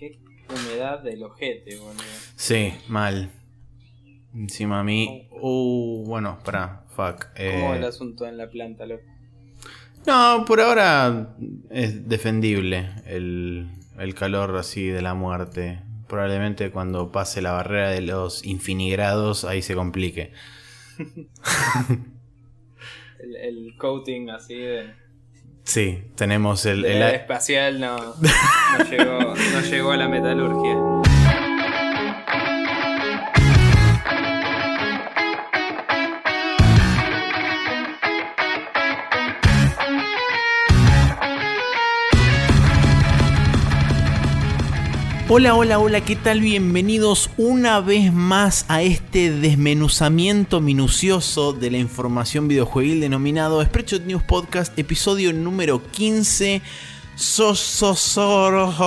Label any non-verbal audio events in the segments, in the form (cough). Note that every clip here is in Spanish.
qué humedad del ojete, boludo. Sí, mal. Encima a mí. Uh, bueno, para, fuck. ¿Cómo eh, el asunto en la planta, loco? No, por ahora es defendible el, el calor así de la muerte. Probablemente cuando pase la barrera de los infinigrados ahí se complique. (laughs) El, el coating así de, Sí, tenemos el... de el- espacial no, no, llegó, no llegó a la metalurgia. Hola, hola, hola, ¿qué tal? Bienvenidos una vez más a este desmenuzamiento minucioso de la información videojueguil denominado Spreadshot News Podcast, episodio número 15. So, so, so.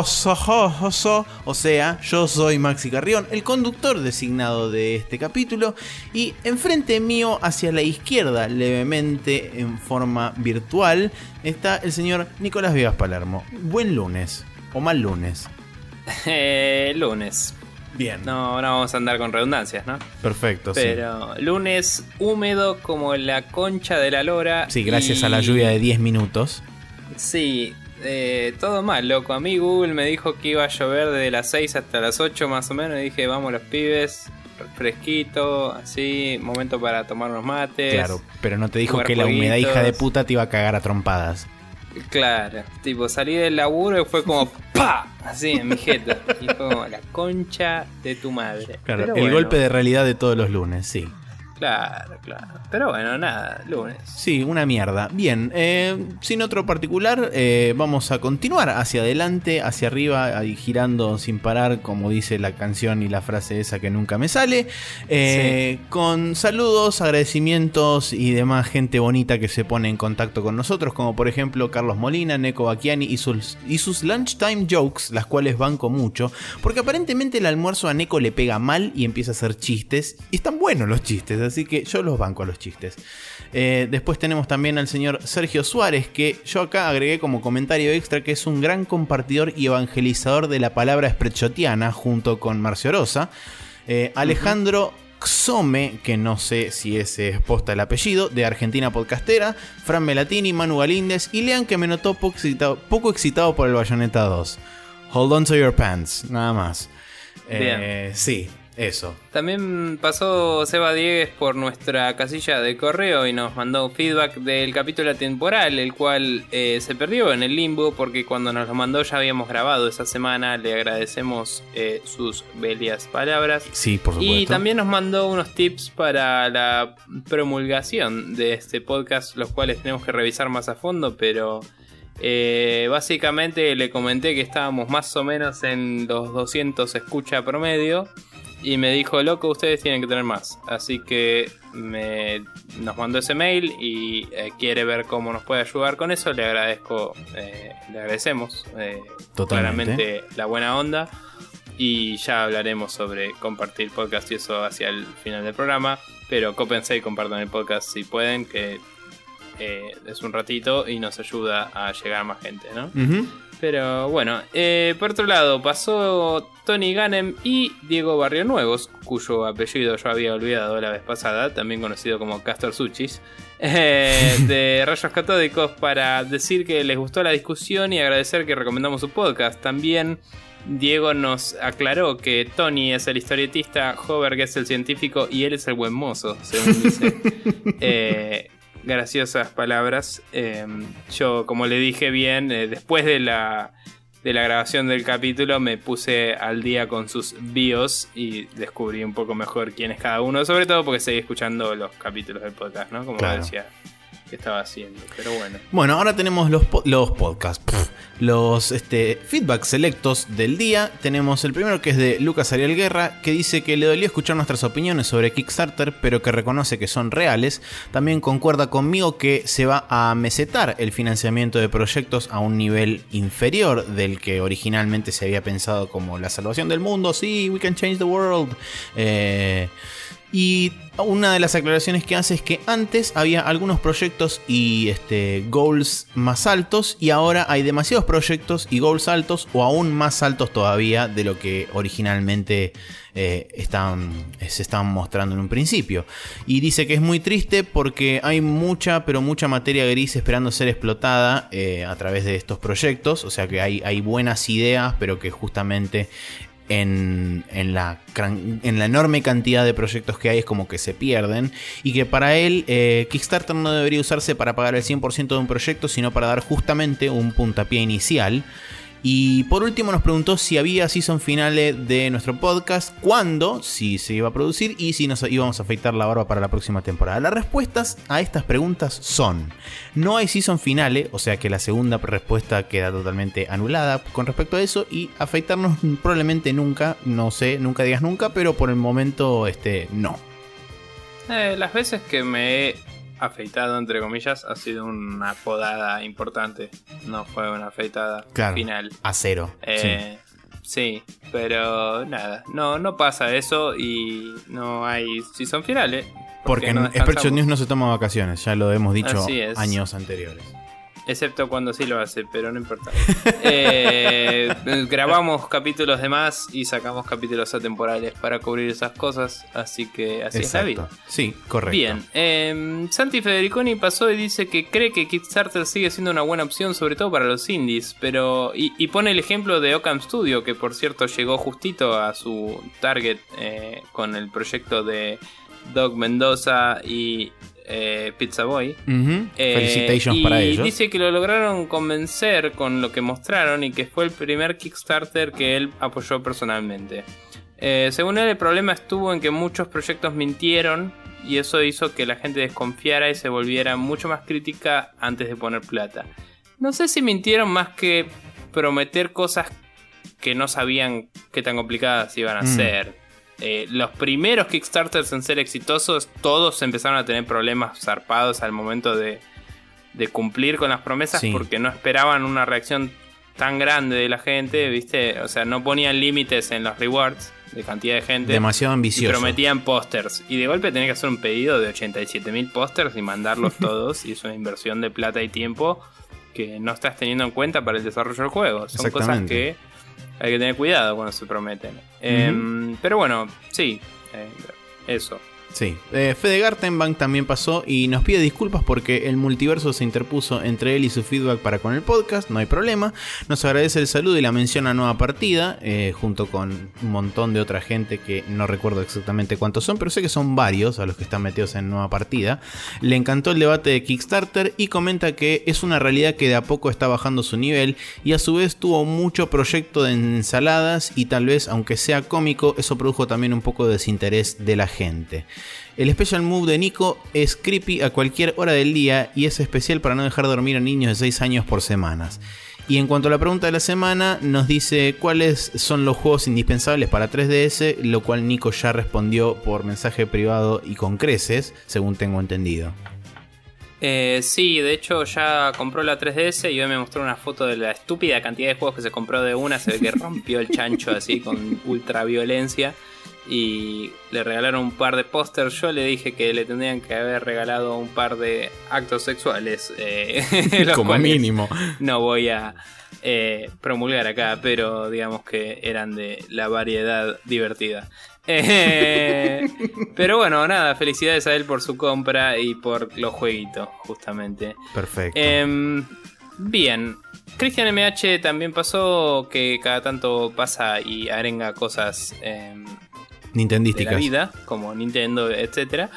O sea, yo soy Maxi Carrión, el conductor designado de este capítulo, y enfrente mío, hacia la izquierda, levemente en forma virtual, está el señor Nicolás Vivas Palermo. Buen lunes, o mal lunes. (laughs) Eh, lunes. Bien. No, no vamos a andar con redundancias, ¿no? Perfecto, sí. Pero lunes húmedo como la concha de la lora. Sí, gracias y- a la lluvia de 10 minutos. Sí, eh, todo mal, loco. A mí Google me dijo que iba a llover de las 6 hasta las 8 más o menos. Y dije, vamos los pibes, fresquito, así, momento para tomar unos mates. Claro, pero no te dijo que la humedad hija de puta te iba a cagar a trompadas. Claro, tipo, salí del laburo y fue como (laughs) ¡pa! Así en mi jeta. Y fue como la concha de tu madre. Claro, Pero el bueno, golpe de realidad de todos los lunes, sí. Claro, claro. Pero bueno, nada, lunes. Sí, una mierda. Bien, eh, sin otro particular, eh, vamos a continuar hacia adelante, hacia arriba, ahí girando sin parar, como dice la canción y la frase esa que nunca me sale. eh, Con saludos, agradecimientos y demás gente bonita que se pone en contacto con nosotros, como por ejemplo Carlos Molina, Neko Bacchiani y sus, y sus lunchtime jokes, las cuales banco mucho, porque aparentemente el almuerzo a Neko le pega mal y empieza a hacer chistes, y están buenos los chistes, así que yo los banco a los chistes. Eh, después tenemos también al señor Sergio Suárez, que yo acá agregué como comentario extra que es un gran compartidor y evangelizador de la palabra sprechotiana junto con Marcio Rosa. Eh, Alejandro Xome, que no sé si es posta el apellido, de Argentina Podcastera, Fran Melatini, Manu Galíndez y Lean que me notó poco excitado, poco excitado por el Bayonetta 2. Hold on to your pants, nada más. Eh, sí, eso. También pasó Seba Diegues por nuestra casilla de correo y nos mandó feedback del capítulo temporal, el cual eh, se perdió en el limbo porque cuando nos lo mandó ya habíamos grabado esa semana. Le agradecemos eh, sus bellas palabras. Sí, por supuesto. Y también nos mandó unos tips para la promulgación de este podcast, los cuales tenemos que revisar más a fondo, pero eh, básicamente le comenté que estábamos más o menos en los 200 escucha promedio y me dijo, loco, ustedes tienen que tener más. Así que me, nos mandó ese mail y eh, quiere ver cómo nos puede ayudar con eso. Le agradezco, eh, le agradecemos eh, Totalmente. claramente la buena onda. Y ya hablaremos sobre compartir podcast y eso hacia el final del programa. Pero cópense y compartan el podcast si pueden, que eh, es un ratito y nos ayuda a llegar a más gente, ¿no? Pero bueno, eh, por otro lado, pasó Tony Gannem y Diego Barrio Nuevos, cuyo apellido yo había olvidado la vez pasada, también conocido como Castor Suchis, (laughs) eh, de Rayos Catódicos, para decir que les gustó la discusión y agradecer que recomendamos su podcast. También Diego nos aclaró que Tony es el historietista, Hover que es el científico y él es el buen mozo, según dice. (laughs) Eh, graciosas palabras. Eh, yo, como le dije bien, eh, después de la, de la grabación del capítulo me puse al día con sus bios y descubrí un poco mejor quién es cada uno, sobre todo porque seguí escuchando los capítulos del podcast, ¿no? Como Claro. decía estaba haciendo. Pero bueno. Bueno, ahora tenemos los, los podcasts, los este, feedback selectos del día. Tenemos el primero que es de Lucas Ariel Guerra, que dice que le dolió escuchar nuestras opiniones sobre Kickstarter, pero que reconoce que son reales. También concuerda conmigo que se va a mesetar el financiamiento de proyectos a un nivel inferior del que originalmente se había pensado como la salvación del mundo. Sí, we can change the world. Eh, Y una de las aclaraciones que hace es que antes había algunos proyectos y este, goals más altos y ahora hay demasiados proyectos y goals altos o aún más altos todavía de lo que originalmente eh, se estaban mostrando en un principio. Y dice que es muy triste porque hay mucha, pero mucha materia gris esperando ser explotada eh, a través de estos proyectos. O sea que hay, hay buenas ideas, pero que justamente en, la, en, la, enorme cantidad de proyectos que hay es como que se pierden y que para él eh, Kickstarter no debería usarse para pagar el 100% de un proyecto sino para dar justamente un puntapié inicial y por último nos preguntó si había season finales de nuestro podcast, cuándo, si se iba a producir y si nos íbamos a afeitar la barba para la próxima temporada. Las respuestas a estas preguntas son, no hay season finale, o sea que la segunda respuesta queda totalmente anulada con respecto a eso y afeitarnos probablemente nunca, no sé, nunca digas nunca, pero por el momento este no. Eh, las veces que me he afeitado, entre comillas, ha sido una podada importante. No fue una afeitada final. A cero. Eh, sí. pero nada, no, no pasa eso y no hay season finales. Porque, en Expert News no se toma vacaciones, ya lo hemos dicho años anteriores. Excepto cuando sí lo hace, pero no importa. (laughs) Eh, grabamos capítulos de más y sacamos capítulos atemporales para cubrir esas cosas, así que así es la vida. Sí, correcto. Bien, eh, Santi Federiconi pasó y dice que cree que Kickstarter sigue siendo una buena opción, sobre todo para los indies, pero y, pone el ejemplo de Occam Studio, que por cierto llegó justito a su target eh, con el proyecto de Doug Mendoza y eh, Pizza Boy. Eh, para ellos. Dice que lo lograron convencer con lo que mostraron y que fue el primer Kickstarter que él apoyó personalmente. Eh, según él, el problema estuvo en que muchos proyectos mintieron y eso hizo que la gente desconfiara y se volviera mucho más crítica antes de poner plata. No sé si mintieron más que prometer cosas que no sabían qué tan complicadas iban a mm. ser. Eh, los primeros Kickstarters en ser exitosos, todos empezaron a tener problemas zarpados al momento de, cumplir con las promesas porque no esperaban una reacción tan grande de la gente, ¿viste? O sea, no ponían límites en los rewards de cantidad de gente. Demasiado ambicioso. Y prometían pósters. Y de golpe tenés que hacer un pedido de 87 mil pósters y mandarlos (laughs) todos. y es una inversión de plata y tiempo que no estás teniendo en cuenta para el desarrollo del juego. Son cosas que hay que tener cuidado cuando se prometen. Em, pero bueno, sí, eh, eso. Sí, eh, Fede Gartenbank también pasó y nos pide disculpas porque el multiverso se interpuso entre él y su feedback para con el podcast, no hay problema. Nos agradece el saludo y la mención a nueva partida, eh, junto con un montón de otra gente que no recuerdo exactamente cuántos son, pero sé que son varios a los que están metidos en nueva partida. Le encantó el debate de Kickstarter y comenta que es una realidad que de a poco está bajando su nivel y a su vez tuvo mucho proyecto de ensaladas y tal vez, aunque sea cómico, eso produjo también un poco de desinterés de la gente. El special move de Nico es creepy a cualquier hora del día y es especial para no dejar dormir a niños de 6 años por semanas. Y en cuanto a la pregunta de la semana, nos dice cuáles son los juegos indispensables para 3DS, lo cual Nico ya respondió por mensaje privado y con creces, según tengo entendido. Eh, sí, de hecho ya compró la 3DS y hoy me mostró una foto de la estúpida cantidad de juegos que se compró de una. Se ve que rompió el chancho así con ultra violencia y le regalaron un par de pósters. Yo le dije que le tendrían que haber regalado un par de actos sexuales. Eh, (laughs) Como mínimo. No voy a eh, promulgar acá, pero digamos que eran de la variedad divertida. Eh, (laughs) pero bueno, nada, felicidades a él por su compra y por los jueguitos, justamente. Perfecto. Em, bien, Christian MH también pasó que cada tanto pasa y arenga cosas em. De la vida, como Nintendo, etcétera.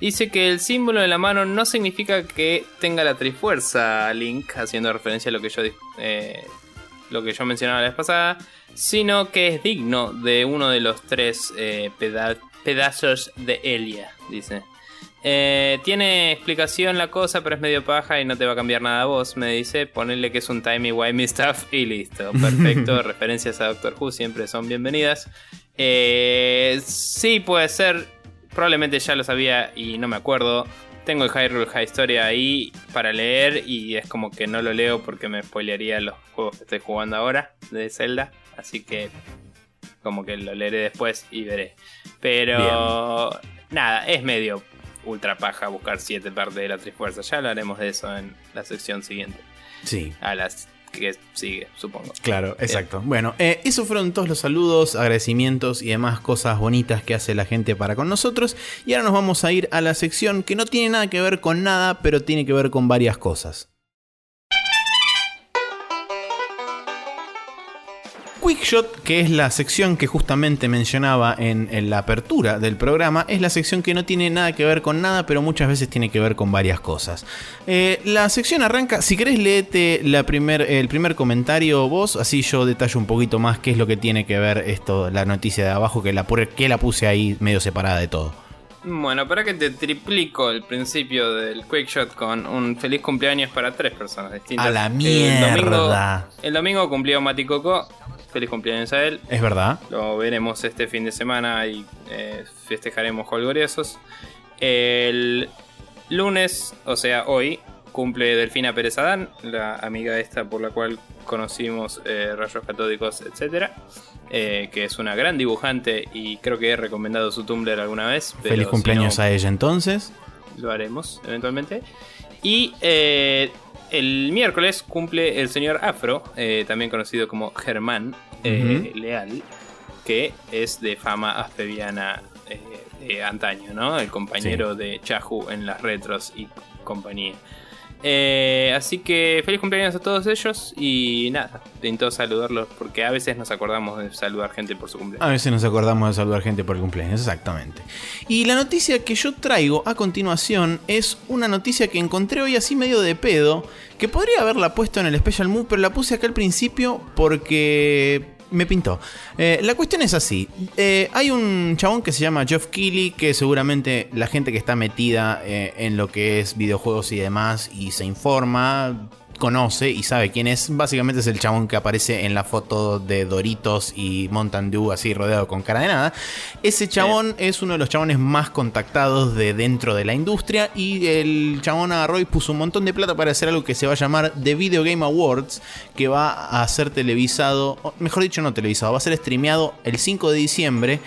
Dice que el símbolo de la mano no significa que tenga la trifuerza Link, haciendo referencia a lo que yo eh, lo que yo mencionaba la vez pasada, sino que es digno de uno de los tres eh, pedazos de Elia, dice. Eh, tiene explicación la cosa, pero es medio paja y no te va a cambiar nada a vos, me dice. Ponerle que es un timey wimey stuff y listo. (laughs) Perfecto. Referencias a Doctor Who siempre son bienvenidas. Eh, sí, puede ser. Probablemente ya lo sabía y no me acuerdo. Tengo el Hyrule High Story ahí para leer y es como que no lo leo porque me spoilearía los juegos que estoy jugando ahora de Zelda. Así que como que lo leeré después y veré. Pero nada, es medio ultra paja buscar siete partes de la Trifuerza. Ya hablaremos de eso en la sección siguiente. Sí. A las que sigue, supongo. Claro, exacto. Bueno, eh, esos fueron todos los saludos, agradecimientos y demás cosas bonitas que hace la gente para con nosotros. Y ahora nos vamos a ir a la sección que no tiene nada que ver con nada, pero tiene que ver con varias cosas. Quickshot, que es la sección que justamente mencionaba en, la apertura del programa, es la sección que no tiene nada que ver con nada, pero muchas veces tiene que ver con varias cosas. Eh, la sección arranca, si querés leete el primer comentario vos, así yo detallo un poquito más qué es lo que tiene que ver esto, la noticia de abajo, que la, que la puse ahí medio separada de todo. Bueno, para que te triplico el principio del Quickshot con un feliz cumpleaños para tres personas distintas. A la mierda. El domingo, el domingo cumplió Mati Coco. Feliz cumpleaños a él. Es verdad. Lo veremos este fin de semana y eh, festejaremos holgoriosos. El lunes, o sea, hoy, cumple Delfina Pérez Adán, la amiga esta por la cual conocimos eh, rayos catódicos, etc. Eh, que es una gran dibujante y creo que he recomendado su Tumblr alguna vez. Feliz cumpleaños si no, a ella entonces. Lo haremos eventualmente. Y eh, el miércoles cumple el señor Afro, eh, también conocido como Germán uh -huh. Leal, que es de fama aspeviana de antaño, ¿no? El compañero sí. de Chahu en las retros y compañía. Eh, así que feliz cumpleaños a todos ellos y nada, intento saludarlos porque a veces nos acordamos de saludar gente por su cumpleaños. A veces nos acordamos de saludar gente por el cumpleaños, exactamente. Y la noticia que yo traigo a continuación es una noticia que encontré hoy así medio de pedo, que podría haberla puesto en el Special Move, pero la puse acá al principio porque me pintó. Eh, la cuestión es así. Eh, hay un chabón que se llama Geoff Keighley, que seguramente la gente que está metida eh, en lo que es videojuegos y demás y se informa, conoce y sabe quién es. Básicamente es el chabón que aparece en la foto de Doritos y Mountain Dew así rodeado con cara de nada. Ese chabón es uno de los chabones más contactados de dentro de la industria y el chabón agarró y puso un montón de plata para hacer algo que se va a llamar The Video Game Awards, que va a ser televisado, mejor dicho no televisado, va a ser streameado el 5 de diciembre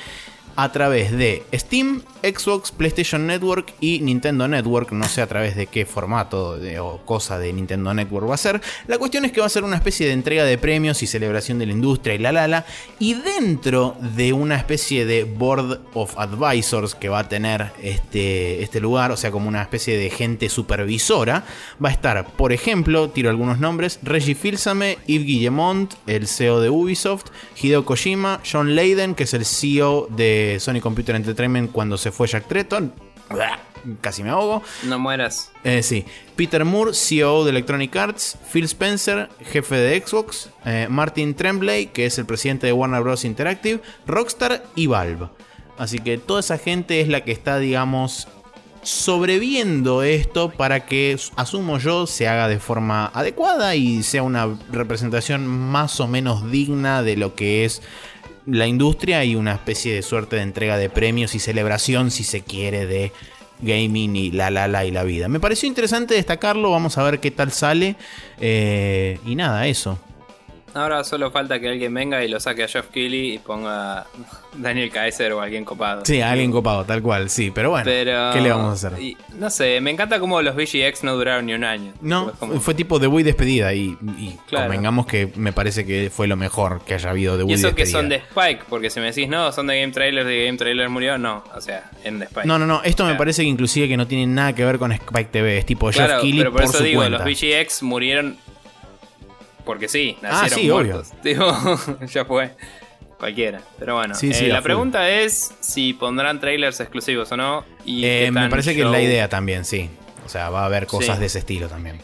a través de Steam, Xbox, PlayStation Network y Nintendo Network. No sé a través de qué formato o cosa de Nintendo Network va a ser. La cuestión es que va a ser una especie de entrega de premios y celebración de la industria y la la la. Y dentro de una especie de Board of Advisors que va a tener este, este lugar, o sea, como una especie de gente supervisora, va a estar, por ejemplo, tiro algunos nombres: Reggie Fils-Aimé, Yves Guillemont, el CEO de Ubisoft, Hideo Kojima, John Layden, que es el CEO de Sony Computer Entertainment cuando se fue Jack Tretton. Casi me ahogo. No mueras. Eh, sí. Peter Moore, CEO de Electronic Arts. Phil Spencer, jefe de Xbox. Eh, Martin Tremblay, que es el presidente de Warner Bros. Interactive. Rockstar y Valve. Así que toda esa gente es la que está, digamos, sobreviendo esto para que, asumo yo, se haga de forma adecuada y sea una representación más o menos digna de lo que es la industria y una especie de suerte de entrega de premios y celebración, si se quiere, de gaming y la la la y la vida. Me pareció interesante destacarlo, vamos a ver qué tal sale. Eh, y nada, eso. Ahora solo falta que alguien venga y lo saque a Geoff Keighley y ponga (laughs) Daniel Kaiser o alguien copado. Sí, alguien copado, tal cual, sí. Pero bueno, pero, ¿qué le vamos a hacer? Y, no sé, me encanta cómo los VGX no duraron ni un año. No, como... fue tipo debut y despedida. Y, y claro. convengamos que me parece que fue lo mejor que haya habido debut y, y eso despedida. que son de Spike, porque si me decís, no, son de Game Trailer, de Game Trailer murió, no. O sea, en de Spike. No, no, no. Esto claro. me parece que inclusive que no tiene nada que ver con Spike TV. Es tipo claro, Jeff Keighley pero por, por eso su digo, cuenta. los VGX murieron porque sí, nacieron ah, sí, muertos. (laughs) Digo, (laughs) ya fue. Cualquiera. Pero bueno, sí, sí, eh, la, pregunta es si pondrán trailers exclusivos o no. Y eh, me parece show... que es la idea también, sí. O sea, va a haber cosas de ese estilo también.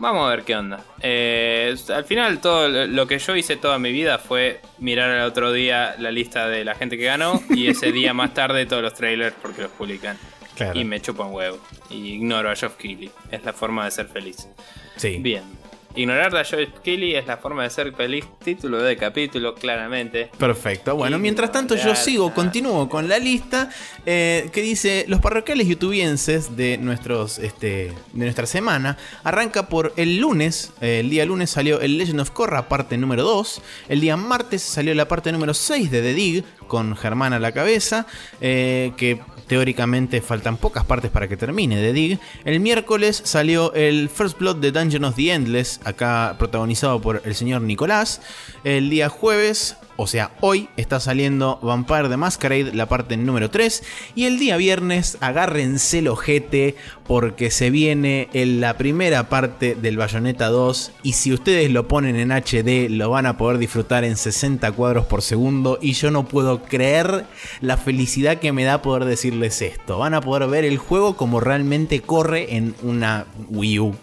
Vamos a ver qué onda. Eh, al final, todo lo que yo hice toda mi vida fue mirar al otro día la lista de la gente que ganó y ese día (laughs) más tarde todos los trailers porque los publican. Claro. Y me chupan huevo. Y ignoro a Geoff Keighley. Es la forma de ser feliz. Sí. Bien. Ignorar a Joe Kelly es la forma de ser feliz. Título de capítulo, claramente. Perfecto. Bueno, mientras tanto yo sigo, continúo con la lista eh, que dice los parroquiales youtubienses de nuestros este, de nuestra semana. Arranca por el lunes. eh, el día lunes salió el Legend of Korra parte número 2. El día martes salió la parte número 6 de The Dig con Germán a la cabeza. eh, que teóricamente faltan pocas partes para que termine The Dig. El miércoles salió el First Blood de Dungeon of the Endless, acá protagonizado por el señor Nicolás. El día jueves, o sea, hoy está saliendo Vampire the Masquerade, la parte número 3. Y el día viernes, agárrense el ojete, porque se viene en la primera parte del Bayonetta 2. Y si ustedes lo ponen en HD, lo van a poder disfrutar en 60 cuadros por segundo. Y yo no puedo creer la felicidad que me da poder decirles esto. Van a poder ver el juego como realmente corre en una Wii U.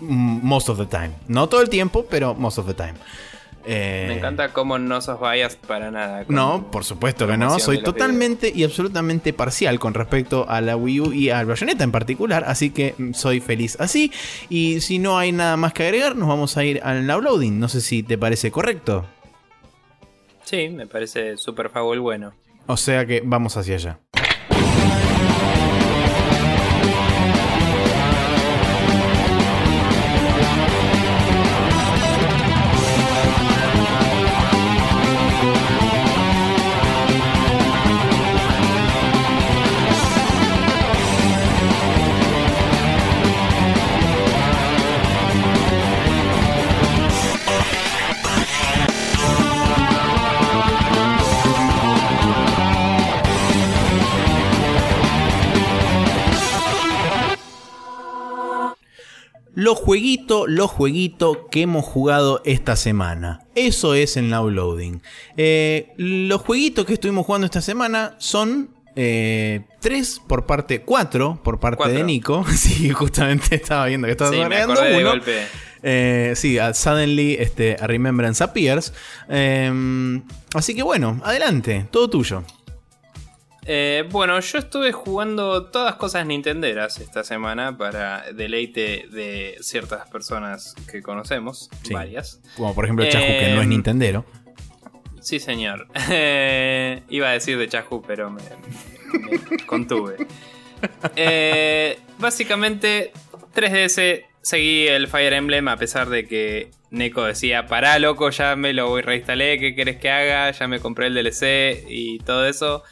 Mm, Most of the time. No todo el tiempo, pero most of the time. Eh, Me encanta cómo no sos bias para nada. no, por supuesto que no. Soy totalmente y absolutamente parcial con respecto a la Wii U y al Bayonetta en particular. Así que mm, soy feliz así. Y si no hay nada más que agregar, nos vamos a ir al downloading. No sé si te parece correcto. Sí, me parece súper favor bueno. O sea que vamos hacia allá. Los jueguitos, los jueguitos que hemos jugado esta semana. Eso es el downloading. Eh, los jueguitos que estuvimos jugando esta semana son eh, tres por parte, cuatro por parte Cuatro. de Nico. (laughs) Sí, justamente estaba viendo que estabas Sí, agregando uno. Eh, sí, a Suddenly este, a Remembrance Appears. Eh, así que bueno, adelante, todo tuyo. Eh, bueno, yo estuve jugando todas cosas nintenderas esta semana para deleite de ciertas personas que conocemos, Sí. varias. Como por ejemplo Chahu, que no es Em, Nintendero. Sí, señor. Eh, (laughs) iba a decir de Chahu, pero me, me contuve. Eh, básicamente, 3DS seguí el Fire Emblem a pesar de que Neko decía, pará loco, ya me lo reinstalé, ¿qué querés que haga? Ya me compré el DLC y todo eso.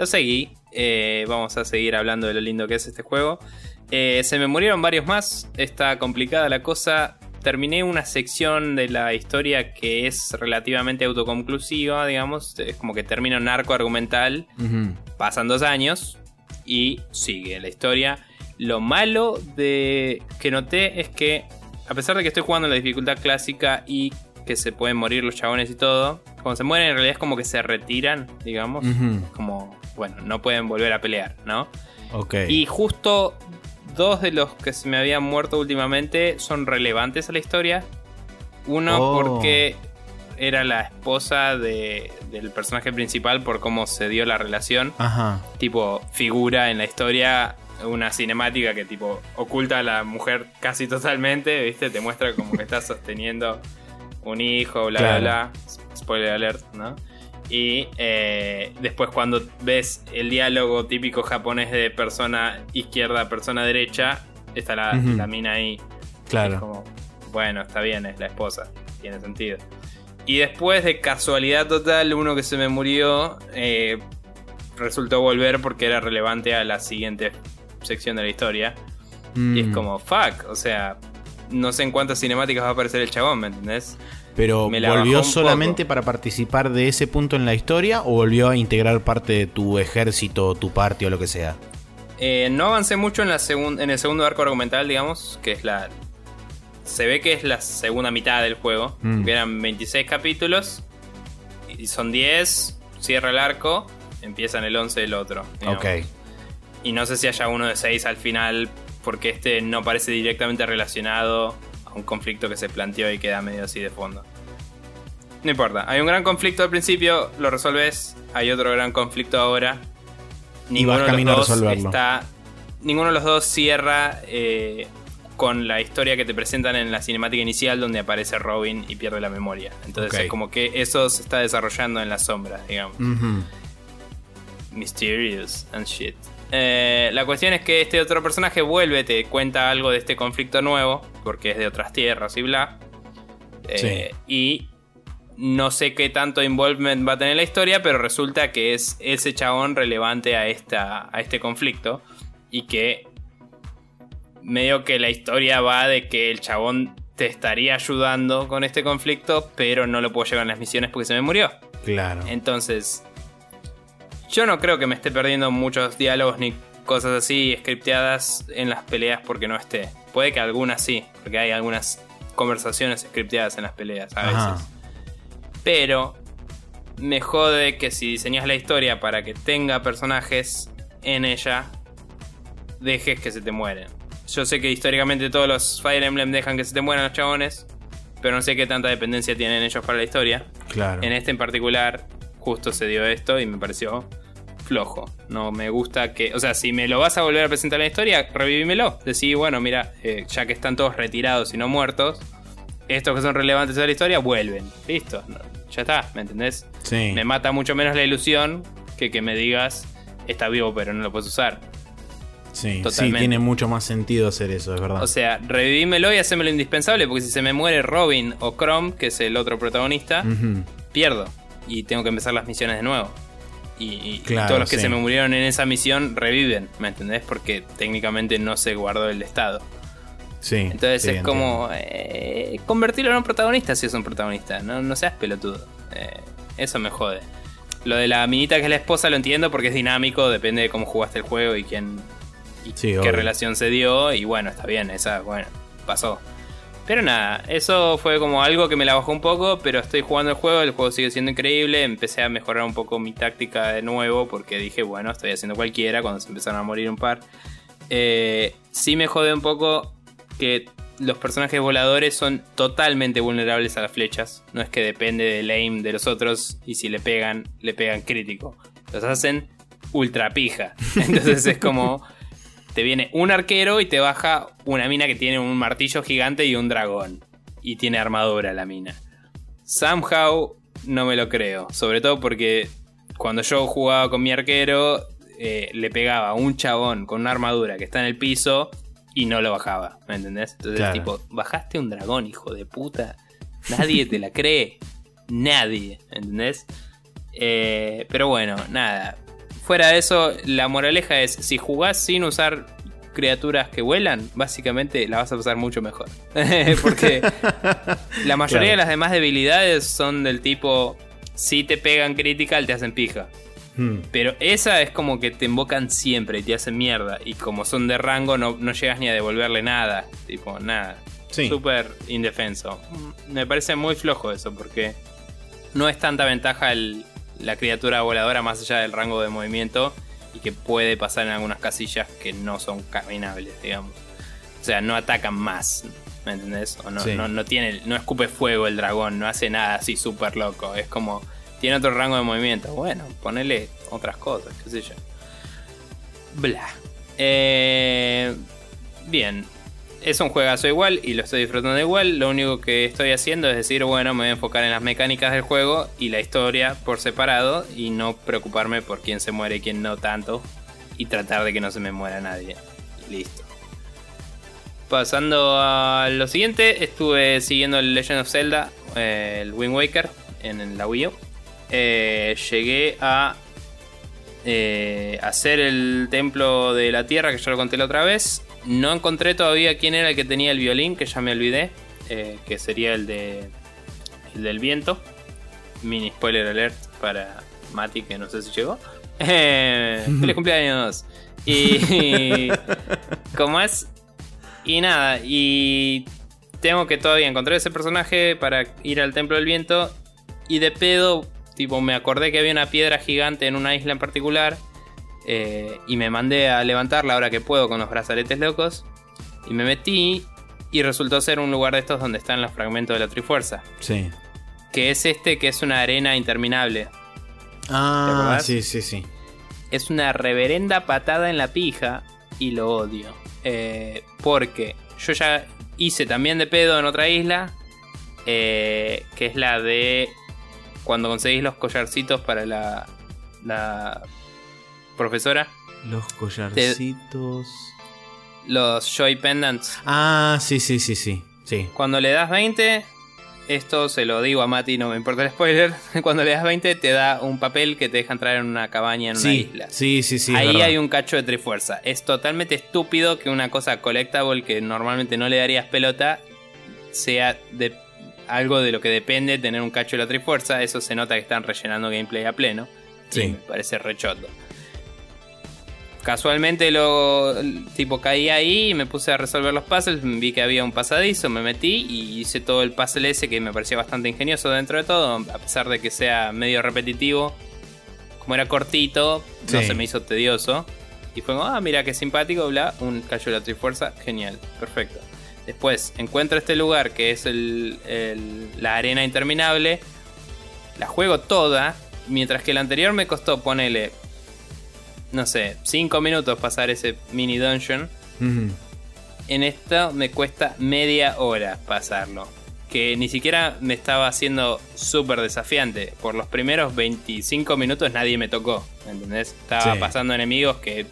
Lo seguí. Eh, vamos a seguir hablando de lo lindo que es este juego. Eh, se me murieron varios más. Está complicada la cosa. Terminé una sección de la historia que es relativamente autoconclusiva, digamos. Es como que termina un arco argumental. Pasan dos años y sigue la historia. Lo malo de que noté es que, a pesar de que estoy jugando en la dificultad clásica y que se pueden morir los chabones y todo, cuando se mueren en realidad es como que se retiran, digamos. Ujú. Como, bueno, no pueden volver a pelear, ¿no? Ok. Y justo dos de los que se me habían muerto últimamente son relevantes a la historia. Uno Oh. porque era la esposa de- del personaje principal por cómo se dio la relación. Ajá. Tipo, figura en la historia una cinemática que tipo oculta a la mujer casi totalmente, ¿viste? Te muestra como que está (laughs) sosteniendo un hijo, bla, Claro. bla, bla. Spoiler alert, ¿no? Y eh, después cuando ves el diálogo típico japonés de persona izquierda, persona derecha, está la, la mina ahí. Es Claro. como, bueno, está bien, es la esposa, tiene sentido. Y después de casualidad total, uno que se me murió eh, resultó volver porque era relevante a la siguiente sección de la historia. Y es Mm. como, fuck, o sea, no sé en cuántas cinemáticas va a aparecer el chabón, ¿me entendés? Pero ¿volvió solamente poco. para participar de ese punto en la historia o volvió a integrar parte de tu ejército, tu parte o lo que sea? Eh, no avancé mucho en, la en el segundo arco argumental, digamos, que es la... Se ve que es la segunda mitad del juego, Mm. que eran 26 capítulos, y son 10, cierra el arco, empieza en el 11 el otro. digamos. Ok. Y no sé si haya uno de 6 al final, porque este no parece directamente relacionado a un conflicto que se planteó y queda medio así de fondo. No importa, hay un gran conflicto al principio, lo resolves, hay otro gran conflicto ahora. Vas camino a dos resolverlo. está. Ninguno de los dos cierra eh, con la historia que te presentan en la cinemática inicial donde aparece Robin y pierde la memoria. Entonces es como que eso se está desarrollando en las sombras, digamos. Mysterious and shit. Eh, la cuestión es que este otro personaje vuelve, te cuenta algo de este conflicto nuevo, porque es de otras tierras y bla. Eh, Y no sé qué tanto involvement va a tener la historia, pero resulta que es ese chabón relevante a, esta, a este conflicto. Y que medio que la historia va de que el chabón te estaría ayudando con este conflicto, pero no lo puedo llevar en las misiones porque se me murió. Claro. Entonces, yo no creo que me esté perdiendo muchos diálogos ni cosas así scripteadas en las peleas porque no esté. Puede que algunas sí, porque hay algunas conversaciones scripteadas en las peleas a Ajá. veces. Pero me jode que si diseñas la historia para que tenga personajes en ella, dejes que se te mueren. Yo sé que históricamente todos los Fire Emblem dejan que se te mueran los chabones, pero no sé qué tanta dependencia tienen ellos para la historia. Claro. En este en particular, justo se dio esto y me pareció flojo. No me gusta que. O sea, si me lo vas a volver a presentar en la historia, revivímelo. Decí, bueno, mira, eh, ya que están todos retirados y no muertos, estos que son relevantes a la historia vuelven. Listo, no, ya está, ¿me entendés? Sí. Me mata mucho menos la ilusión que que me digas, está vivo pero no lo puedes usar. Sí, sí, Totalmente. tiene mucho más sentido hacer eso, es verdad. O sea, revivímelo y hacémelo indispensable, porque si se me muere Robin o Chrome, que es el otro protagonista, pierdo y tengo que empezar las misiones de nuevo. Y, y- y Claro, todos los que sí. se me murieron en esa misión reviven, ¿me entendés? Porque técnicamente no se guardó el estado. Sí. Entonces sí, es como eh, convertirlo en un protagonista si es un protagonista. No, no seas pelotudo. Eh, eso me jode. Lo de la minita que es la esposa lo entiendo porque es dinámico, depende de cómo jugaste el juego y quién y Sí, qué obvio. relación se dio. Y bueno, está bien, esa, bueno, pasó. Pero nada, eso fue como algo que me la bajó un poco, pero estoy jugando el juego, el juego sigue siendo increíble, empecé a mejorar un poco mi táctica de nuevo porque dije, bueno, estoy haciendo cualquiera cuando se empezaron a morir un par. Eh, sí me jode un poco que los personajes voladores son totalmente vulnerables a las flechas. No es que depende del aim de los otros y si le pegan, le pegan crítico. Los hacen ultra pija. (laughs) Entonces es como... Te viene un arquero y te baja una mina que tiene un martillo gigante y un dragón. Y tiene armadura la mina. Somehow no me lo creo. Sobre todo porque cuando yo jugaba con mi arquero, eh, le pegaba a un chabón con una armadura que está en el piso y no lo bajaba. ¿Me entendés? Entonces, Claro. tipo, bajaste un dragón, hijo de puta. Nadie te la (laughs) cree. Nadie. ¿Entendés? Eh, pero bueno, nada. Fuera de eso, la moraleja es: si jugás sin usar criaturas que vuelan, básicamente la vas a pasar mucho mejor. (laughs) Porque (laughs) la mayoría Claro. de las demás debilidades son del tipo: si te pegan critical, te hacen pija. Hmm. Pero esa es como que te invocan siempre y te hacen mierda. Y como son de rango, no, no llegas ni a devolverle nada. Tipo, nada. Sí. Súper indefenso. Me parece muy flojo eso, porque no es tanta ventaja el- la criatura voladora más allá del rango de movimiento. Y que puede pasar en algunas casillas que no son caminables, digamos. O sea, no atacan más. ¿Me entendés? O no, Sí. no, no tiene. No escupe fuego el dragón, no hace nada así súper loco. Es como. Tiene otro rango de movimiento. Bueno, ponele otras cosas, qué sé yo. Bla. Eh, bien. Es un juegazo igual y lo estoy disfrutando igual. Lo único que estoy haciendo es decir, bueno, me voy a enfocar en las mecánicas del juego y la historia por separado y no preocuparme por quién se muere y quién no tanto. Y tratar de que no se me muera nadie. Listo. Pasando a lo siguiente, estuve siguiendo el Legend of Zelda, eh, el Wind Waker, en la Wii U. Eh, llegué a eh, hacer el templo de la tierra, que ya lo conté la otra vez. No encontré todavía quién era el que tenía el violín, que ya me olvidé, eh, que sería el de el del viento. Mini spoiler alert para Mati, que no sé si llegó. (laughs) ¡Feliz cumpleaños! Y. (laughs) ¿Cómo es? Y nada, y. Tengo que todavía encontrar ese personaje para ir al Templo del Viento. Y de pedo, tipo, me acordé que había una piedra gigante en una isla en particular. eh, y me mandé a levantarla ahora que puedo con los brazaletes locos. Y me metí. Y resultó ser un lugar de estos donde están los fragmentos de la Trifuerza. Sí. Que es este, que es una arena interminable. Ah, sí, sí, sí. es una reverenda patada en la pija y lo odio. Eh, porque yo ya hice también de pedo en otra isla, eh, que es la de cuando conseguís los collarcitos para la, la profesora. Los collarcitos. Los Joy Pendants. Ah, sí, sí, sí, sí. sí. Cuando le das 20, esto se lo digo a Mati, no me importa el spoiler. (laughs) Cuando le das 20, te da un papel que te deja entrar en una cabaña en una Sí, isla. sí, sí, sí. Ahí hay un cacho de trifuerza. Es totalmente estúpido que una cosa collectible que normalmente no le darías pelota sea de algo de lo que depende tener un cacho de la trifuerza. Eso se nota que están rellenando gameplay a pleno. Sí. Me parece rechoto. Casualmente lo tipo caí ahí y me puse a resolver los puzzles, vi que había un pasadizo, me metí y hice todo el puzzle ese que me parecía bastante ingenioso dentro de todo, a pesar de que sea medio repetitivo. Como era cortito, no se me hizo tedioso. Y fue como, ah, mira qué simpático, bla, un callo de la Trifuerza, genial, perfecto. Después encuentro este lugar que es el- el- la arena interminable, la juego toda, mientras que el anterior me costó, ponele, no sé, 5 minutos pasar ese mini dungeon. En esto me cuesta media hora pasarlo. Que ni siquiera me estaba haciendo súper desafiante. Por los primeros 25 minutos nadie me tocó. ¿Entendés? Estaba Sí. pasando enemigos que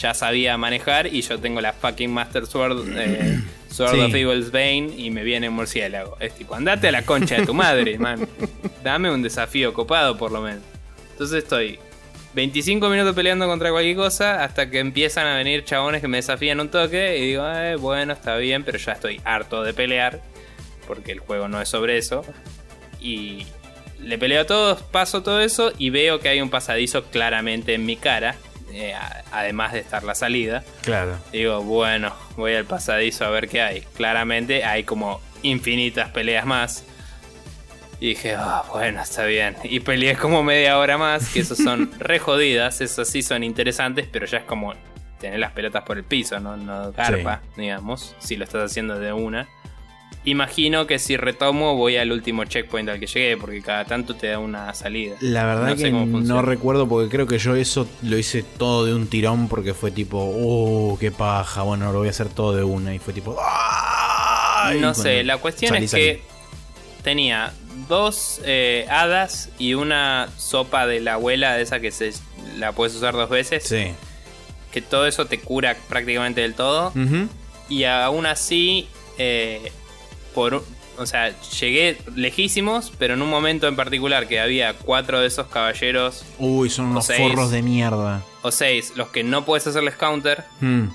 ya sabía manejar y yo tengo la fucking Master Sword, eh, (clears throat) Sword Sí. of Evil's Bane y me viene murciélago. Es tipo, andate a la concha de tu madre, (laughs) man. Dame un desafío copado por lo menos. Entonces estoy 25 minutos peleando contra cualquier cosa hasta que empiezan a venir chabones que me desafían un toque y digo, "Eh, bueno, está bien, pero ya estoy harto de pelear porque el juego no es sobre eso. Y le peleo a todos, paso todo eso y veo que hay un pasadizo claramente en mi cara, eh, además de estar la salida. Claro. Digo, bueno, voy al pasadizo a ver qué hay. Claramente hay como infinitas peleas más. Y dije, "Ah, bueno, está bien. Y peleé como media hora más, que esos son (laughs) re jodidas, esas sí son interesantes, pero ya es como tener las pelotas por el piso, no, no garpa, digamos, si lo estás haciendo de una. Imagino que si retomo voy al último checkpoint al que llegué, porque cada tanto te da una salida. La verdad No que no recuerdo porque creo que yo eso lo hice todo de un tirón porque fue tipo, oh, qué paja, bueno, lo voy a hacer todo de una y fue tipo, "Ay", No sé, la cuestión salí, es salí. que tenía dos eh, hadas y una sopa de la abuela, de esa que se la puedes usar dos veces. Sí. Que todo eso te cura prácticamente del todo. Y aún así, eh, por, o sea, llegué lejísimos, pero en un momento en particular que había cuatro de esos caballeros Uy, son unos seis. forros de mierda. o seis, los que no puedes hacerles counter. Mm.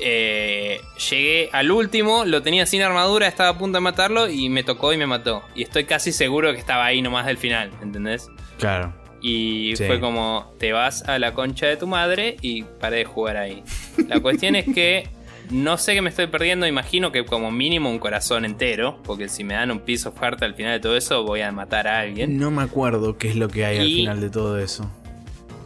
Eh, llegué al último, lo tenía sin armadura, estaba a punto de matarlo y me tocó y me mató. Y estoy casi seguro que estaba ahí nomás del final, ¿entendés? Claro. Y Sí. fue como, te vas a la concha de tu madre y paré de jugar ahí. La cuestión es que (laughs) no sé qué me estoy perdiendo, imagino que como mínimo un corazón entero, porque si me dan un piso fuerte al final de todo eso voy a matar a alguien. No me acuerdo qué es lo que hay al Y- final de todo eso.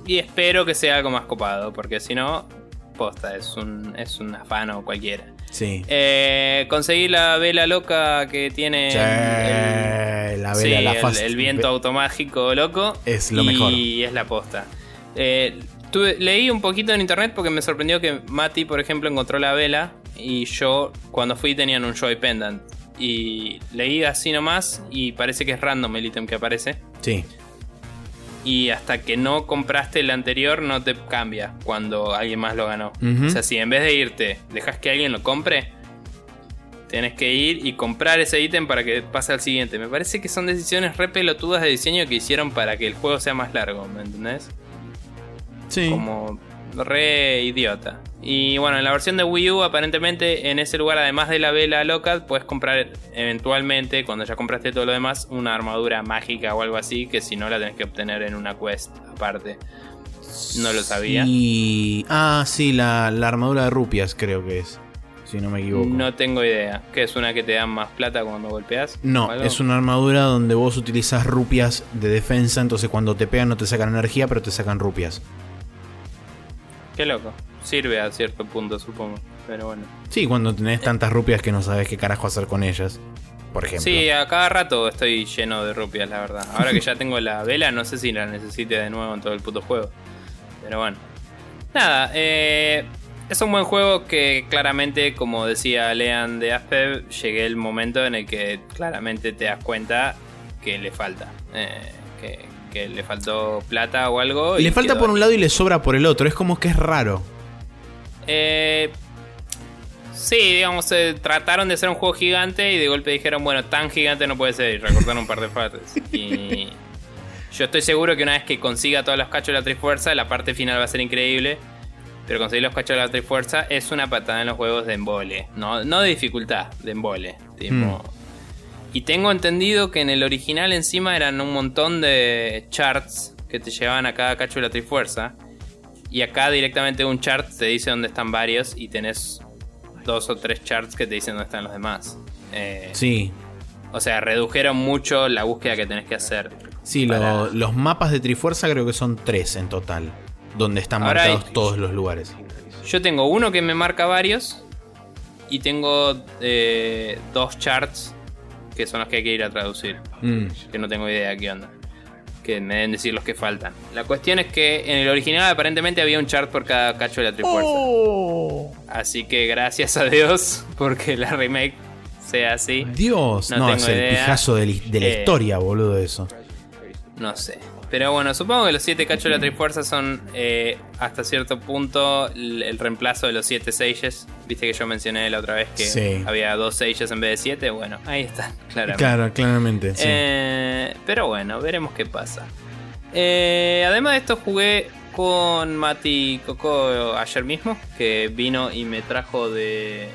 Y espero que sea algo más copado, porque si no, posta, es un, es un afano cualquiera. Sí. Eh, conseguí la vela loca que tiene Sí, el, la sí, vela, la el- fast- el viento automágico loco. Es lo y mejor. es la posta. Eh, leí un poquito en internet porque me sorprendió que Mati, por ejemplo, encontró la vela y yo cuando fui tenían un Joy Pendant. Y leí así nomás y parece que es random el ítem que aparece. Sí. Y hasta que no compraste el anterior no te cambia cuando alguien más lo ganó. O sea, si en vez de irte dejas que alguien lo compre, tenés que ir y comprar ese ítem para que pase al siguiente. Me parece que son decisiones re pelotudas de diseño que hicieron para que el juego sea más largo, ¿me entendés? Sí. Como re idiota. Y bueno, en la versión de Wii U, aparentemente, en ese lugar, además de la vela loca, puedes comprar eventualmente, cuando ya compraste todo lo demás, una armadura mágica o algo así, que si no la tenés que obtener en una quest aparte. No lo sabía. Y... Ah, sí, la, la armadura de rupias creo que es. Si no me equivoco. No tengo idea. ¿Qué es una que te dan más plata cuando golpeas? No, es una armadura donde vos utilizas rupias de defensa, entonces cuando te pegan no te sacan energía, pero te sacan rupias. Qué loco. Sirve a cierto punto, supongo. Pero bueno. Sí, cuando tenés tantas rupias que no sabes qué carajo hacer con ellas. Por ejemplo. Sí, a cada rato estoy lleno de rupias, la verdad. Ahora que ya tengo la vela, no sé si la necesite de nuevo en todo el puto juego. Pero bueno. Nada, eh, es un buen juego que claramente, como decía Lean de Aspev, llegué el momento en el que claramente te das cuenta que le falta. Eh, que, le faltó plata o algo. Le falta por un lado y le sobra por el otro. Es como que es raro. Eh, sí, digamos, eh, trataron de hacer un juego gigante y de golpe dijeron, bueno, tan gigante no puede ser. Y recortaron un par de partes. (laughs) Y yo estoy seguro que una vez que consiga todos los cachos de la Trifuerza, la parte final va a ser increíble. Pero conseguir los cachos de la Trifuerza es una patada en los juegos de embole. No, no de dificultad, de embole. Hmm. Y tengo entendido que en el original encima eran un montón de charts que te llevaban a cada cacho de la Trifuerza. Y acá directamente un chart te dice dónde están varios y tenés dos o tres charts que te dicen dónde están los demás. Eh, sí. O sea, redujeron mucho la búsqueda que tenés que hacer. Sí, los mapas de Trifuerza creo que son tres en total donde están marcados todos los lugares. Yo tengo uno que me marca varios y tengo eh, dos charts que son los que hay que ir a traducir. Mm. Que no tengo idea de qué onda. Que me deben decir los que faltan. La cuestión es que en el original aparentemente había un chart por cada cacho de la Trifuerza. Oh. Así que gracias a Dios porque la remake sea así. Dios, no, es el pijazo de, la eh, historia, boludo, eso. No sé. Pero bueno, supongo que los 7 cachos de la Trifuerza son eh, hasta cierto punto el, reemplazo de los 7 Sages. Viste que yo mencioné la otra vez que había dos Sages en vez de 7. Bueno, ahí está, (laughs) claramente. Claro, claramente. Eh, pero bueno, veremos qué pasa. Eh, además de esto, jugué con Mati Coco ayer mismo, que vino y me trajo de.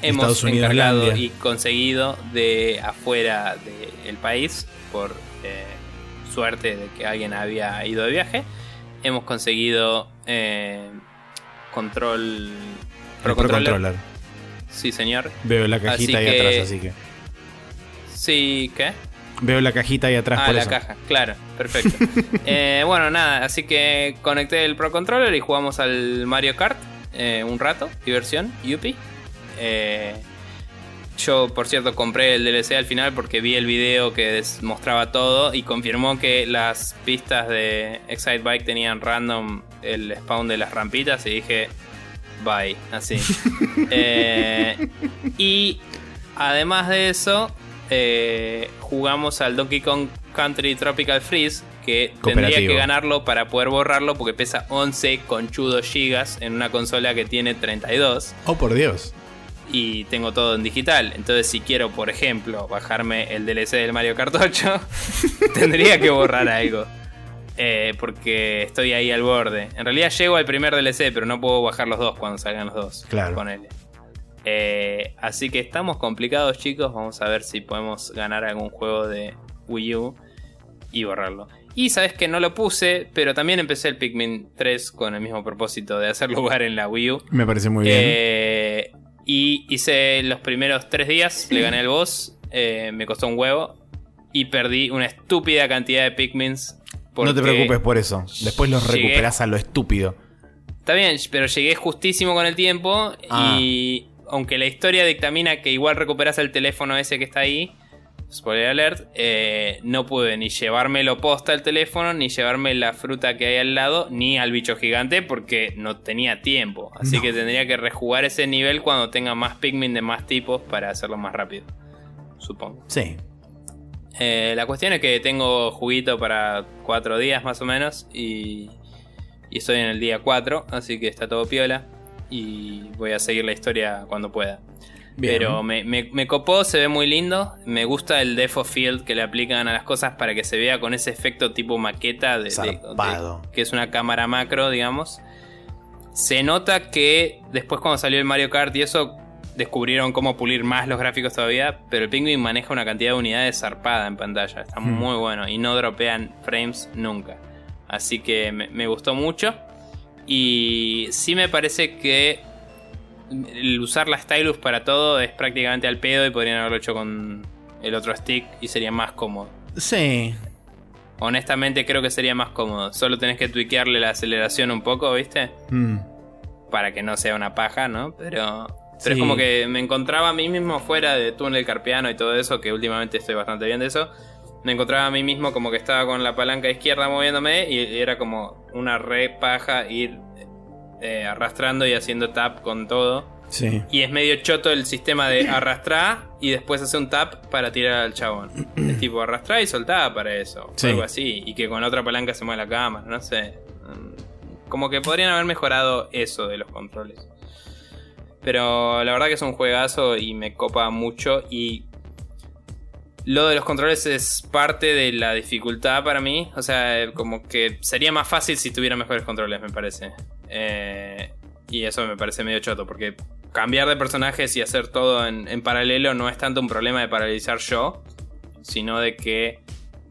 hemos encargado y conseguido de afuera del país por suerte de que alguien había ido de viaje, hemos conseguido eh, control Pro Controller. Sí, señor. Veo la cajita ahí atrás, así que. Sí, ¿qué? Veo la cajita ahí atrás. Ah, la caja, claro, perfecto. (laughs) Eh, bueno, nada, así que conecté el Pro Controller y jugamos al Mario Kart eh, un rato, diversión, yupi. Eh, yo, por cierto, compré el DLC al final porque vi el video que mostraba todo y confirmó que las pistas de Excite Bike tenían random el spawn de las rampitas y dije, bye, así. (laughs) Eh, y además de eso, eh, jugamos al Donkey Kong Country Tropical Freeze, que tendría que ganarlo para poder borrarlo porque pesa 11 conchudos gigas en una consola que tiene 32. Oh, por Dios y tengo todo en digital. Entonces, si quiero, por ejemplo, bajarme el DLC del Mario Kart 8, (laughs) tendría que borrar algo. Eh, porque estoy ahí al borde. En realidad llego al primer DLC, pero no puedo bajar los dos cuando salgan los dos. Claro. Con él. Eh, así que estamos complicados, chicos. Vamos a ver si podemos ganar algún juego de Wii U y borrarlo. Y sabes que no lo puse, pero también empecé el Pikmin 3 con el mismo propósito de hacer lugar en la Wii U. Me parece muy bien. Y hice los primeros tres días, le gané el boss, eh, me costó un huevo y perdí una estúpida cantidad de Pikmins. No te preocupes por eso, después los recuperás a lo estúpido. Está bien, pero llegué justísimo con el tiempo y ah. aunque la historia dictamina que igual recuperas el teléfono ese que está ahí, spoiler alert, eh, no pude ni llevármelo posta al teléfono, ni llevarme la fruta que hay al lado, ni al bicho gigante porque no tenía tiempo. Así que tendría que rejugar ese nivel cuando tenga más Pikmin de más tipos para hacerlo más rápido. Supongo. Sí. Eh, la cuestión es que tengo juguito para cuatro días más o menos y, y estoy en el día 4, así que está todo piola y voy a seguir la historia cuando pueda. Pero me, copó, se ve muy lindo. Me gusta el Defo Field que le aplican a las cosas para que se vea con ese efecto tipo maqueta de, que es una cámara macro, digamos. Se nota que después cuando salió el Mario Kart y eso descubrieron cómo pulir más los gráficos todavía, pero el Penguin maneja una cantidad de unidades zarpada en pantalla, está hmm. muy bueno y no dropean frames nunca. Así que me gustó mucho y sí me parece que el usar la stylus para todo es prácticamente al pedo y podrían haberlo hecho con el otro stick y sería más cómodo. Sí. Honestamente creo que sería más cómodo. Solo tenés que tweakearle la aceleración un poco, ¿viste? Mm. Para que no sea una paja, ¿no? Pero, pero es como que me encontraba a mí mismo fuera de túnel carpiano y todo eso, que últimamente estoy bastante bien de eso. Me encontraba a mí mismo como que estaba con la palanca izquierda moviéndome y era como una re paja ir eh, arrastrando y haciendo tap con todo. Sí. Y es medio choto el sistema de arrastrar y después hacer un tap para tirar al chabón. (clears throat) es tipo arrastrar y soltar para eso. Sí. Algo así. Y que con otra palanca se mueve la cámara, no sé. Mm, Como que podrían haber mejorado eso de los controles. Pero la verdad que es un juegazo y me copa mucho. Y lo de los controles es parte de la dificultad para mí. O sea, como que sería más fácil si tuviera mejores controles, me parece. Eh, y eso me parece medio choto, porque cambiar de personajes y hacer todo en, en paralelo no es tanto un problema de paralizar yo, sino de que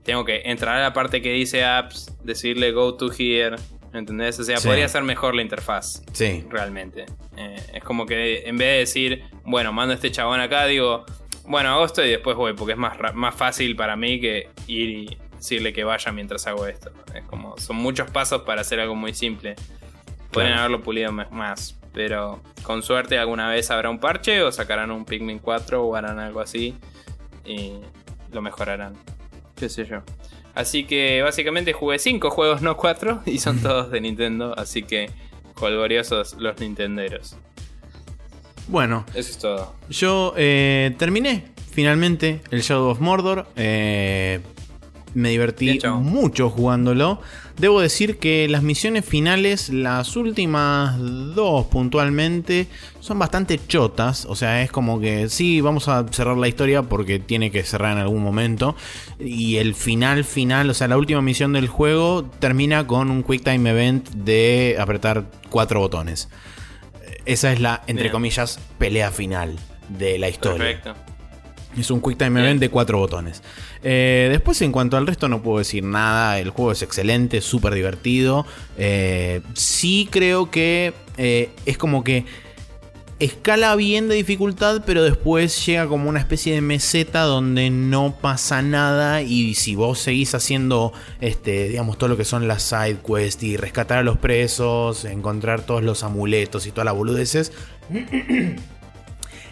tengo que entrar a la parte que dice apps, decirle go to here, ¿entendés? O sea, Sí. podría ser mejor la interfaz Sí. realmente. Eh, es como que en vez de decir, bueno, mando a este chabón acá, digo, bueno, hago esto y después voy, porque es más, más fácil para mí que ir y decirle que vaya mientras hago esto. Es como, son muchos pasos para hacer algo muy simple. Claro. haberlo pulido más, pero con suerte alguna vez habrá un parche o sacarán un Pikmin 4 o harán algo así y lo mejorarán. Qué sé yo. Así que básicamente jugué 5 juegos, no 4, y son todos de Nintendo, así que colgoriosos los nintenderos. Bueno, Eso es todo. yo eh, terminé finalmente el Shadow of Mordor. eh, me divertí Bien, mucho jugándolo. Debo decir que las misiones finales, las últimas dos puntualmente, son bastante chotas. O sea, es como que sí, vamos a cerrar la historia porque tiene que cerrar en algún momento. Y el final final, o sea, la última misión del juego termina con un Quick Time Event de apretar cuatro botones. Esa es la, entre Bien. comillas, pelea final de la historia. Perfecto. Es un Quick Time. Event de cuatro botones. Eh, después, en cuanto al resto, no puedo decir nada. El juego es excelente, súper divertido. Eh, sí creo que eh, es como que escala bien de dificultad, pero después llega como una especie de meseta donde no pasa nada. Y si vos seguís haciendo, este, digamos, todo lo que son las side quests y rescatar a los presos, encontrar todos los amuletos y todas las boludeces, (clears throat)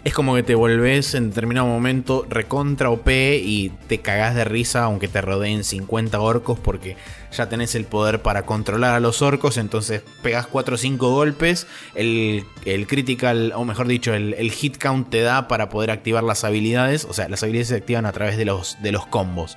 es como que te volvés en determinado momento recontra OP y te cagás de risa aunque te rodeen 50 orcos porque ya tenés el poder para controlar a los orcos, entonces pegás 4 o 5 golpes, el, el critical, o mejor dicho, el, el hit count te da para poder activar las habilidades, o sea, las habilidades se activan a través de los, de los combos.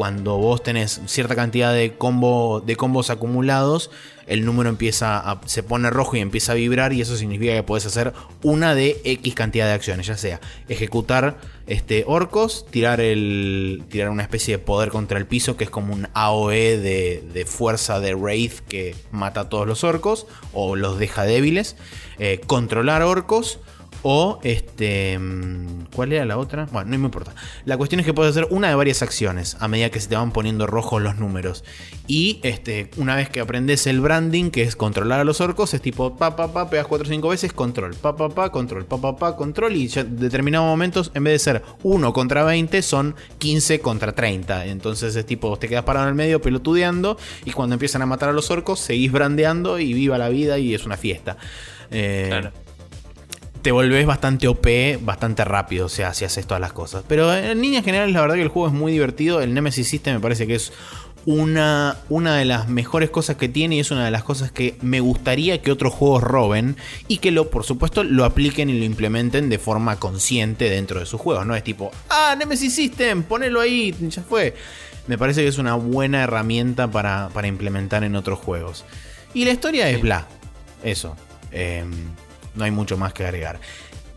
Cuando vos tenés cierta cantidad de, combo, de combos acumulados, el número empieza a, se pone rojo y empieza a vibrar y eso significa que podés hacer una de X cantidad de acciones, ya sea ejecutar este, orcos, tirar, el, tirar una especie de poder contra el piso que es como un AOE de, de fuerza de Wraith que mata a todos los orcos o los deja débiles, eh, controlar orcos o este. mm, ¿Cuál era la otra? Bueno, no me importa. La cuestión es que puedes hacer una de varias acciones a medida que se te van poniendo rojos los números. Y este, una vez que aprendes el branding, que es controlar a los orcos, es tipo pa pa pa, pegas 4 o 5 veces, control, pa pa pa, control, pa pa pa, control. Y ya en determinados momentos, en vez de ser 1 contra 20, son 15 contra 30. Entonces es tipo, te quedas parado en el medio pelotudeando. Y cuando empiezan a matar a los orcos, seguís brandeando y viva la vida y es una fiesta. Eh, Claro. Te volvés bastante OP bastante rápido, o sea, si haces todas las cosas. Pero en líneas generales, la verdad que el juego es muy divertido. El Nemesis System me parece que es una, una de las mejores cosas que tiene y es una de las cosas que me gustaría que otros juegos roben y que lo, por supuesto, lo apliquen y lo implementen de forma consciente dentro de sus juegos. No es tipo, ah, Nemesis System, ponelo ahí, ya fue. Me parece que es una buena herramienta para, para implementar en otros juegos. Y la historia es bla. Eso. Em, no hay mucho más que agregar.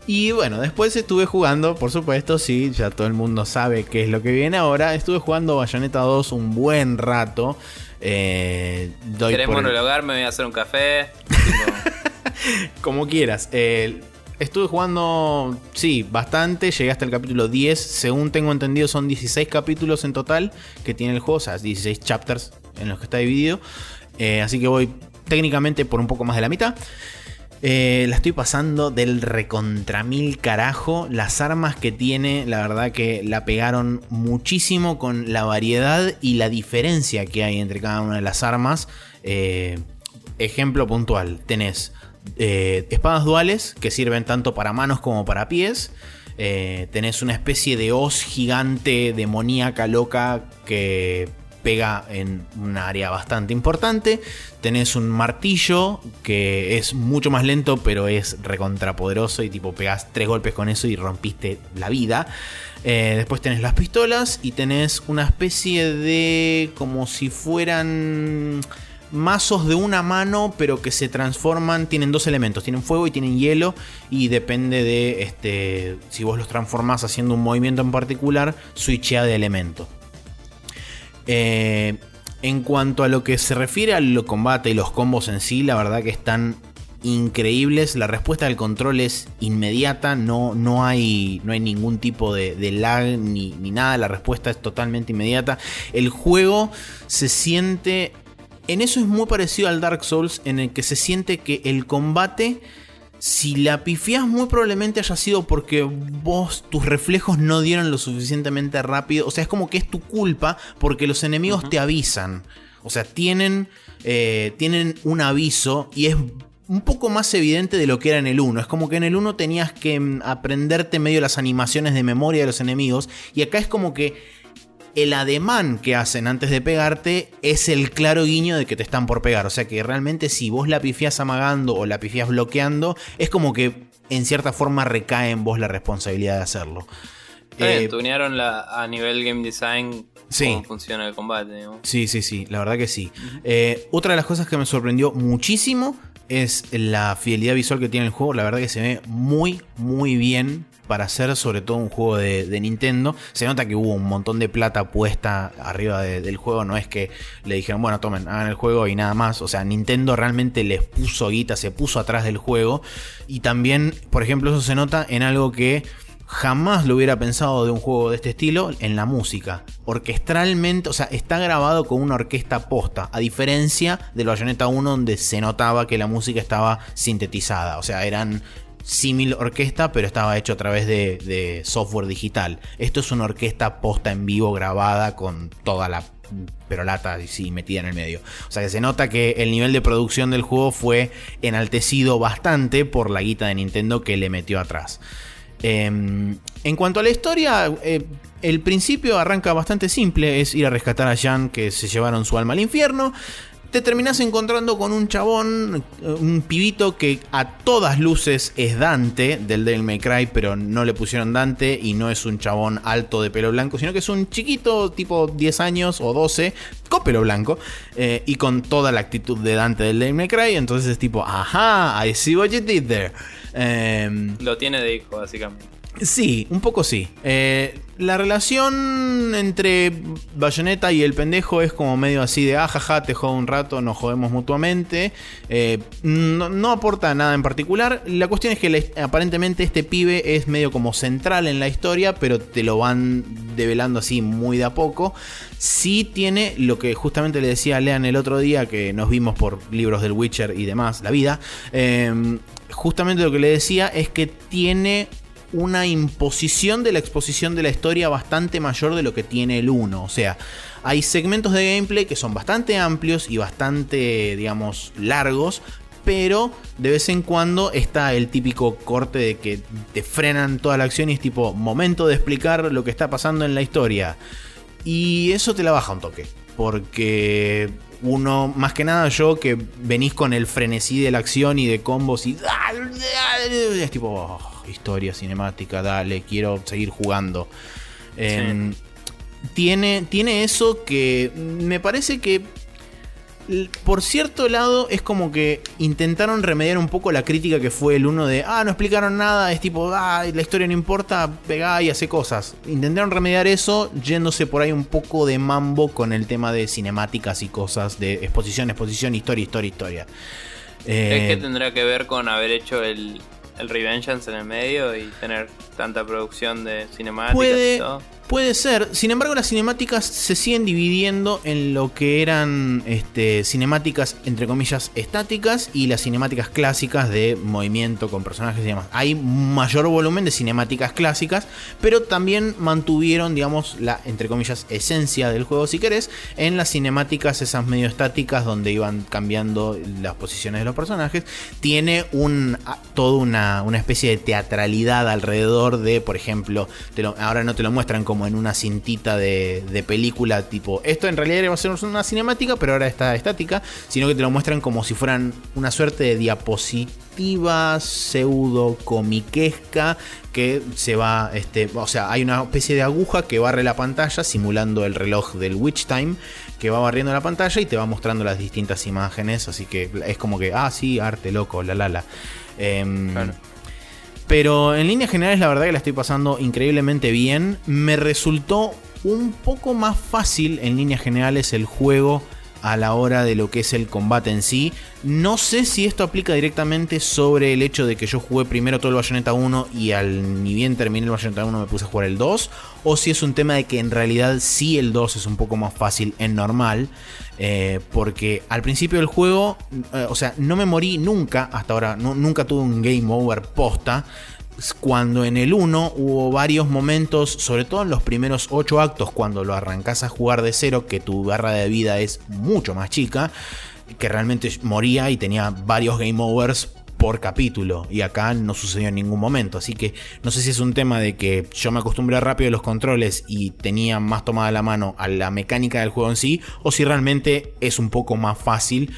Y bueno, después estuve jugando, por supuesto, sí, ya todo el mundo sabe qué es lo que viene ahora. Estuve jugando Bayonetta 2 un buen rato. Eh, doy ¿Querés por el- monologar? Me voy a hacer un café. (laughs) Como quieras. Eh, estuve jugando, sí, bastante. Llegué hasta el capítulo 10. Según tengo entendido, son 16 capítulos en total que tiene el juego. O sea, 16 chapters en los que está dividido. Eh, así que voy técnicamente por un poco más de la mitad. Eh, la estoy pasando del recontra mil carajo. Las armas que tiene, la verdad que la pegaron muchísimo con la variedad y la diferencia que hay entre cada una de las armas. Eh, ejemplo puntual: tenés eh, espadas duales que sirven tanto para manos como para pies. Tenés una especie de hoz gigante, demoníaca, loca, que pega en un área bastante importante. Tenés un martillo que es mucho más lento, pero es recontrapoderoso y tipo pegas tres golpes con eso y rompiste la vida. Eh, después tenés las pistolas y tenés una especie de como si fueran mazos de una mano, pero que se transforman, tienen dos elementos, tienen fuego y tienen hielo, y depende de este, si vos los transformás haciendo un movimiento en particular, switchea de elemento. Eh, en cuanto a lo que se refiere al combate y los combos en sí, la verdad que están increíbles. La respuesta del control es inmediata, no, no, hay, no hay ningún tipo de, lag ni, ni, nada. La respuesta es totalmente inmediata. El juego se siente en eso es muy parecido al Dark Souls, en el que se siente que el combate, si la pifias, muy probablemente haya sido porque vos, tus reflejos no dieron lo suficientemente rápido. O sea, es como que es tu culpa porque los enemigos te avisan. O sea, tienen, eh, tienen un aviso y es un poco más evidente de lo que era en el 1. Es como que en el 1 tenías que mm, aprenderte medio las animaciones de memoria de los enemigos. Y acá es como que el ademán que hacen antes de pegarte es el claro guiño de que te están por pegar. O sea que realmente si vos la pifiás amagando o la pifiás bloqueando, es como que en cierta forma recae en vos la responsabilidad de hacerlo. Eh, tunearon la, a nivel game design cómo funciona el combate. Sí, sí, sí, la verdad que sí. Eh, otra de las cosas que me sorprendió muchísimo es la fidelidad visual que tiene el juego. La verdad que se ve muy, muy bien para hacer sobre todo un juego de, Nintendo. Se nota que hubo un montón de plata puesta arriba del juego. No es que le dijeron, bueno, tomen, hagan el juego y nada más. O sea, Nintendo realmente les puso guita, se puso atrás del juego. Y también, por ejemplo, eso se nota en algo que jamás lo hubiera pensado de un juego de este estilo en la música. Orquestralmente, o sea, está grabado con una orquesta posta, a diferencia del Bayonetta 1 donde se notaba que la música estaba sintetizada, o sea, eran símil orquesta, pero estaba hecho a través de, software digital. Esto es una orquesta posta en vivo grabada con toda la perolata metida en el medio. O sea que se nota que el nivel de producción del juego fue enaltecido bastante por la guita de Nintendo que le metió atrás. Em, en cuanto a la historia, eh, el principio arranca bastante simple, es ir a rescatar a Jan que se llevaron su alma al infierno te terminás encontrando con un chabón, un pibito que a todas luces es Dante del Devil May Cry, pero no le pusieron Dante y no es un chabón alto de pelo blanco, sino que es un chiquito tipo 10 años o 12 con pelo blanco eh, y con toda la actitud de Dante del Devil May Cry. Entonces es tipo, ajá, I see what you did there. Em, Lo tiene de hijo, básicamente. Sí, un poco sí. Eh, la relación entre Bayonetta y el pendejo es como medio así de ajaja, ah, te jodo un rato, nos jodemos mutuamente. Eh, no, aporta nada en particular. La cuestión es que aparentemente este pibe es medio como central en la historia, pero te lo van develando así muy de a poco. Sí tiene lo que justamente le decía a Lean el otro día, que nos vimos por libros del Witcher y demás, la vida. Eh, justamente lo que le decía es que tiene una imposición de la exposición de la historia bastante mayor de lo que tiene el 1. O sea, hay segmentos de gameplay que son bastante amplios y bastante, digamos, largos, pero de vez en cuando está el típico corte de que te frenan toda la acción y es tipo momento de explicar lo que está pasando en la historia. Y eso te la baja un toque, porque uno, más que nada yo, que venís con el frenesí de la acción y de combos y... Es tipo... Oh, historia cinemática, dale, quiero seguir jugando. Em, tiene, tiene eso que me parece que por cierto lado es como que intentaron remediar un poco la crítica que fue el uno de, ah, no explicaron nada, es tipo, ah, la historia no importa, pegá y hace cosas. Intentaron remediar eso yéndose por ahí un poco de mambo con el tema de cinemáticas y cosas, de exposición, exposición, historia, historia, historia. ¿Es que eh, tendrá que ver con haber hecho el, el Revengeance en el medio y tener tanta producción de cinemáticas puede, y todo. Puede ser, sin embargo las cinemáticas se siguen dividiendo en lo que eran este, cinemáticas entre comillas estáticas y las cinemáticas clásicas de movimiento con personajes y demás. Hay mayor volumen de cinemáticas clásicas, pero también mantuvieron, digamos, la entre comillas esencia del juego si querés, en las cinemáticas esas medio estáticas donde iban cambiando las posiciones de los personajes. Tiene un, toda una, una especie de teatralidad alrededor de, por ejemplo, ahora no te lo muestran como como en una cintita de, película, tipo, esto en realidad va a ser una cinemática, pero ahora está estática, sino que te lo muestran como si fueran una suerte de diapositiva pseudo comiquesca que se va, este, o sea, hay una especie de aguja que barre la pantalla simulando el reloj del Witch Time que va barriendo la pantalla y te va mostrando las distintas imágenes, así que es como que, ah, sí, arte loco, la la la. Em, pero en líneas generales la verdad que la estoy pasando increíblemente bien. Me resultó un poco más fácil en líneas generales el juego a la hora de lo que es el combate en sí. No sé si esto aplica directamente sobre el hecho de que yo jugué primero todo el Bayonetta 1 y al ni bien terminé el Bayonetta 1 me puse a jugar el 2, o si es un tema de que en realidad sí el 2 es un poco más fácil en normal. Eh, porque al principio del juego, eh, o sea, no me morí nunca, hasta ahora, nunca tuve un game over posta. Cuando en el 1 hubo varios momentos, sobre todo en los primeros 8 actos, cuando lo arrancas a jugar de cero, que tu barra de vida es mucho más chica, que realmente moría y tenía varios game overs por capítulo y acá no sucedió en ningún momento así que no sé si es un tema de que yo me acostumbré rápido a los controles y tenía más tomada la mano a la mecánica del juego en sí o si realmente es un poco más fácil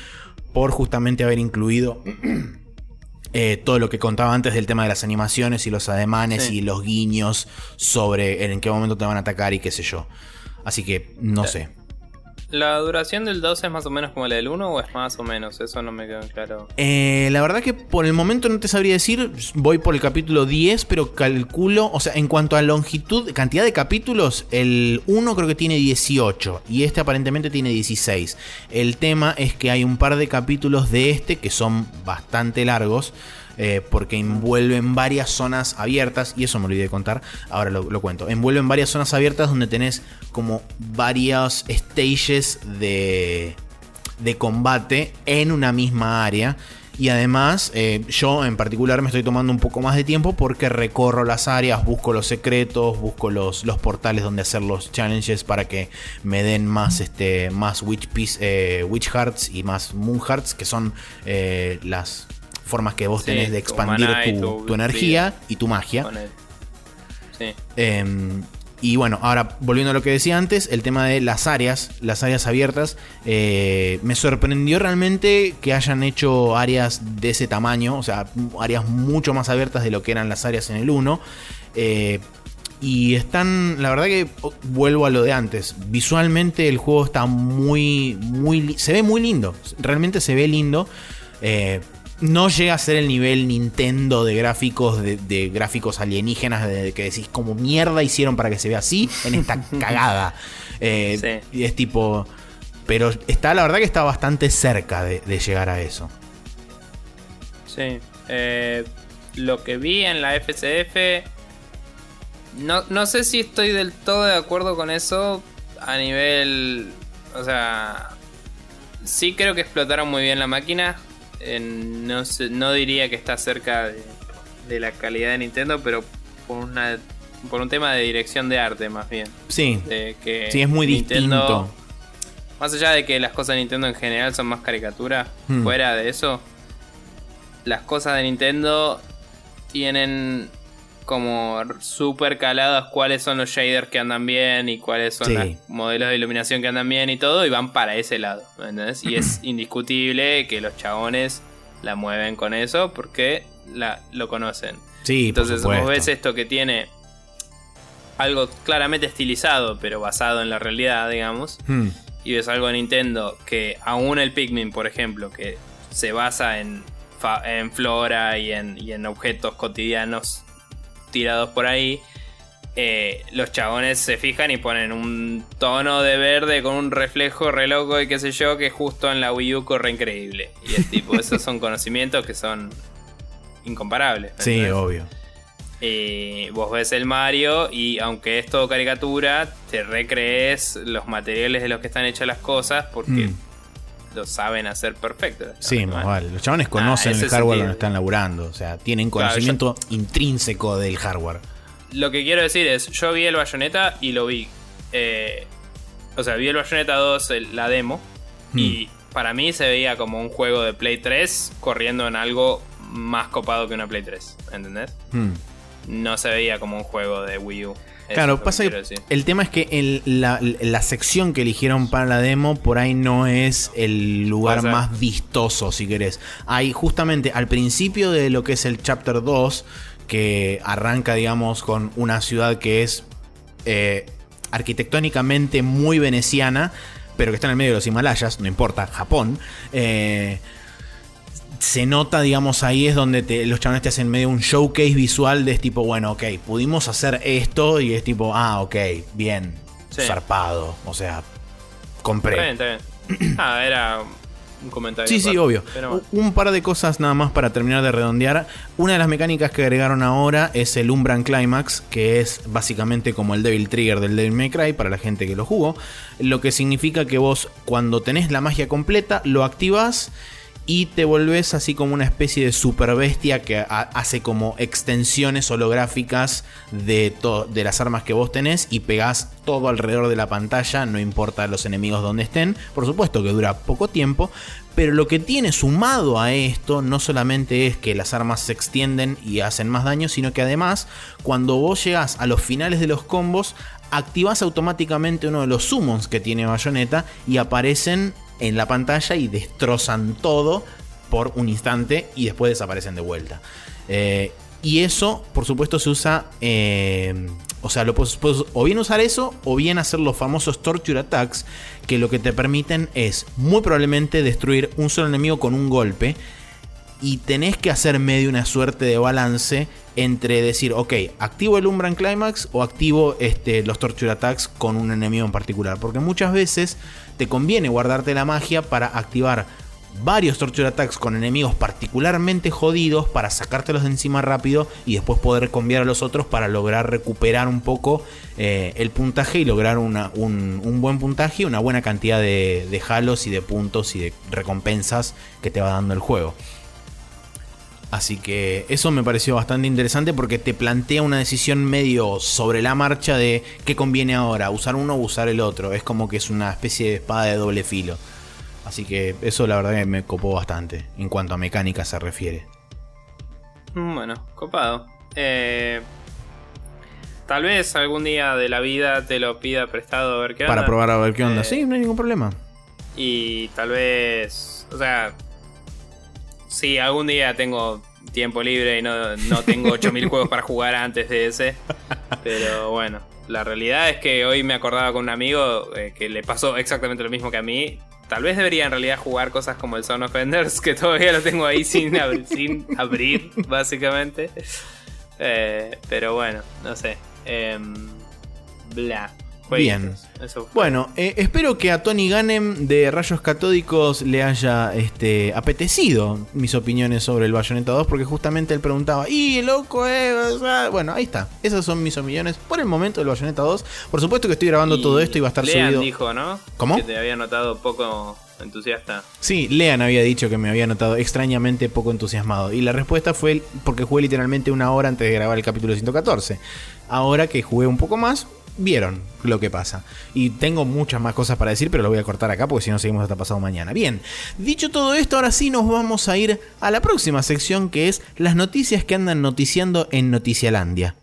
por justamente haber incluido (clears throat) Eh, todo lo que contaba antes del tema de las animaciones y los ademanes y los guiños sobre en qué momento te van a atacar y qué sé yo. Así que no eh, sé. ¿La duración del 2 es más o menos como la del 1 o es más o menos? Eso no me quedó claro. Eh, la verdad que por el momento no te sabría decir. Voy por el capítulo 10, pero calculo. O sea, en cuanto a longitud, cantidad de capítulos, el 1 creo que tiene 18 y este aparentemente tiene 16. El tema es que hay un par de capítulos de este que son bastante largos. Eh, porque envuelven varias zonas abiertas, y eso me olvidé de contar, ahora lo, cuento, envuelven varias zonas abiertas donde tenés como varios stages de, de combate en una misma área. Y además, eh, yo en particular me estoy tomando un poco más de tiempo porque recorro las áreas, busco los secretos, busco los, los portales donde hacer los challenges para que me den más, este, más Witch, eh, Witch Hearts y más Moon Hearts, que son las formas que vos tenés de expandir tu, energía y tu magia. Em, y bueno, ahora volviendo a lo que decía antes, el tema de las áreas, las áreas abiertas, eh, me sorprendió realmente que hayan hecho áreas de ese tamaño, o sea, áreas mucho más abiertas de lo que eran las áreas en el 1. Eh, y están, la verdad que oh, vuelvo a lo de antes. Visualmente el juego está muy, muy, se ve muy lindo. Realmente se ve lindo. Eh, no llega a ser el nivel Nintendo de gráficos, de, gráficos alienígenas, de, que decís, como mierda hicieron para que se vea así en esta (laughs) cagada. Eh, y es tipo. Pero está, la verdad que está bastante cerca de, llegar a eso. Sí. Eh, lo que vi en la FCF. No, no sé si estoy del todo de acuerdo con eso. A nivel. O sea. Sí creo que explotaron muy bien la máquina no, no diría que está cerca de, la calidad de Nintendo, pero por una por un tema de dirección de arte más bien. Sí. que sí, es muy distinto. Más allá de que las cosas de Nintendo en general son más caricatura, hmm. fuera de eso, las cosas de Nintendo tienen como super calados cuáles son los shaders que andan bien y cuáles son los modelos de iluminación que andan bien y todo, y van para ese lado. ¿entendés? Y es (clears throat) indiscutible que los chabones la mueven con eso porque la, lo conocen. Sí, Entonces vos ves esto que tiene algo claramente estilizado, pero basado en la realidad, digamos. Hmm. Y ves algo de Nintendo que aún el Pikmin, por ejemplo, que se basa en, en flora y en, y en objetos cotidianos tirados por ahí. Eh, los chabones se fijan y ponen un tono de verde con un reflejo re loco y qué sé yo, que justo en la Wii U corre increíble. Y es tipo, (laughs) esos son conocimientos que son incomparables. Sí, obvio. Y vos ves el Mario y aunque es todo caricatura, te recrees los materiales de los que están hechas las cosas porque mm lo saben hacer perfecto. Sí, más vale. Los chavales conocen el hardware donde están laburando. O sea, tienen conocimiento intrínseco del hardware. Lo que quiero decir es, yo vi el Bayonetta y lo vi. Eh, o sea, vi el Bayonetta 2, la demo. Hmm. Y para mí se veía como un juego de Play 3 corriendo en algo más copado que una Play 3. ¿Entendés? Hmm. no se veía como un juego de Wii U. Claro, pasa que decir. el tema es que el- la, la sección que eligieron para la demo por ahí no es el lugar más vistoso, si querés. Hay justamente al principio de lo que es el Chapter 2, que arranca, digamos, con una ciudad que es eh, arquitectónicamente muy veneciana, pero que está en el medio de los Himalayas, no importa, Japón. eh, se nota, digamos, ahí es donde te- los chavales te hacen medio un showcase visual de es tipo, bueno, ok, pudimos hacer esto y es tipo, ah, ok, bien, Sí. zarpado, o sea, Está compré. bien, está bien. Ah, era un comentario. Sí, sí, obvio. pero. Un par de cosas nada más para terminar de redondear. Una de las mecánicas que agregaron ahora es el Umbran Climax, que es básicamente como el Devil Trigger del Devil May Cry para la gente que lo jugó. Lo que significa que vos, cuando tenés la magia completa, lo activás y te volvés así como una especie de super bestia que ha- hace como extensiones holográficas de, de las armas que vos tenés y pegás todo alrededor de la pantalla, no importa los enemigos donde estén. Por supuesto que dura poco tiempo, pero lo que tiene sumado a esto no solamente es que las armas se extienden y hacen más daño, sino que además cuando vos llegás a los finales de los combos, activás automáticamente uno de los summons que tiene Bayonetta y aparecen en la pantalla y destrozan todo por un instante y después desaparecen de vuelta. Eh, y eso, por supuesto, se usa. eh, o sea, lo puedes, o bien usar eso o bien hacer los famosos Torture Attacks, que lo que te permiten es muy probablemente destruir un solo enemigo con un golpe. Y tenés que hacer medio una suerte de balance entre decir, ok, activo el Umbran Climax o activo este, los Torture Attacks con un enemigo en particular. Porque muchas veces te conviene guardarte la magia para activar varios Torture Attacks con enemigos particularmente jodidos para sacártelos de encima rápido y después poder cambiar a los otros para lograr recuperar un poco eh, el puntaje y lograr un, un buen puntaje y una buena cantidad de, de halos y de puntos y de recompensas que te va dando el juego. Así que eso me pareció bastante interesante porque te plantea una decisión medio sobre la marcha de qué conviene ahora, usar uno o usar el otro. Es como que es una especie de espada de doble filo. Así que eso la verdad que me copó bastante en cuanto a mecánica se refiere. Mm, Bueno, copado. Eh, tal vez algún día de la vida te lo pida prestado a ver qué onda. Para probar a ver qué onda. Eh, Sí, no hay ningún problema. Y tal vez. O sea. Si algún día tengo tiempo libre y no, no tengo 8000 (laughs) juegos para jugar antes de ese. Pero bueno, la realidad es que hoy me acordaba con un amigo eh, que le pasó exactamente lo mismo que a mí. Tal vez debería en realidad jugar cosas como el Son of Enders, que todavía lo tengo ahí sin, (laughs) abri- sin abrir, básicamente. Eh, pero bueno, no sé. Em, bla. Bien. Eso. Bueno, eh, espero que a Tony Gannem de Rayos Catódicos le haya este, apetecido mis opiniones sobre el Bayonetta 2, porque justamente él preguntaba, ¡y loco! eh, o sea", Bueno, ahí está. Esas son mis opiniones por el momento del Bayonetta 2. Por supuesto que estoy grabando Y todo esto y va a estar Lean subido. dijo, ¿no? ¿Cómo? Que te había notado poco entusiasta. Sí, Lean había dicho que me había notado extrañamente poco entusiasmado. Y la respuesta fue porque jugué literalmente una hora antes de grabar el capítulo 114. Ahora que jugué un poco más, vieron lo que pasa. Y tengo muchas más cosas para decir, pero lo voy a cortar acá porque si no seguimos hasta pasado mañana. Bien, dicho todo esto, ahora sí nos vamos a ir a la próxima sección que es las noticias que andan noticiando en Noticialandia.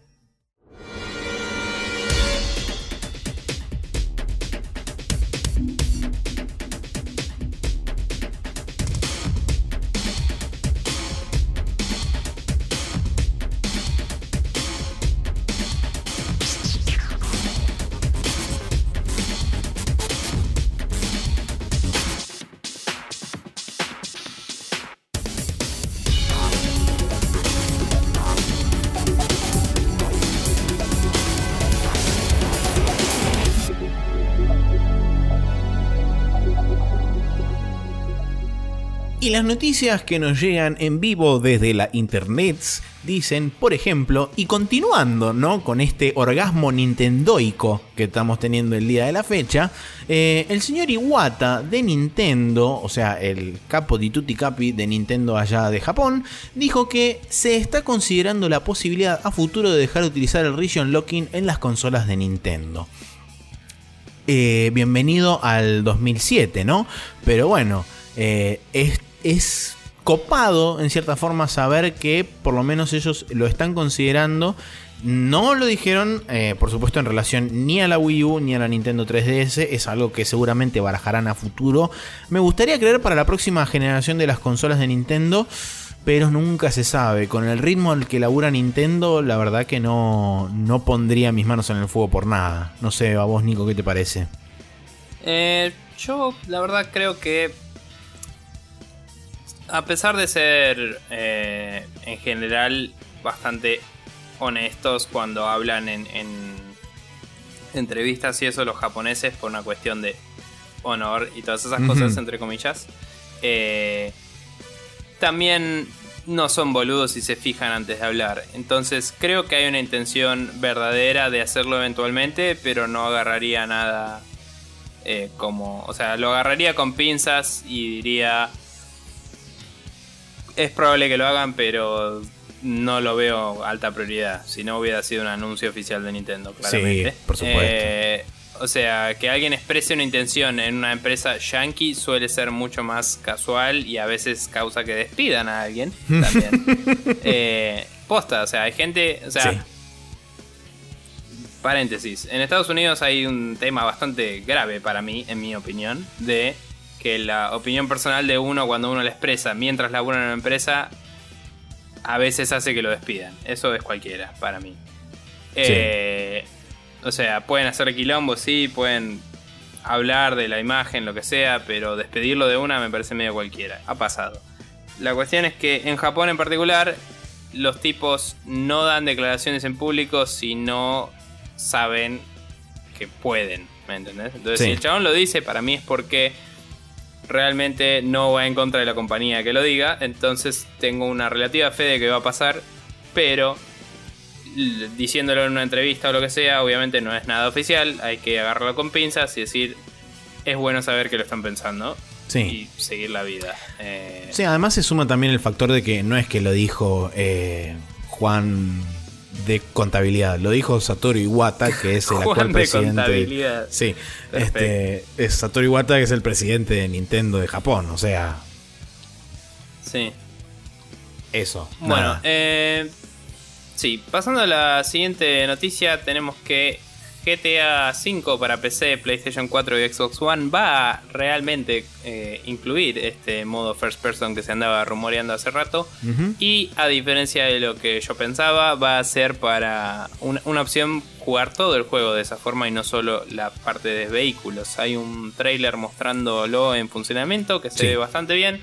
Las noticias que nos llegan en vivo desde la internet dicen, por ejemplo, y continuando, ¿no? Con este orgasmo nintendoico que estamos teniendo el día de la fecha, eh, el señor Iwata de Nintendo, o sea, el capo di tutti capi de Nintendo allá de Japón, dijo que se está considerando la posibilidad a futuro de dejar de utilizar el region locking en las consolas de Nintendo. Eh, bienvenido al 2007, ¿no? Pero bueno, eh, es, es copado en cierta forma saber que por lo menos ellos lo están considerando. No lo dijeron, eh, por supuesto, en relación ni a la Wii U ni a la Nintendo 3DS. Es algo que seguramente barajarán a futuro. Me gustaría creer para la próxima generación de las consolas de Nintendo. Pero nunca se sabe. Con el ritmo al que labura Nintendo, la verdad que no, no pondría mis manos en el fuego por nada. No sé, a vos, Nico, ¿qué te parece? Eh, yo, la verdad, creo que a pesar de ser eh, en general bastante honestos cuando hablan en, entrevistas y eso los japoneses por una cuestión de honor y todas esas cosas entre comillas eh, también no son boludos y se fijan antes de hablar. Entonces creo que hay una intención verdadera de hacerlo eventualmente pero no agarraría nada eh, como o sea lo agarraría con pinzas y diría es probable que lo hagan, pero no lo veo alta prioridad. Si no hubiera sido un anuncio oficial de Nintendo, claramente. Sí, por supuesto. Eh, o sea, que alguien exprese una intención en una empresa yankee suele ser mucho más casual y a veces causa que despidan a alguien también. (laughs) Eh, posta, o sea, hay gente. O sea, paréntesis. En Estados Unidos hay un tema bastante grave para mí, en mi opinión, de que la opinión personal de uno cuando uno la expresa mientras labura en una empresa a veces hace que lo despidan. Eso es cualquiera para mí. Eh, o sea, pueden hacer quilombo, sí, pueden hablar de la imagen, lo que sea, pero despedirlo de una me parece medio cualquiera. Ha pasado. La cuestión es que en Japón en particular los tipos no dan declaraciones en público si no saben que pueden, ¿me entendés? Entonces, si el chabón lo dice, para mí es porque realmente no va en contra de la compañía que lo diga, entonces tengo una relativa fe de que va a pasar, pero diciéndolo en una entrevista o lo que sea, obviamente no es nada oficial, hay que agarrarlo con pinzas y decir, es bueno saber que lo están pensando. Y seguir la vida. Eh, sí, además se suma también el factor de que no es que lo dijo eh, Juan de contabilidad. Lo dijo Satoru Iwata, que es el (laughs) actual presidente. Sí, este, es Satoru Iwata, que es el presidente de Nintendo de Japón, o sea. Sí. Eso. Bueno, eh, sí, pasando a la siguiente noticia, tenemos que GTA V para PC, PlayStation 4 y Xbox One va a realmente eh, incluir este modo first person que se andaba rumoreando hace rato. Y a diferencia de lo que yo pensaba, va a ser para una, opción jugar todo el juego de esa forma y no solo la parte de vehículos. Hay un trailer mostrándolo en funcionamiento que se ve bastante bien.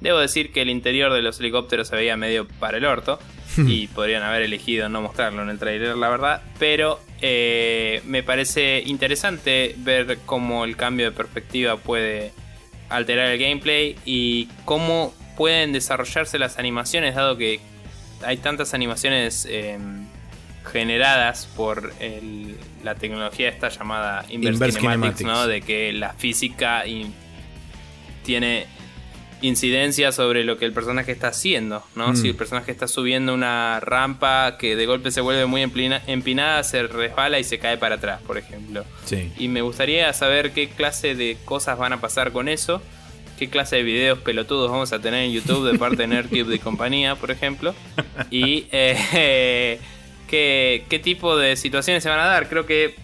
Debo decir que el interior de los helicópteros se veía medio para el orto. (laughs) y podrían haber elegido no mostrarlo en el trailer, la verdad. Pero eh, me parece interesante ver cómo el cambio de perspectiva puede alterar el gameplay y cómo pueden desarrollarse las animaciones, dado que hay tantas animaciones em, generadas por la tecnología esta llamada Inverse, Kinematics, ¿no? De que la física tiene incidencia sobre lo que el personaje está haciendo, ¿no? Si el mm. personaje está subiendo una rampa que de golpe se vuelve muy empinada, se resbala y se cae para atrás, por ejemplo. Sí. Y me gustaría saber qué clase de cosas van a pasar con eso, qué clase de videos pelotudos vamos a tener en YouTube de parte de Nerdcube y compañía, por ejemplo, y (laughs) eh, (laughs) qué, qué tipo de situaciones se van a dar. Creo que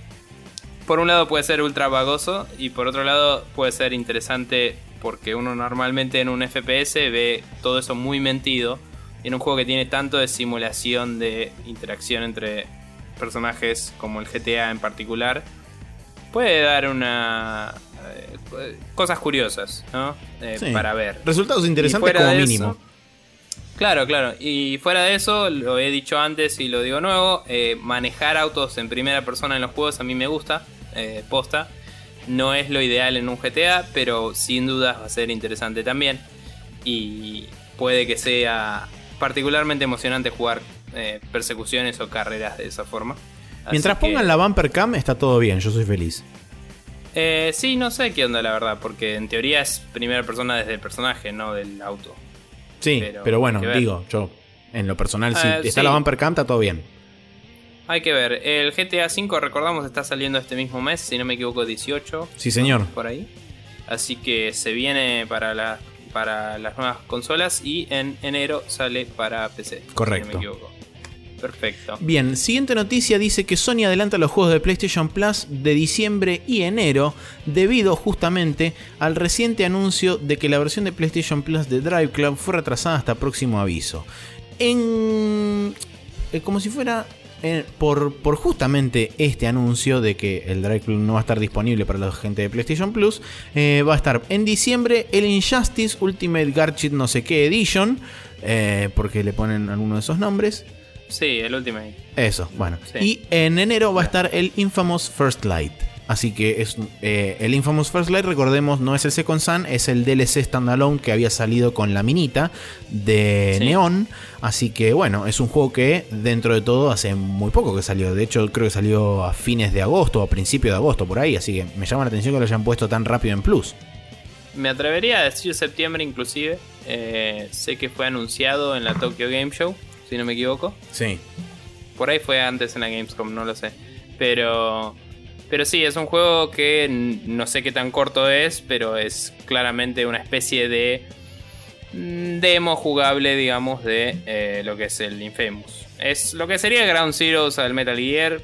por un lado puede ser ultra vagoso y por otro lado puede ser interesante porque uno normalmente en un FPS ve todo eso muy mentido. En un juego que tiene tanto de simulación de interacción entre personajes como el GTA en particular, puede dar una eh, cosas curiosas, ¿no? Eh, para ver. Resultados interesantes como mínimo. claro, claro. Y fuera de eso, lo he dicho antes y lo digo nuevo, eh, manejar autos en primera persona en los juegos a mí me gusta, posta. No es lo ideal en un GTA, pero sin dudas va a ser interesante también. Y puede que sea particularmente emocionante jugar eh, persecuciones o carreras de esa forma. Mientras pongan la bumper cam está todo bien, yo soy feliz. Eh, sí, no sé qué onda la verdad, porque en teoría es primera persona desde el personaje, no del auto. Sí, pero, bueno, digo, yo en lo personal, si ah, está la bumper cam está todo bien. Hay que ver. El GTA V, recordamos, está saliendo este mismo mes, si no me equivoco, 18. Sí, señor. Por ahí. Así que se viene para, la, para las nuevas consolas y en enero sale para PC. Correcto. Si no me equivoco. Perfecto. Bien, siguiente noticia dice que Sony adelanta los juegos de PlayStation Plus de diciembre y enero debido justamente al reciente anuncio de que la versión de PlayStation Plus de Drive Club fue retrasada hasta próximo aviso. En... eh, como si fuera por, por justamente este anuncio de que el Drive Club no va a estar disponible para la gente de PlayStation Plus, eh, va a estar en diciembre el Injustice Ultimate Garchit no sé qué Edition, eh, porque le ponen alguno de esos nombres. Sí, el Ultimate. Eso, bueno. Sí. Y en enero va a estar el Infamous First Light. Así que es eh, el Infamous First Light, recordemos, no es el Second Sun, es el DLC standalone que había salido con la minita de Sí. Neon. Así que bueno, es un juego que dentro de todo hace muy poco que salió. De hecho, creo que salió a fines de agosto o a principios de agosto, por ahí. Así que me llama la atención que lo hayan puesto tan rápido en Plus. Me atrevería a decir septiembre inclusive. Eh, sé que fue anunciado en la Tokyo Game Show, si no me equivoco. Sí. Por ahí fue antes en la Gamescom, no lo sé. Pero. Pero sí, es un juego que no sé qué tan corto es, pero es claramente una especie de mm, demo jugable, digamos, de eh, lo que es el Infamous. Es lo que sería Ground Zeroes al Metal Gear,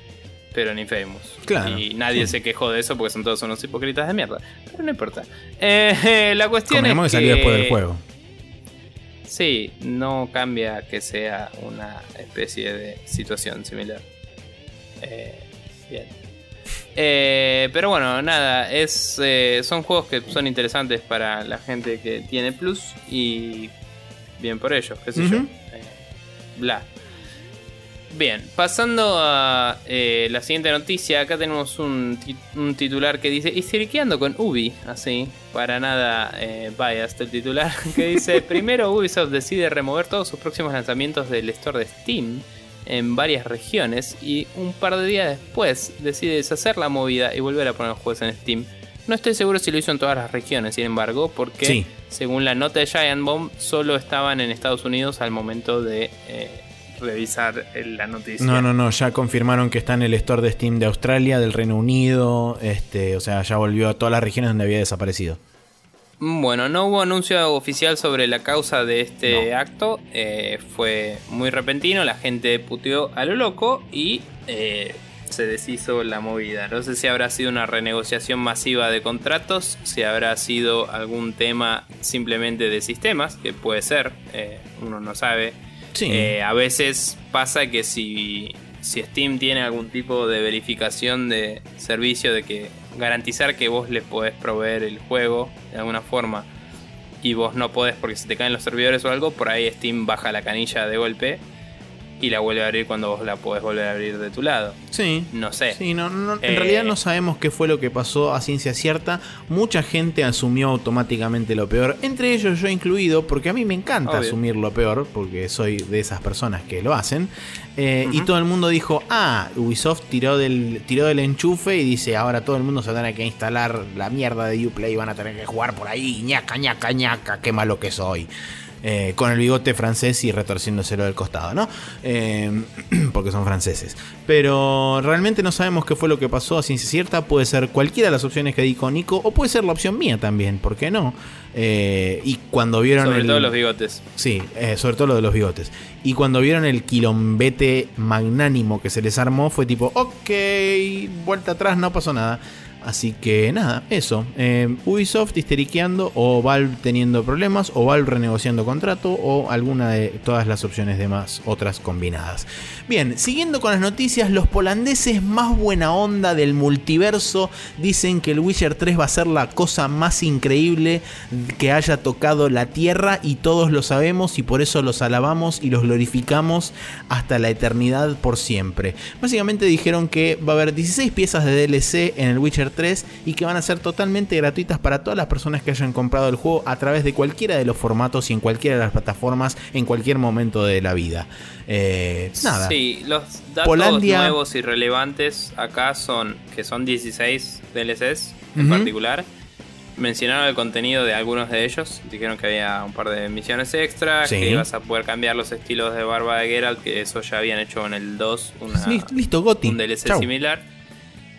pero en Infamous. Claro. Y nadie se quejó de eso porque son todos unos hipócritas de mierda. Pero no importa. Eh, (laughs) la cuestión es que después del juego. Sí, no cambia que sea una especie de situación similar. Eh, bien. Eh, pero bueno, nada, es, eh, son juegos que son interesantes para la gente que tiene Plus y bien por ellos, qué sé yo. Eh, bla. Bien, pasando a eh, la siguiente noticia, acá tenemos un, un titular que dice, histeriqueando con Ubi, así, para nada biased el titular, (laughs) que dice, primero Ubisoft decide remover todos sus próximos lanzamientos del store de Steam en varias regiones y un par de días después decide deshacer la movida y volver a poner juegos en Steam. No estoy seguro si lo hizo en todas las regiones, sin embargo, porque Sí. según la nota de Giant Bomb, solo estaban en Estados Unidos al momento de eh, revisar la noticia. No, no, no, ya confirmaron que está en el store de Steam de Australia, del Reino Unido, este, o sea, ya volvió a todas las regiones donde había desaparecido. Bueno, no hubo anuncio oficial sobre la causa de este acto. eh, fue muy repentino, la gente puteó a lo loco y eh, se deshizo la movida. No sé si habrá sido una renegociación masiva de contratos, si habrá sido algún tema simplemente de sistemas, que puede ser, eh, uno no sabe. Sí. A veces pasa que si, si Steam tiene algún tipo de verificación de servicio de que garantizar que vos le podés proveer el juego de alguna forma y vos no podés porque se te caen los servidores o algo, por ahí Steam baja la canilla de golpe y la vuelve a abrir cuando vos la podés volver a abrir de tu lado. Sí. No sé. Sí, no, no, en Eh, realidad no sabemos qué fue lo que pasó a ciencia cierta. Mucha gente asumió automáticamente lo peor, entre ellos yo incluido, porque a mí me encanta Obvio. asumir lo peor, porque soy de esas personas que lo hacen. Eh, Y todo el mundo dijo, ah, Ubisoft tiró del, tiró del enchufe y dice, ahora todo el mundo se tener que instalar la mierda de Uplay y van a tener que jugar por ahí, ñaca, ñaca, ñaca, qué malo que soy. Eh, con el bigote francés y retorciéndoselo del costado, ¿no? Eh, (clears throat) porque son franceses. Pero realmente no sabemos qué fue lo que pasó a ciencia cierta. Puede ser cualquiera de las opciones que di con Nico, o puede ser la opción mía también, ¿por qué no? Eh, y cuando vieron Sobre el- todo los bigotes. Sí, sobre todo lo de los bigotes. Y cuando vieron el quilombete magnánimo que se les armó, fue tipo, ok, vuelta atrás, no pasó nada. Así que nada, eso. Eh, Ubisoft histeriqueando, o Valve teniendo problemas, o Valve renegociando contrato, o alguna de todas las opciones demás, otras combinadas. Bien, siguiendo con las noticias, los polandeses más buena onda del multiverso dicen que el Witcher 3 va a ser la cosa más increíble que haya tocado la tierra y todos lo sabemos y por eso los alabamos y los glorificamos hasta la eternidad por siempre. Básicamente dijeron que va a haber 16 piezas de DLC en el Witcher 3 y que van a ser totalmente gratuitas para todas las personas que hayan comprado el juego a través de cualquiera de los formatos y en cualquiera de las plataformas en cualquier momento de la vida. Eh, nada. Sí, los datos Polandia- nuevos y relevantes acá son que son 16 DLCs en particular. Mencionaron el contenido de algunos de ellos. Dijeron que había un par de misiones extra, Sí. que ibas a poder cambiar los estilos de barba de Geralt, que eso ya habían hecho en el 2, una, Listo, listo, Goti. un DLC Chau. similar.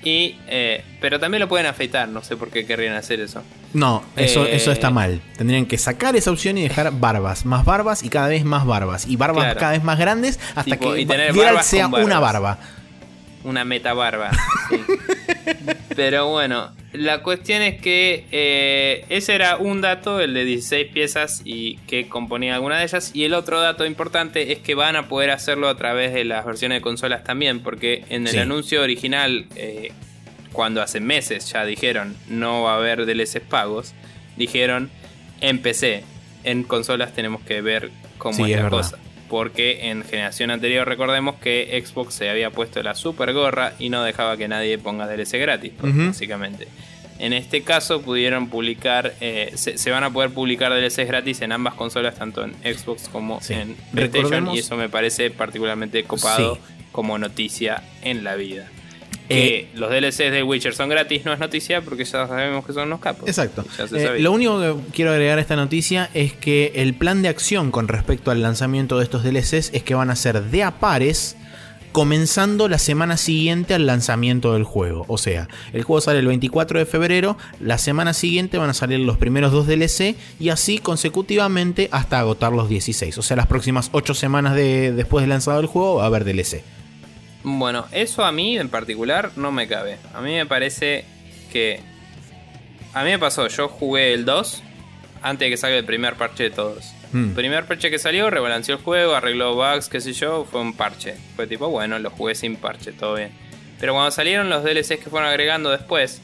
Y, eh, pero también lo pueden afeitar, no sé por qué querrían hacer eso. No, eso, Eh, eso está mal. Tendrían que sacar esa opción y dejar barbas, más barbas y cada vez más barbas. Y barbas Claro. cada vez más grandes hasta Tipo, que y tener sea una barba. Una meta barba. (laughs) sí. Pero bueno, la cuestión es que eh, ese era un dato, el de 16 piezas y que componía alguna de ellas. Y el otro dato importante es que van a poder hacerlo a través de las versiones de consolas también, porque en el Sí. anuncio original, eh, cuando hace meses ya dijeron no va a haber DLCs pagos, dijeron en PC, en consolas tenemos que ver cómo Sí, es es la verdad. cosa. Porque en generación anterior recordemos que Xbox se había puesto la super gorra y no dejaba que nadie ponga DLC gratis, pues, básicamente. En este caso pudieron publicar, eh, se, se van a poder publicar DLCs gratis en ambas consolas, tanto en Xbox como Sí. en PlayStation, Recordemos- y eso me parece particularmente copado Sí. como noticia en la vida. Eh, Que los DLCs de Witcher son gratis no es noticia porque ya sabemos que son unos capos. Exacto. Eh, lo único que quiero agregar a esta noticia es que el plan de acción con respecto al lanzamiento de estos DLCs es que van a ser de a pares comenzando la semana siguiente al lanzamiento del juego. O sea, el juego sale el 24 de febrero, la semana siguiente van a salir los primeros dos DLC y así consecutivamente hasta agotar los 16. O sea, las próximas 8 semanas de, después de lanzado el juego va a haber DLC. Bueno, eso a mí en particular no me cabe. A mí me parece que. A mí me pasó, yo jugué el 2 antes de que salga el primer parche de todos. Hmm. El primer parche que salió, rebalanceó el juego, arregló bugs, qué sé yo, fue un parche. Fue tipo, bueno, lo jugué sin parche, todo bien. Pero cuando salieron los DLCs que fueron agregando después,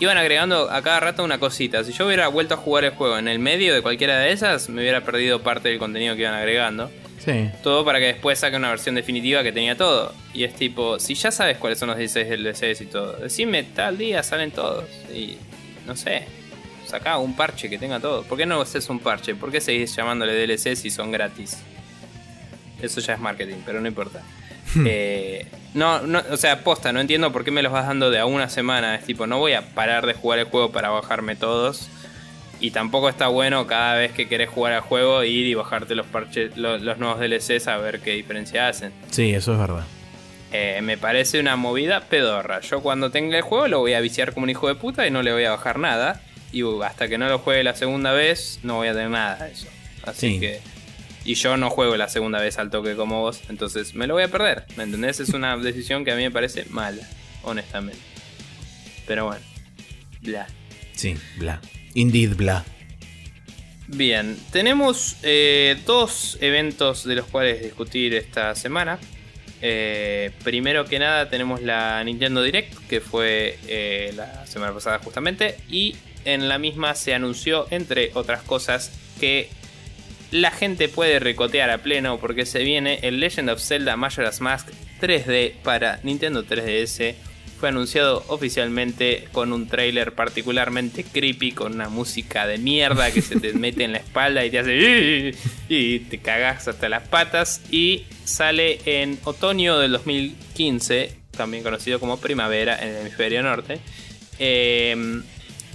iban agregando a cada rato una cosita. Si yo hubiera vuelto a jugar el juego en el medio de cualquiera de esas, me hubiera perdido parte del contenido que iban agregando. Sí. Todo para que después saque una versión definitiva que tenía todo. Y es tipo, si ya sabes cuáles son los 16 DLCs y todo, decime tal día salen todos. Y no sé, saca un parche que tenga todo. ¿Por qué no haces un parche? ¿Por qué seguís llamándole DLC si son gratis? Eso ya es marketing, pero no importa. Eh, no, no, o sea, posta, no entiendo por qué me los vas dando de a una semana. Es tipo, no voy a parar de jugar el juego para bajarme todos. Y tampoco está bueno cada vez que querés jugar al juego ir y bajarte los parches, lo- los, nuevos DLCs a ver qué diferencia hacen. Sí, eso es verdad. Eh, me parece una movida pedorra. Yo cuando tenga el juego lo voy a viciar como un hijo de puta y no le voy a bajar nada. Y hasta que no lo juegue la segunda vez no voy a tener nada de eso. Así Sí. que... Y yo no juego la segunda vez al toque como vos, entonces me lo voy a perder. ¿Me entendés? Es una (laughs) decisión que a mí me parece mala, honestamente. Pero bueno. Bla. Sí, bla. Indeed, bla. Bien, tenemos eh, dos eventos de los cuales discutir esta semana. Eh, primero que nada tenemos la Nintendo Direct, que fue eh, la semana pasada justamente, y en la misma se anunció, entre otras cosas, que la gente puede recotear a pleno porque se viene el Legend of Zelda Majora's Mask 3D para Nintendo 3DS. Fue anunciado oficialmente con un trailer particularmente creepy, con una música de mierda que se te (laughs) mete en la espalda y te hace... Y te cagas hasta las patas. Y sale en otoño del 2015, también conocido como primavera en el hemisferio norte. Eh,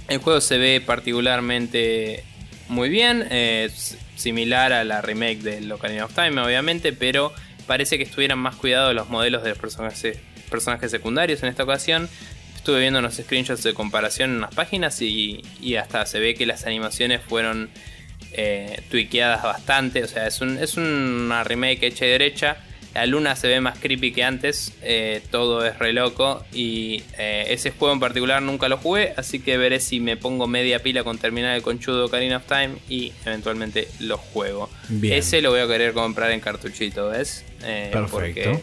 el juego se ve particularmente muy bien, eh, similar a la remake de Ocarina of Time, obviamente, pero parece que estuvieran más cuidados los modelos de los personajes, personajes secundarios en esta ocasión. Estuve viendo unos screenshots de comparación en unas páginas y, y hasta se ve que las animaciones fueron eh, bastante. O sea, es, un, es una remake hecha y derecha. La luna se ve más creepy que antes. eh, todo es re loco. Y eh, ese juego en particular nunca lo jugué. Así que veré si me pongo media pila con terminar el conchudo Ocarina of Time. Y eventualmente lo juego. Bien. Ese lo voy a querer comprar en cartuchito, ¿ves? Eh, Perfecto. Porque,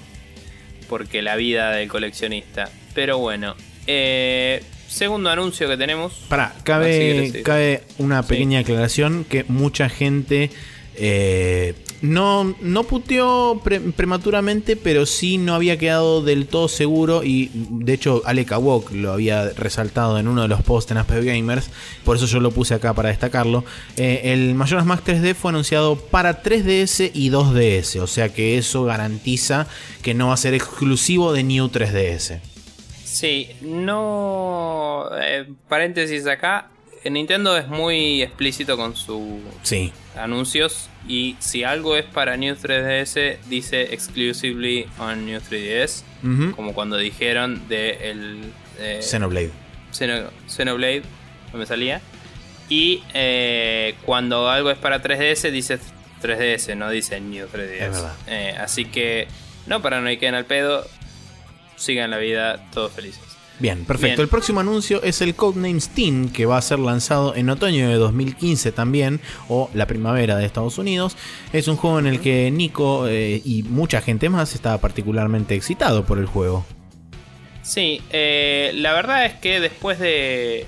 porque la vida del coleccionista. Pero bueno. eh, segundo anuncio que tenemos. Para, sí, cabe, cabe una Sí. pequeña aclaración que mucha gente eh, no, no puteó pre- prematuramente, pero sí no había quedado del todo seguro y de hecho Alec Awok lo había resaltado en uno de los posts en Aspect Gamers, por eso yo lo puse acá para destacarlo. Eh, el Majora's Mask 3D fue anunciado para 3DS y 2DS, o sea que eso garantiza que no va a ser exclusivo de New 3DS. Sí, no. eh, paréntesis acá. Nintendo es muy explícito con sus Sí. anuncios y si algo es para New 3DS dice exclusively on New 3DS, Ujú. como cuando dijeron de el eh, Xenoblade. Xeno- Xenoblade, no me salía. Y eh, cuando algo es para 3DS dice 3DS, no dice New 3DS. Es verdad. Eh, así que no paranoiquen al pedo, sigan la vida todos felices. Bien, perfecto. Bien. El próximo anuncio es el Codename Steam, que va a ser lanzado en otoño de 2015 también, o la primavera de Estados Unidos. Es un juego en el que Nico eh, y mucha gente más estaba particularmente excitado por el juego. Sí, eh, la verdad es que después de.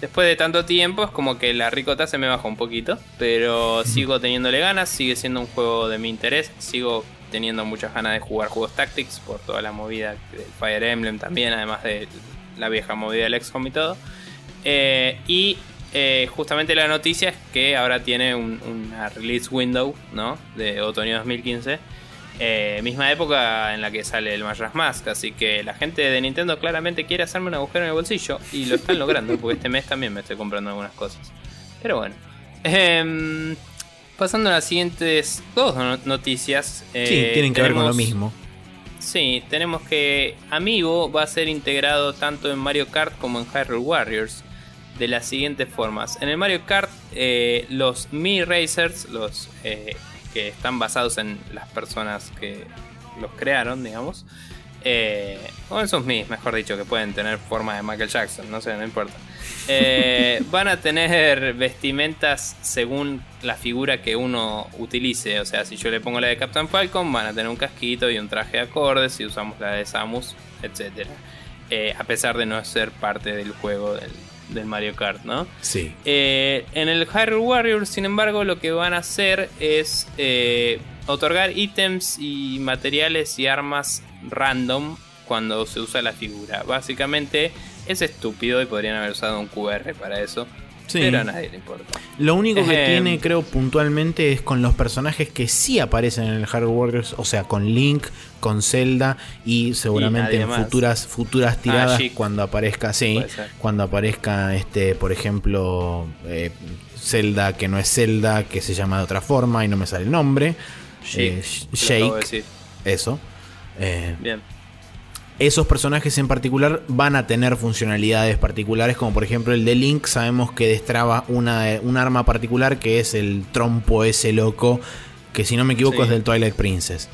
Después de tanto tiempo es como que la ricota se me baja un poquito. Pero sigo teniéndole ganas, sigue siendo un juego de mi interés. Sigo teniendo muchas ganas de jugar juegos Tactics por toda la movida del Fire Emblem también, además de la vieja movida del XCOM y todo. Eh, y eh, justamente la noticia es que ahora tiene un- una release window, ¿no? De otoño 2015. Eh, misma época en la que sale el Majora's Mask, así que la gente de Nintendo claramente quiere hacerme un agujero en el bolsillo y lo están logrando, porque este mes también me estoy comprando algunas cosas. Pero bueno. Pasando a las siguientes dos no- noticias. sí, eh, tienen que ver con lo mismo. Sí, tenemos que Amiibo va a ser integrado tanto en Mario Kart como en Hyrule Warriors de las siguientes formas. En el Mario Kart, eh, los Mi Racers, los eh, que están basados en las personas que los crearon, digamos, eh, o en sus Mis, mejor dicho, que pueden tener forma de Michael Jackson, no sé, no importa. Eh, van a tener vestimentas según la figura que uno utilice. O sea, si yo le pongo la de Captain Falcon, van a tener un casquito y un traje acorde. Si usamos la de Samus, etc. a pesar de no ser parte del juego del, del Mario Kart, ¿no? Sí. Eh, en el Hyrule Warriors, sin embargo, lo que van a hacer es eh, otorgar ítems y materiales y armas random cuando se usa la figura. Básicamente es estúpido y podrían haber usado un QR para eso. Sí. Pero a nadie le importa. Lo único que tiene, creo, puntualmente es con los personajes que sí aparecen en el Hyrule Warriors, o sea, con Link, con Zelda y seguramente en más. futuras futuras tiradas Sheik. cuando aparezca, sí, cuando aparezca este, por ejemplo, eh, Zelda que no es Zelda, que se llama de otra forma y no me sale el nombre. Sheik, Eh, Shake, decir. eso. Eh, Bien. Esos personajes en particular van a tener funcionalidades particulares, como por ejemplo el de Link, sabemos que destraba una, un arma particular que es el trompo ese loco, que si no me equivoco Sí. es del Twilight Princess.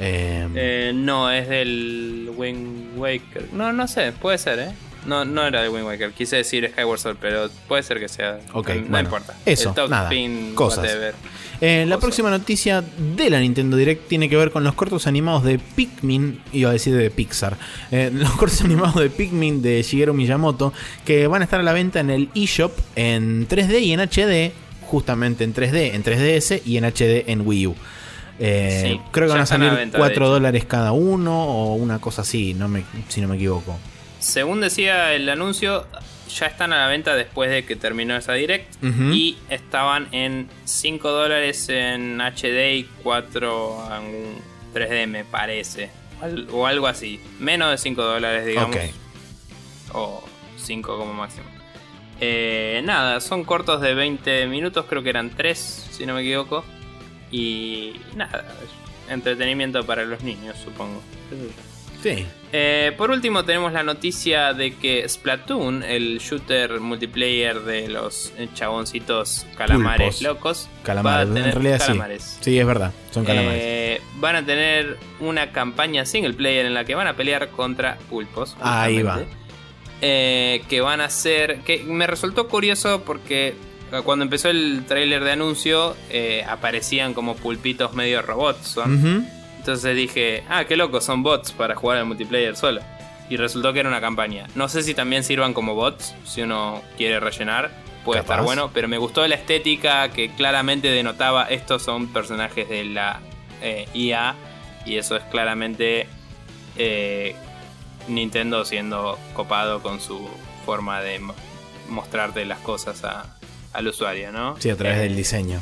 Eh, Eh, no, es del Wind Waker. No, no sé, puede ser, ¿eh? No, no era del Wind Waker, quise decir Skyward Sword, pero puede ser que sea. Ok, no bueno, importa. eso, El top nada, cosas. whatever. Eh, la próxima noticia de la Nintendo Direct tiene que ver con los cortos animados de Pikmin, iba a decir de Pixar, Eh, (laughs) los cortos animados de Pikmin de Shigeru Miyamoto, que van a estar a la venta en el eShop en 3D y en HD, justamente en 3D, en 3DS y en HD en Wii U. Eh, Sí, creo que van a salir venta, de 4 hecho. dólares cada uno o una cosa así, no me, si no me equivoco. Según decía el anuncio, ya están a la venta después de que terminó esa direct. Y estaban en 5 dólares en HD y 4 en 3D, me parece. O algo así. Menos de 5 dólares, digamos. Ok. O 5 como máximo. Eh, nada, son cortos de 20 minutos, creo que eran 3, si no me equivoco. Y nada, entretenimiento para los niños, supongo. Sí. Eh, por último tenemos la noticia de que Splatoon, el shooter multiplayer de los eh, chaboncitos calamares Pulpos. locos, Calamares, va a tener en realidad calamares. sí. Sí, es verdad, son calamares. Eh, van a tener una campaña single player en la que van a pelear contra pulpos. Ahí va. Eh, que van a ser. Que me resultó curioso porque eh, cuando empezó el tráiler de anuncio eh, aparecían como pulpitos medio robots. Son. Entonces dije, ah, qué loco, son bots para jugar al multiplayer solo. Y resultó que era una campaña. No sé si también sirvan como bots, si uno quiere rellenar. Puede Capaz. estar bueno, pero me gustó la estética que claramente denotaba estos son personajes de la eh, IA. Y eso es claramente eh, Nintendo siendo copado con su forma de mo- mostrarte las cosas a- al usuario, ¿no? Sí, a través Eh, del diseño.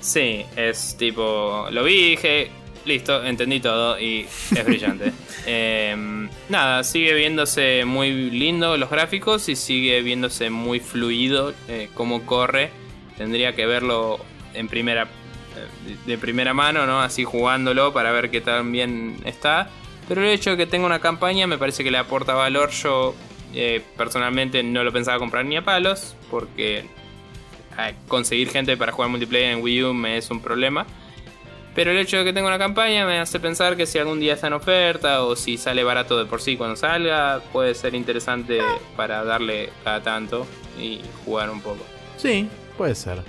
Sí, es tipo. Lo vi dije. Listo, entendí todo y es brillante. (laughs) Em, nada, sigue viéndose muy lindo los gráficos y sigue viéndose muy fluido eh, cómo corre. Tendría que verlo en primera eh, de primera mano, ¿no? Así jugándolo para ver qué tan bien está. Pero el hecho de que tenga una campaña me parece que le aporta valor. Yo eh, personalmente no lo pensaba comprar ni a palos porque conseguir gente para jugar multiplayer en Wii U me es un problema. Pero el hecho de que tenga una campaña me hace pensar que si algún día está en oferta o si sale barato de por sí cuando salga, puede ser interesante para darle cada tanto y jugar un poco. Sí, puede ser.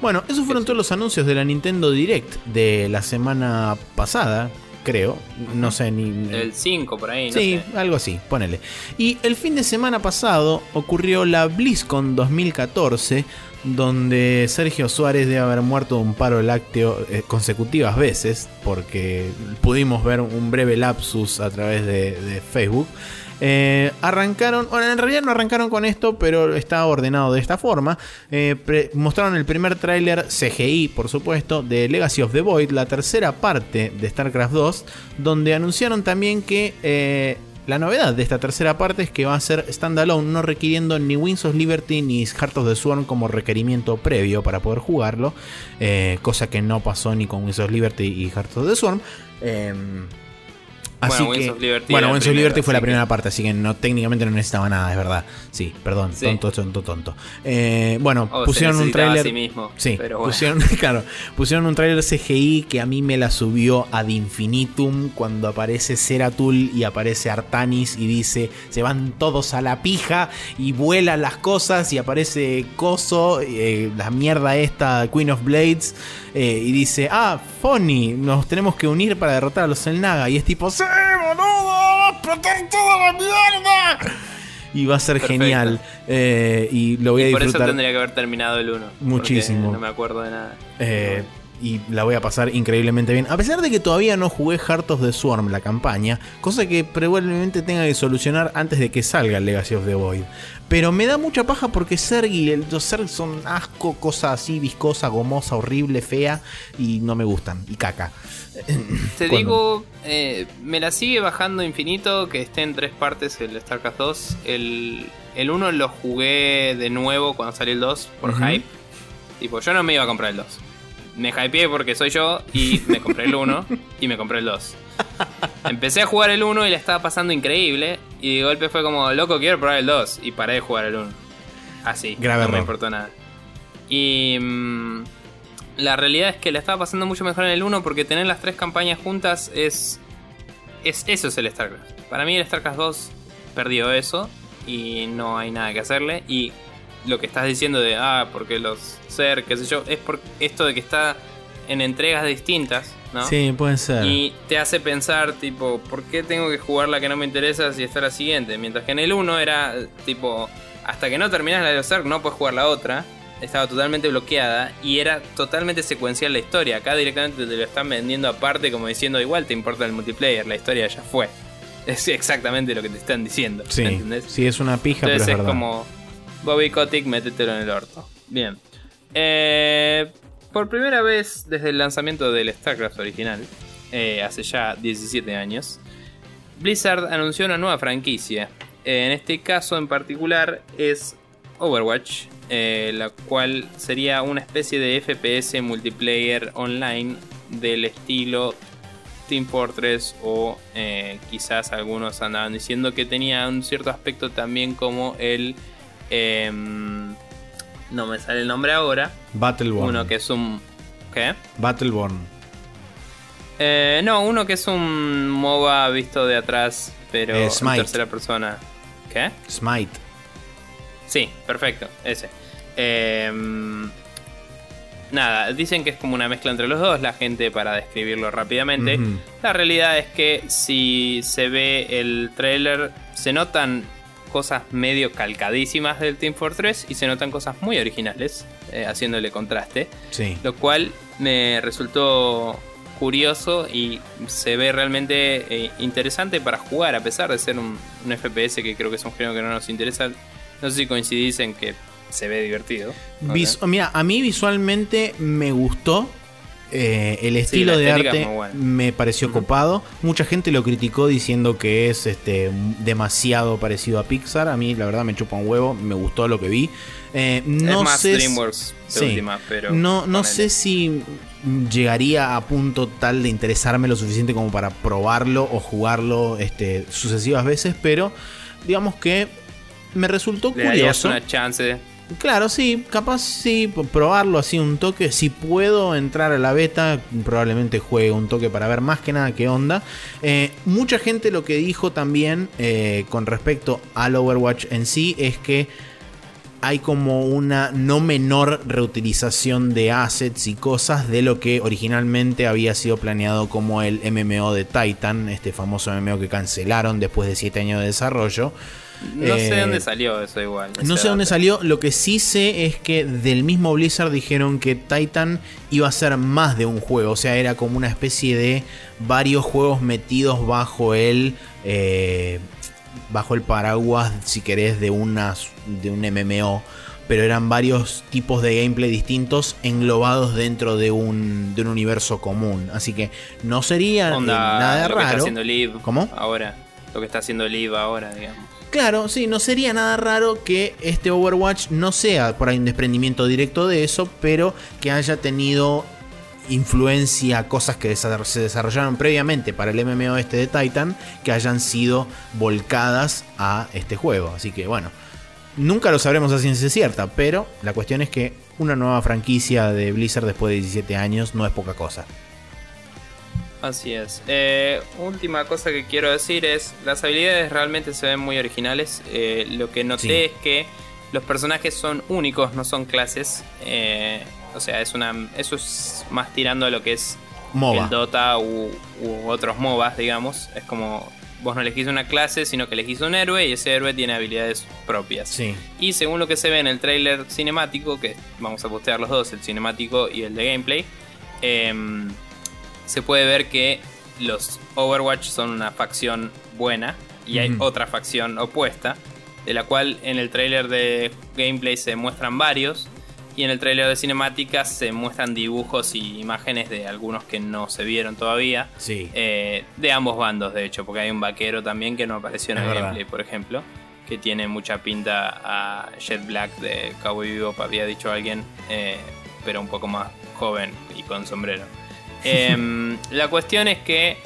Bueno, esos fueron todos los anuncios de la Nintendo Direct de la semana pasada, creo. No sé ni. El 5 por ahí, no Sí, algo así, ponele. Y el fin de semana pasado ocurrió la BlizzCon 2014 donde Sergio Suárez debe haber muerto de un paro lácteo eh, consecutivas veces, porque pudimos ver un breve lapsus a través de, Facebook. Eh, arrancaron, bueno, en realidad no arrancaron con esto, pero está ordenado de esta forma. Eh, mostraron el primer tráiler CGI, por supuesto, de Legacy of the Void, la tercera parte de StarCraft 2, donde anunciaron también que la novedad de esta tercera parte es que va a ser standalone, no requiriendo ni Wings Liberty ni Heart of the Swarm como requerimiento previo para poder jugarlo, eh, cosa que no pasó ni con Wings of Liberty y Heart of the Swarm. Así bueno, que, of Liberty bueno, Wings of Liberty fue la primera parte, así que no técnicamente no necesitaba nada, es verdad. Sí, perdón, tonto, tonto, tonto. Eh, bueno, pusieron un trailer. Sí, pusieron, (laughs) claro, pusieron un trailer CGI que a mí me la subió ad infinitum cuando aparece Seratul y aparece Artanis y dice se van todos a la pija y vuelan las cosas y aparece Coso, eh, la mierda esta, Queen of Blades. Eh, y dice, ah, Fonny, nos tenemos que unir para derrotar a los Elnaga. Y es tipo, ¡Sí, boludo! ¡Explotar toda la mierda! Y va a ser genial. Eh, y lo voy a disfrutar. Por eso tendría que haber terminado el 1. Muchísimo. No me acuerdo de nada. Eh, y la voy a pasar increíblemente bien. A pesar de que todavía no jugué Heart of the Swarm, la campaña, cosa que probablemente tenga que solucionar antes de que salga el Legacy of the Void. Pero me da mucha paja porque Sergi y los Serg son asco, cosa así, viscosa, gomosa, horrible, fea y no me gustan. Y caca. (laughs) Te digo, eh, me la sigue bajando infinito que esté en tres partes el StarCraft 2. El, el 1 lo jugué de nuevo cuando salió el 2 por hype. Tipo, yo no me iba a comprar el 2 me hypeé porque soy yo y me compré el 1 y me compré el 2. Empecé a jugar el 1 y le estaba pasando increíble y de golpe fue como, loco, quiero probar el 2 y paré de jugar el 1. Así, no me importó nada. Y mm, la realidad es que le estaba pasando mucho mejor en el 1 porque tener las tres campañas juntas es, es eso es el StarCraft. Para mí el StarCraft 2 perdió eso y no hay nada que hacerle y lo que estás diciendo de, ah, porque los ser, qué sé yo, es por esto de que está en entregas distintas, ¿no? Sí, puede ser. Y te hace pensar, tipo, ¿por qué tengo que jugar la que no me interesa si está la siguiente? Mientras que en el 1 era, tipo, hasta que no terminas la de los no puedes jugar la otra. Estaba totalmente bloqueada y era totalmente secuencial la historia. Acá directamente te lo están vendiendo aparte, como diciendo, igual te importa el multiplayer, la historia ya fue. (laughs) Es exactamente lo que te están diciendo. Sí, ¿entendés? sí es una pija, pero es, es como Bobby Kotick, métetelo en el orto. Bien. Eh, por primera vez desde el lanzamiento del StarCraft original, eh, hace ya 17 años, Blizzard anunció una nueva franquicia. Eh, en este caso en particular es Overwatch, la cual sería una especie de FPS multiplayer online del estilo Team Fortress o quizás algunos andaban diciendo que tenía un cierto aspecto también como el Em, no me sale el nombre ahora. Battleborn. Uno que es un. ¿Qué? Battleborn. Eh, no, uno que es un MOBA visto de atrás, pero eh, en tercera persona. ¿Qué? Smite. Sí, perfecto, ese. Em, nada, dicen que es como una mezcla entre los dos, la gente para describirlo rápidamente. La realidad es que si se ve el trailer, se notan cosas medio calcadísimas del Team Fortress y se notan cosas muy originales, eh, haciéndole contraste. Sí. Lo cual me resultó curioso y se ve realmente eh, interesante para jugar, a pesar de ser un, FPS que creo que es un género que no nos interesa. No sé si coincidís en que se ve divertido. Mira, a mí visualmente me gustó. Eh, el estilo de arte me pareció copado. Mucha gente lo criticó diciendo que es este, demasiado parecido a Pixar. A mí, la verdad, me chupa un huevo. Me gustó lo que vi. Eh, no sé DreamWorks pero no, no sé si llegaría a punto tal de interesarme lo suficiente como para probarlo o jugarlo este, sucesivas veces, pero digamos que me resultó Le curioso. una chance Claro, sí, capaz sí, probarlo así un toque. Si puedo entrar a la beta, probablemente juegue un toque para ver más que nada qué onda. Eh, mucha gente lo que dijo también eh, con respecto al Overwatch en sí es que hay como una no menor reutilización de assets y cosas de lo que originalmente había sido planeado como el MMO de Titan, este famoso MMO que cancelaron después de 7 años de desarrollo. No sé dónde eh, salió eso igual. No sé dónde salió. Lo que sí sé es que del mismo Blizzard dijeron que Titan iba a ser más de un juego. O sea, era como una especie de varios juegos metidos bajo el. Eh, bajo el paraguas, si querés, de, unas, de un MMO. Pero eran varios tipos de gameplay distintos englobados dentro de un, de un universo común. Así que no sería nada lo raro. Que está haciendo Live ¿Cómo? Ahora. Lo que está haciendo Live ahora, digamos. Claro, sí, no sería nada raro que este Overwatch no sea por ahí un desprendimiento directo de eso, pero que haya tenido influencia, cosas que se desarrollaron previamente para el MMO este de Titan, que hayan sido volcadas a este juego. Así que bueno, nunca lo sabremos a ciencia cierta, pero la cuestión es que una nueva franquicia de Blizzard después de 17 años no es poca cosa. Así es. Eh, última cosa que quiero decir es, las habilidades realmente se ven muy originales. Eh, lo que noté es que los personajes son únicos, no son clases. Eh, o sea, es una, eso es más tirando a lo que es el Dota u, otros MOBAs, digamos. Es como vos no elegís una clase, sino que elegís un héroe y ese héroe tiene habilidades propias. Sí. Y según lo que se ve en el trailer cinemático, que vamos a postear los dos, el cinemático y el de gameplay, eh, se puede ver que los Overwatch son una facción buena y hay otra facción opuesta, de la cual en el trailer de gameplay se muestran varios y en el trailer de cinemáticas se muestran dibujos y imágenes de algunos que no se vieron todavía. Sí. Eh, de ambos bandos, de hecho, porque hay un vaquero también que no apareció en el gameplay, por ejemplo, que tiene mucha pinta a Jet Black de Cowboy Bebop, había dicho alguien, eh, pero un poco más joven y con sombrero. Em, la cuestión es que.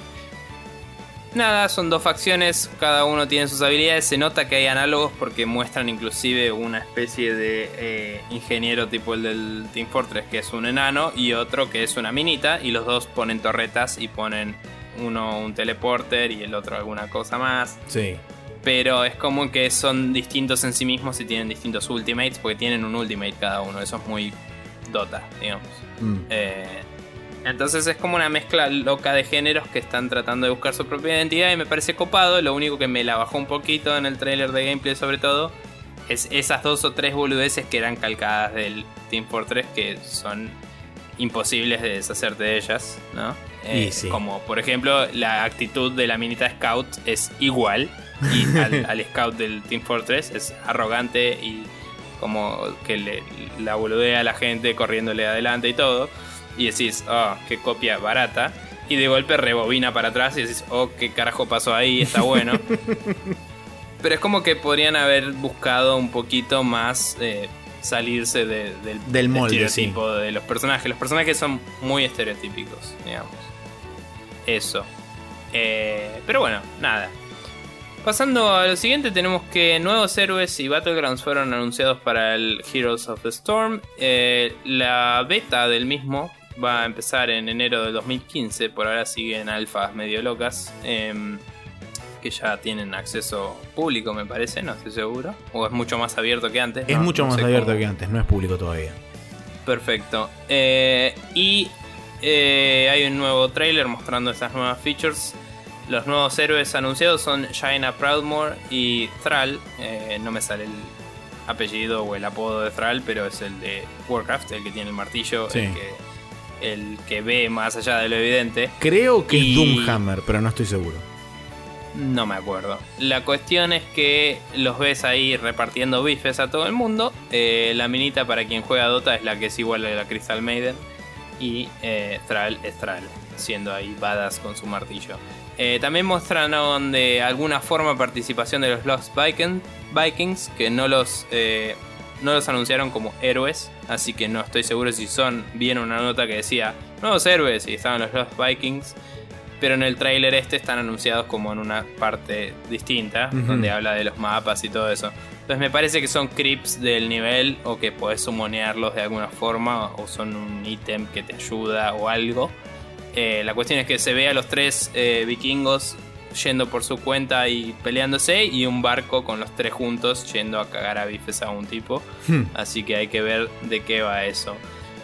Nada, son dos facciones, cada uno tiene sus habilidades. Se nota que hay análogos porque muestran inclusive una especie de eh, ingeniero tipo el del Team Fortress, que es un enano, y otro que es una minita. Y los dos ponen torretas y ponen uno un teleporter y el otro alguna cosa más. Sí. Pero es como que son distintos en sí mismos y tienen distintos ultimates porque tienen un ultimate cada uno. Eso es muy Dota, digamos. Mm. Eh, entonces es como una mezcla loca de géneros que están tratando de buscar su propia identidad y me parece copado. Lo único que me la bajó un poquito en el trailer de gameplay sobre todo es esas dos o tres boludeces que eran calcadas del Team Fortress que son imposibles de deshacerte de ellas, ¿no? Eh, como por ejemplo la actitud de la minita Scout es igual y (laughs) al, Scout del Team Fortress es arrogante y como que le, la boludea a la gente corriéndole adelante y todo y decís, oh, qué copia barata. Y de golpe rebobina para atrás y decís, oh, qué carajo pasó ahí, está bueno. (laughs) Pero es como que podrían haber buscado un poquito más eh, salirse del, del molde, estereotipo de los personajes. Los personajes son muy estereotípicos, digamos. Eso. Eh, pero bueno, nada. Pasando a lo siguiente, tenemos que nuevos héroes y Battlegrounds fueron anunciados para el Heroes of the Storm. Eh, la beta del mismo va a empezar en enero de 2015. Por ahora siguen alfas medio locas. Em, que ya tienen acceso público, me parece, no estoy seguro. O es mucho más abierto que antes. Es mucho más abierto que antes, no es público todavía. Perfecto. Eh, y eh, hay un nuevo trailer mostrando estas nuevas features. Los nuevos héroes anunciados son Jaina Proudmore y Thrall. Eh, no me sale el apellido o el apodo de Thrall, pero es el de Warcraft, el que tiene el martillo, el que el que ve más allá de lo evidente. Creo que es Doomhammer, pero no estoy seguro. No me acuerdo. La cuestión es que los ves ahí repartiendo bifes a todo el mundo. Eh, la minita para quien juega Dota es la que es igual a la Crystal Maiden. Y eh, Thrall es Thrall, siendo ahí badass con su martillo. Eh, también mostraron de alguna forma participación de los Lost Vikings, que no los, eh, no los anunciaron como héroes, así que no estoy seguro si son. Bien una nota que decía nuevos héroes y estaban los Lost Vikings, pero en el tráiler este están anunciados como en una parte distinta, donde habla de los mapas y todo eso. Entonces me parece que son creeps del nivel o que podés sumonearlos de alguna forma o son un ítem que te ayuda o algo. Eh, la cuestión es que se ve a los tres eh, vikingos yendo por su cuenta y peleándose y un barco con los tres juntos yendo a cagar a bifes a un tipo. Hmm. Así que hay que ver de qué va eso.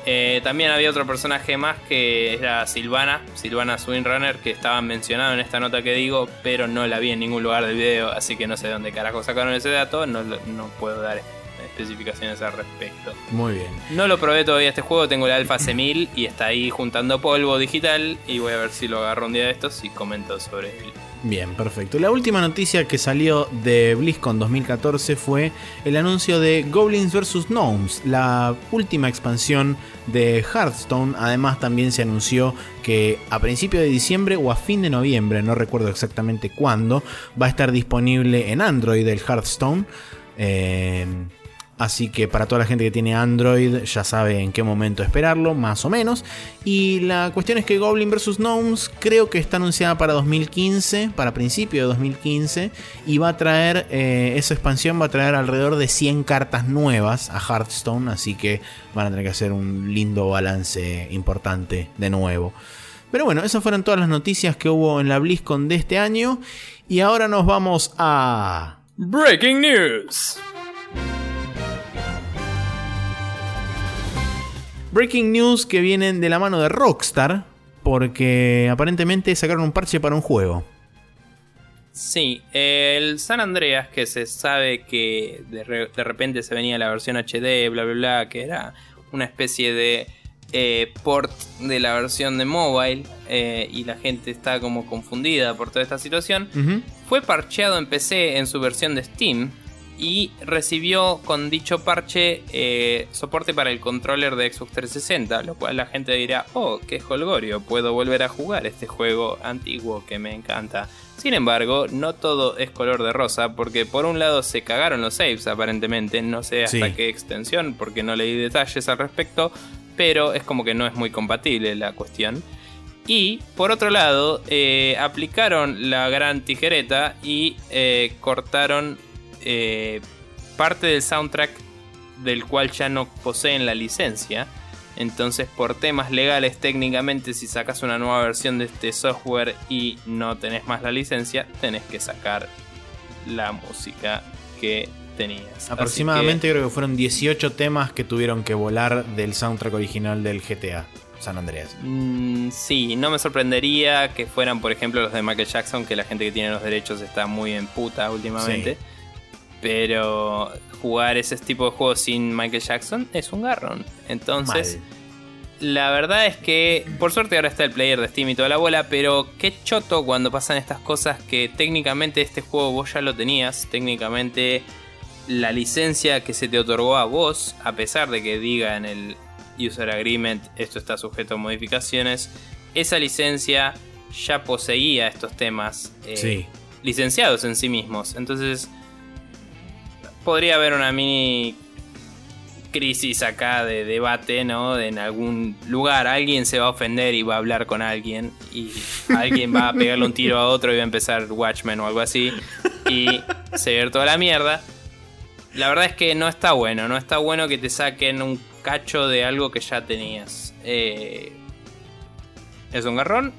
Eh, también había otro personaje más que era Silvana, Silvana Swinrunner, que estaba mencionado en esta nota que digo, pero no la vi en ningún lugar del video, así que no sé de dónde carajo sacaron ese dato, no, no puedo dar especificaciones al respecto. Muy bien. No lo probé todavía este juego, tengo el Alpha C1000 y está ahí juntando polvo digital y voy a ver si lo agarro un día de estos y comento sobre él. Bien, perfecto. La última noticia que salió de BlizzCon 2014 fue el anuncio de Goblins vs. Gnomes, la última expansión de Hearthstone. Además también se anunció que a principio de diciembre o a fin de noviembre, no recuerdo exactamente cuándo, va a estar disponible en Android el Hearthstone. Eh, Así que para toda la gente que tiene Android ya sabe en qué momento esperarlo, más o menos. Y la cuestión es que Goblin vs. Gnomes creo que está anunciada para 2015, para principio de 2015. Y va a traer, eh, esa expansión va a traer alrededor de 100 cartas nuevas a Hearthstone. Así que van a tener que hacer un lindo balance importante de nuevo. Pero bueno, esas fueron todas las noticias que hubo en la BlizzCon de este año. Y ahora nos vamos a... Breaking News. Breaking news que vienen de la mano de Rockstar, porque aparentemente sacaron un parche para un juego. Sí, el San Andreas, que se sabe que de, repente se venía la versión HD, bla, bla, bla, que era una especie de eh, port de la versión de mobile eh, y la gente está como confundida por toda esta situación, fue parcheado en PC en su versión de Steam y recibió con dicho parche eh, soporte para el controller de Xbox 360, lo cual la gente dirá, oh, qué holgorio, puedo volver a jugar este juego antiguo que me encanta. Sin embargo, no todo es color de rosa, porque por un lado se cagaron los saves aparentemente, no sé hasta qué extensión, porque no leí detalles al respecto, pero es como que no es muy compatible la cuestión. Y por otro lado, eh, aplicaron la gran tijereta y eh, cortaron eh, parte del soundtrack del cual ya no poseen la licencia. Entonces, por temas legales, técnicamente, si sacas una nueva versión de este software y no tenés más la licencia, tenés que sacar la música que tenías. Aproximadamente creo que fueron 18 temas que tuvieron que volar del soundtrack original del GTA. San Andreas. Mm, sí, no me sorprendería que fueran, por ejemplo, los de Michael Jackson, que la gente que tiene los derechos está muy en puta últimamente. Pero jugar ese tipo de juegos sin Michael Jackson es un garrón. Entonces, la verdad es que, por suerte ahora está el player de Steam y toda la bola, pero qué choto cuando pasan estas cosas que técnicamente este juego vos ya lo tenías. Técnicamente la licencia que se te otorgó a vos, a pesar de que diga en el User Agreement esto está sujeto a modificaciones, esa licencia ya poseía estos temas eh, licenciados en sí mismos. Entonces podría haber una mini crisis acá de debate, ¿no? En algún lugar alguien se va a ofender y va a hablar con alguien y (laughs) alguien va a pegarle un tiro a otro y va a empezar Watchmen o algo así y se ve toda la mierda. La verdad es que no está bueno, no está bueno que te saquen un cacho de algo que ya tenías. Eh, es un garrón,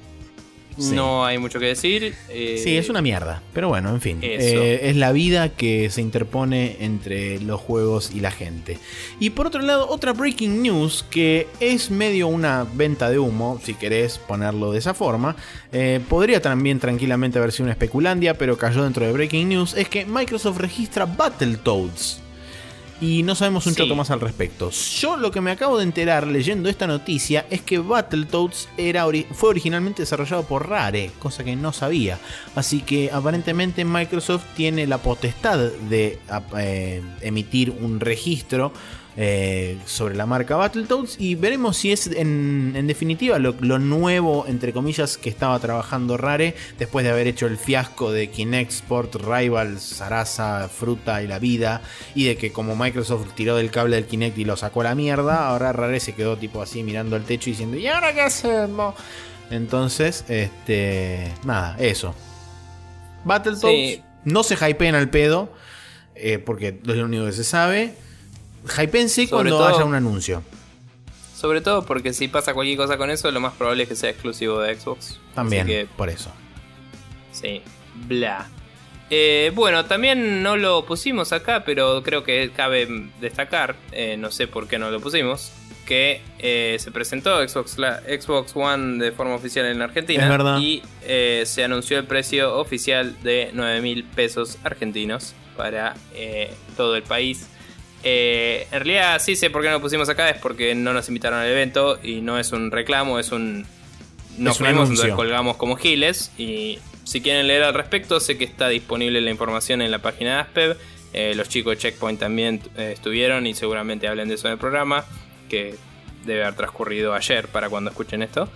no hay mucho que decir. Eh, sí, es una mierda. Pero bueno, en fin. Eh, es la vida que se interpone entre los juegos y la gente. Y por otro lado, otra breaking news que es medio una venta de humo, si querés ponerlo de esa forma. Eh, podría también tranquilamente haber sido una especulandia, pero cayó dentro de breaking news. Es que Microsoft registra Battletoads y no sabemos un choto más al respecto. Yo lo que me acabo de enterar leyendo esta noticia es que Battletoads era fue originalmente desarrollado por Rare, cosa que no sabía. Así que aparentemente Microsoft tiene la potestad de eh, emitir un registro eh, sobre la marca Battletoads y veremos si es en, en definitiva lo, lo, nuevo, entre comillas, que estaba trabajando Rare después de haber hecho el fiasco de Kinect Sport, Rivals, Sarasa, Fruta y la vida y de que como Microsoft tiró del cable del Kinect y lo sacó a la mierda, ahora Rare se quedó tipo así mirando al techo y diciendo ¿y ahora qué hacemos? Entonces, este, nada, eso. Battletoads, sí. no se hypeen al pedo, eh, porque es lo único que se sabe. Hypense cuando todo, haya un anuncio. Sobre todo porque si pasa cualquier cosa con eso, lo más probable es que sea exclusivo de Xbox. También, que, por eso. Sí, bla. Eh, bueno, también no lo pusimos acá, pero creo que cabe destacar, eh, no sé por qué no lo pusimos, que eh, se presentó Xbox, la, Xbox One de forma oficial en Argentina y eh, se anunció el precio oficial de 9 mil pesos argentinos para eh, todo el país. En realidad sí sé por qué no lo pusimos acá, es porque no nos invitaron al evento y no es un reclamo, es un... Nos fuimos, entonces colgamos como giles y si quieren leer al respecto, sé que está disponible la información en la página de Aspev. los chicos de Checkpoint también estuvieron y seguramente hablen de eso en el programa que debe haber transcurrido ayer para cuando escuchen esto.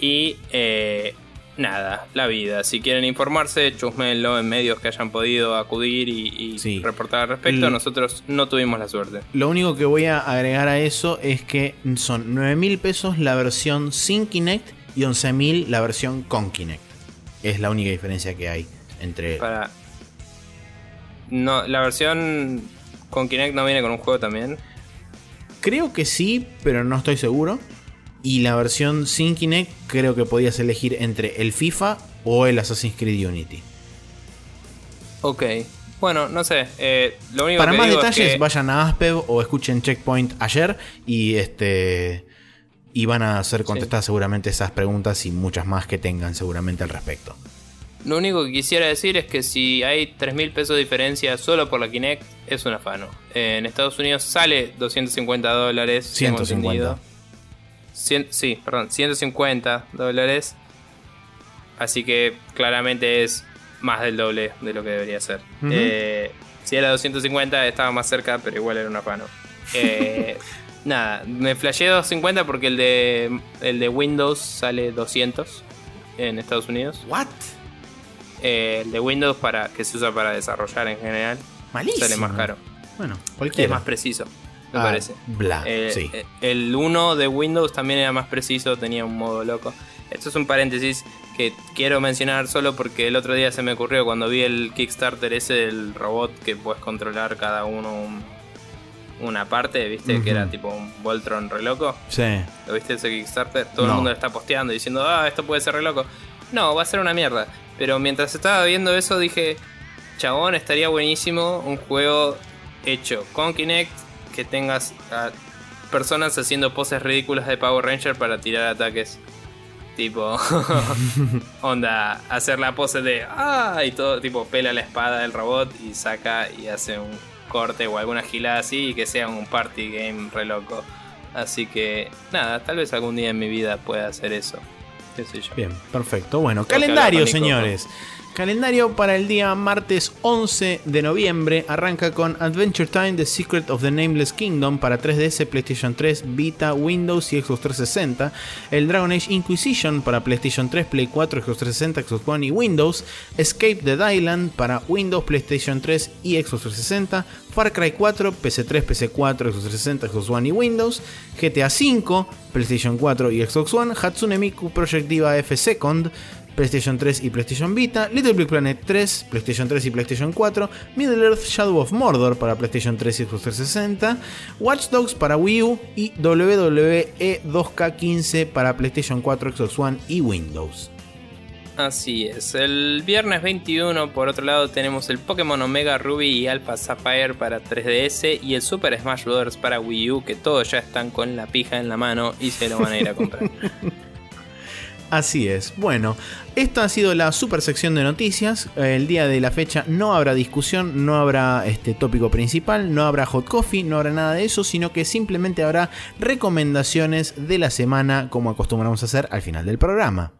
Y eh, nada, la vida. Si quieren informarse, chusmenlo en medios que hayan podido acudir y, reportar al respecto. Nosotros no tuvimos la suerte. Lo único que voy a agregar a eso es que son 9 mil pesos la versión sin Kinect y 11 mil la versión con Kinect. Es la única diferencia que hay entre. Para. No, la versión con Kinect no viene con un juego también. Creo que sí, pero no estoy seguro. Y la versión sin Kinect creo que podías elegir entre el FIFA o el Assassin's Creed Unity. Ok. Bueno, no sé. Eh, lo único Para que más digo detalles, es que... vayan a Aspev o escuchen Checkpoint ayer y este y van a ser contestadas sí. seguramente esas preguntas y muchas más que tengan seguramente al respecto. Lo único que quisiera decir es que si hay 3 mil pesos de diferencia solo por la Kinect, es un afano. En Estados Unidos sale 250 dólares. 150. Cien, sí, perdón, 150 dólares. Así que claramente es más del doble de lo que debería ser. Uh -huh. eh, si era 250 estaba más cerca, pero igual era un afano. (laughs) Eh, nada, me flasheé 250 porque el de, el de Windows sale 200 en Estados Unidos. ¿What? Eh, el de Windows para que se usa para desarrollar en general Malísimo. sale más caro. Bueno, cualquiera. Es más preciso, me ah, parece. Bla, eh, sí. El 1 de Windows también era más preciso, tenía un modo loco. Esto es un paréntesis que quiero mencionar solo porque el otro día se me ocurrió cuando vi el Kickstarter ese del robot que puedes controlar cada uno un, una parte, ¿viste? Uh -huh. Que era tipo un Voltron re loco. Sí. ¿Lo viste ese Kickstarter? Todo no. el mundo lo está posteando diciendo, ah, esto puede ser re loco. No, va a ser una mierda. Pero mientras estaba viendo eso dije, chabón, estaría buenísimo un juego hecho con Kinect que tengas a personas haciendo poses ridículas de Power Ranger para tirar ataques. Tipo, (laughs) onda, hacer la pose de ah, y todo, tipo, pela la espada del robot y saca y hace un corte o alguna gilada así y que sea un party game re loco. Así que, nada, tal vez algún día en mi vida pueda hacer eso. ¿Qué sé yo? Bien, perfecto. Bueno, Creo calendario, señores. Calendario para el día martes 11 de noviembre arranca con Adventure Time The Secret of the Nameless Kingdom para 3DS, PlayStation 3, Vita, Windows y Xbox 360. El Dragon Age Inquisition para PlayStation 3, Play 4, Xbox 360, Xbox One y Windows. Escape the Island para Windows, PlayStation 3 y Xbox 360. Far Cry 4, PC3, PC4, Xbox 360, Xbox One y Windows. GTA 5, PlayStation 4 y Xbox One. Hatsune Miku Project Diva F Second. PlayStation 3 y PlayStation Vita, Little Big Planet 3, PlayStation 3 y PlayStation 4, Middle Earth Shadow of Mordor para PlayStation 3 y Xbox 360, Watch Dogs para Wii U y WWE 2K15 para PlayStation 4, Xbox One y Windows. Así es, el viernes 21 por otro lado tenemos el Pokémon Omega Ruby y Alpha Sapphire para 3DS y el Super Smash Bros. para Wii U que todos ya están con la pija en la mano y se lo van a ir a comprar. (laughs) Así es. Bueno, esta ha sido la super sección de noticias. El día de la fecha no habrá discusión, no habrá este tópico principal, no habrá hot coffee, no habrá nada de eso, sino que simplemente habrá recomendaciones de la semana como acostumbramos a hacer al final del programa.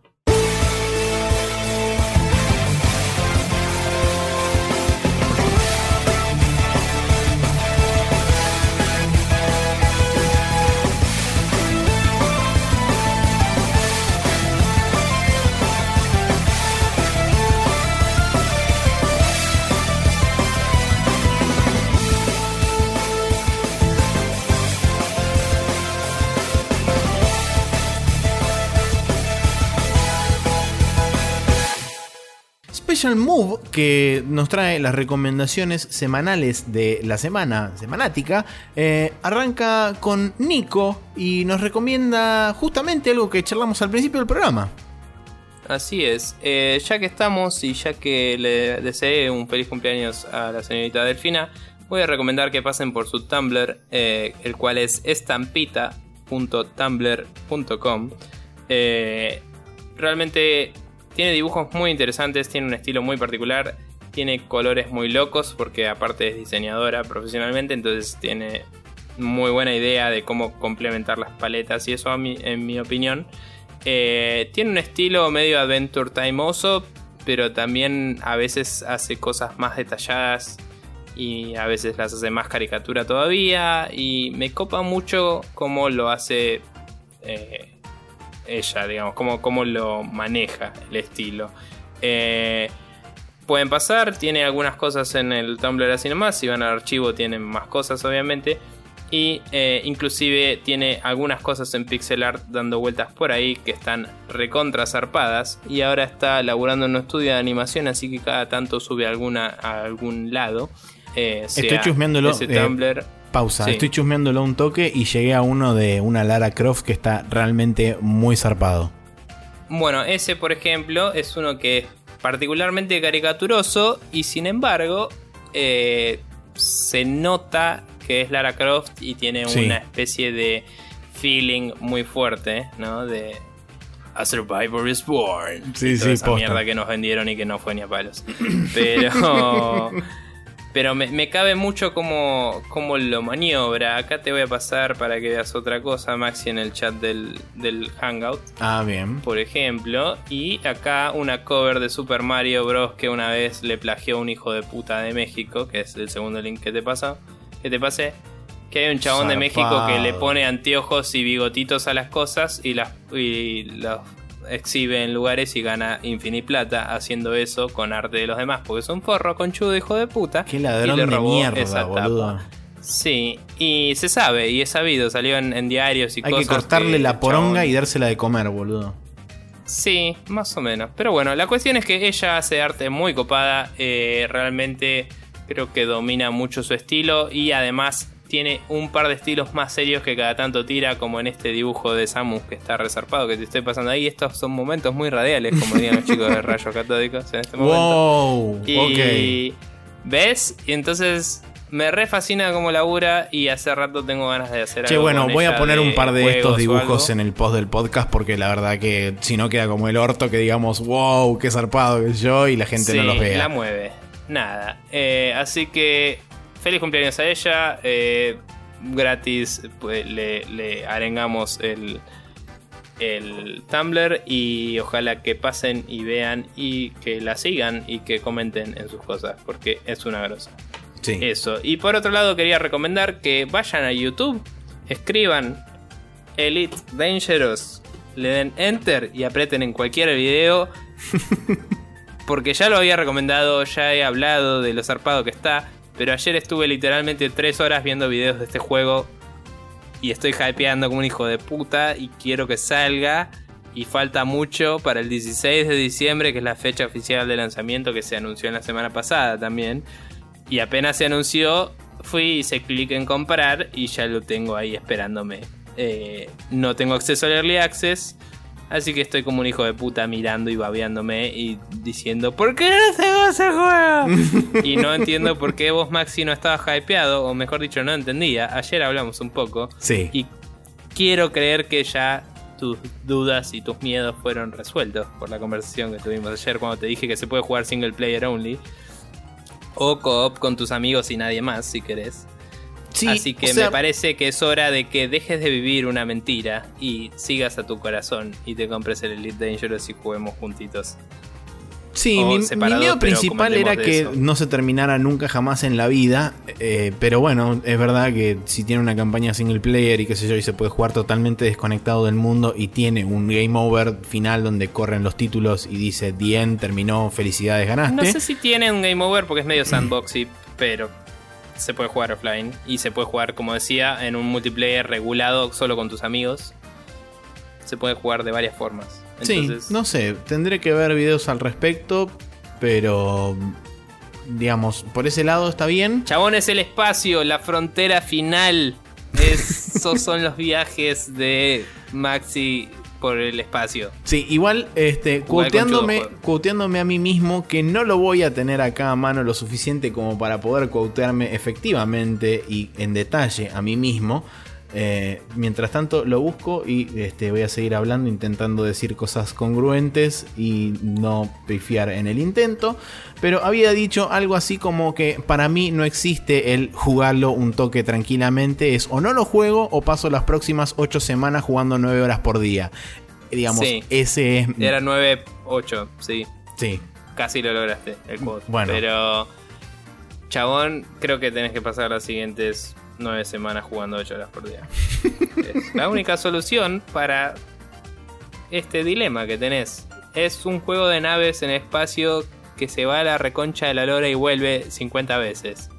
Move que nos trae las recomendaciones semanales de la semana, semanática, eh, arranca con Nico y nos recomienda justamente algo que charlamos al principio del programa. Así es, eh, ya que estamos y ya que le deseé un feliz cumpleaños a la señorita Delfina, voy a recomendar que pasen por su Tumblr, eh, el cual es estampita.tumblr.com. Eh, realmente tiene dibujos muy interesantes, tiene un estilo muy particular, tiene colores muy locos porque aparte es diseñadora profesionalmente, entonces tiene muy buena idea de cómo complementar las paletas y eso en mi opinión. Eh, tiene un estilo medio adventure timeoso, pero también a veces hace cosas más detalladas y a veces las hace más caricatura todavía y me copa mucho cómo lo hace eh, ella, digamos, cómo, cómo lo maneja el estilo. Eh, pueden pasar, tiene algunas cosas en el Tumblr así nomás, si van al archivo tienen más cosas obviamente. Y eh, inclusive tiene algunas cosas en pixel art dando vueltas por ahí que están recontra zarpadas. Y ahora está laburando en un estudio de animación, así que cada tanto sube alguna a algún lado. Eh, Estoy chusmeándolo. Ese Tumblr, Pausa, estoy chusmeándolo un toque y llegué a uno de una Lara Croft que está realmente muy zarpado. Bueno, ese por ejemplo es uno que es particularmente caricaturoso y sin embargo eh, se nota que es Lara Croft y tiene una especie de feeling muy fuerte, ¿no? De A Survivor is Born. Sí, sí, esa mierda que nos vendieron y que no fue ni a palos. (clears throat) Pero (laughs) Pero me, cabe mucho como, lo maniobra. Acá te voy a pasar para que veas otra cosa, Maxi, en el chat del, Hangout. Ah, bien. Por ejemplo. Y acá una cover de Super Mario Bros. que una vez le plagió un hijo de puta de México, que es el segundo link que te pasa. Que te pasé. Que hay un chabón de México que le pone anteojos y bigotitos a las cosas y, las, y los exhibe en lugares y gana infinita plata haciendo eso con arte de los demás, porque es un forro conchudo hijo de puta. Qué ladrón de mierda, boludo. Sí, y se sabe, y es sabido, salió en, diarios y Hay cosas. Hay que cortarle la poronga y dársela de comer, boludo. Sí, más o menos. Pero bueno, la cuestión es que ella hace arte muy copada, eh, realmente creo que domina mucho su estilo y además tiene un par de estilos más serios que cada tanto tira, como en este dibujo de Samus que está resarpado, que te estoy pasando ahí. Estos son momentos muy radiales, como dirían los chicos de (laughs) rayos catódicos en este momento. Wow, y ¿Ves? Y entonces me re fascina como labura y hace rato tengo ganas de hacer che, bueno, voy a poner un par de estos dibujos en el post del podcast porque la verdad que si no queda como el orto que digamos, wow, qué zarpado que yo y la gente no los vea. la mueve. Nada. Eh, así que feliz cumpleaños a ella. Eh, gratis pues, le, arengamos el, el Tumblr y ojalá que pasen y vean y que la sigan y que comenten en sus cosas porque es una grosa. Sí. Eso. Y por otro lado quería recomendar que vayan a YouTube, escriban Elite Dangerous, le den enter y aprieten en cualquier video. (laughs) porque ya lo había recomendado, ya he hablado de lo zarpado que está. Pero ayer estuve literalmente 3 horas viendo videos de este juego. Y estoy hypeando como un hijo de puta. Y quiero que salga. Y falta mucho para el 16 de diciembre, que es la fecha oficial de lanzamiento que se anunció en la semana pasada también. Y apenas se anunció, fui y hice clic en comprar y ya lo tengo ahí esperándome. Eh, no tengo acceso al Early Access. Así que estoy como un hijo de puta mirando y babeándome y diciendo, ¿por qué no se ese juego? y no entiendo por qué vos, Maxi, no estabas hypeado, o mejor dicho, no entendía. Ayer hablamos un poco. Sí. Y quiero creer que ya tus dudas y tus miedos fueron resueltos por la conversación que tuvimos ayer cuando te dije que se puede jugar single player only. O co-op con tus amigos y nadie más, si querés. Así que me parece que es hora de que dejes de vivir una mentira y sigas a tu corazón y te compres el Elite Dangerous y juguemos juntitos. Sí, mi, miedo principal era que no se terminara nunca jamás en la vida. Eh, pero bueno, es verdad que si tiene una campaña single player y qué sé yo, y se puede jugar totalmente desconectado del mundo y tiene un game over final donde corren los títulos y dice The terminó, felicidades, ganaste. No sé si tiene un game over porque es medio sandboxy, pero se puede jugar offline y se puede jugar, como decía, en un multiplayer regulado solo con tus amigos. Se puede jugar de varias formas. sí, no sé, tendré que ver videos al respecto, pero digamos, por ese lado está bien. Chabón es el espacio, la frontera final. (laughs) Esos son los viajes de Maxi por el espacio. Sí, igual, este, cuoteándome, a mí mismo que no lo voy a tener acá a mano lo suficiente como para poder cuotearme efectivamente y en detalle a mí mismo. Eh, mientras tanto lo busco y este, voy a seguir hablando intentando decir cosas congruentes y no pifiar en el intento. Pero había dicho algo así como que para mí no existe el jugarlo un toque tranquilamente. Es o no lo juego o paso las próximas 8 semanas jugando 9 horas por día. Digamos, ese es... Era 9, 8, sí. Sí. Casi lo lograste el juego. Bueno. Pero... Chabón, creo que tenés que pasar las siguientes nueve semanas jugando 8 horas por día. (laughs) la única solución para este dilema que tenés. Es un juego de naves en espacio que se va a la reconcha de la lora y vuelve 50 veces.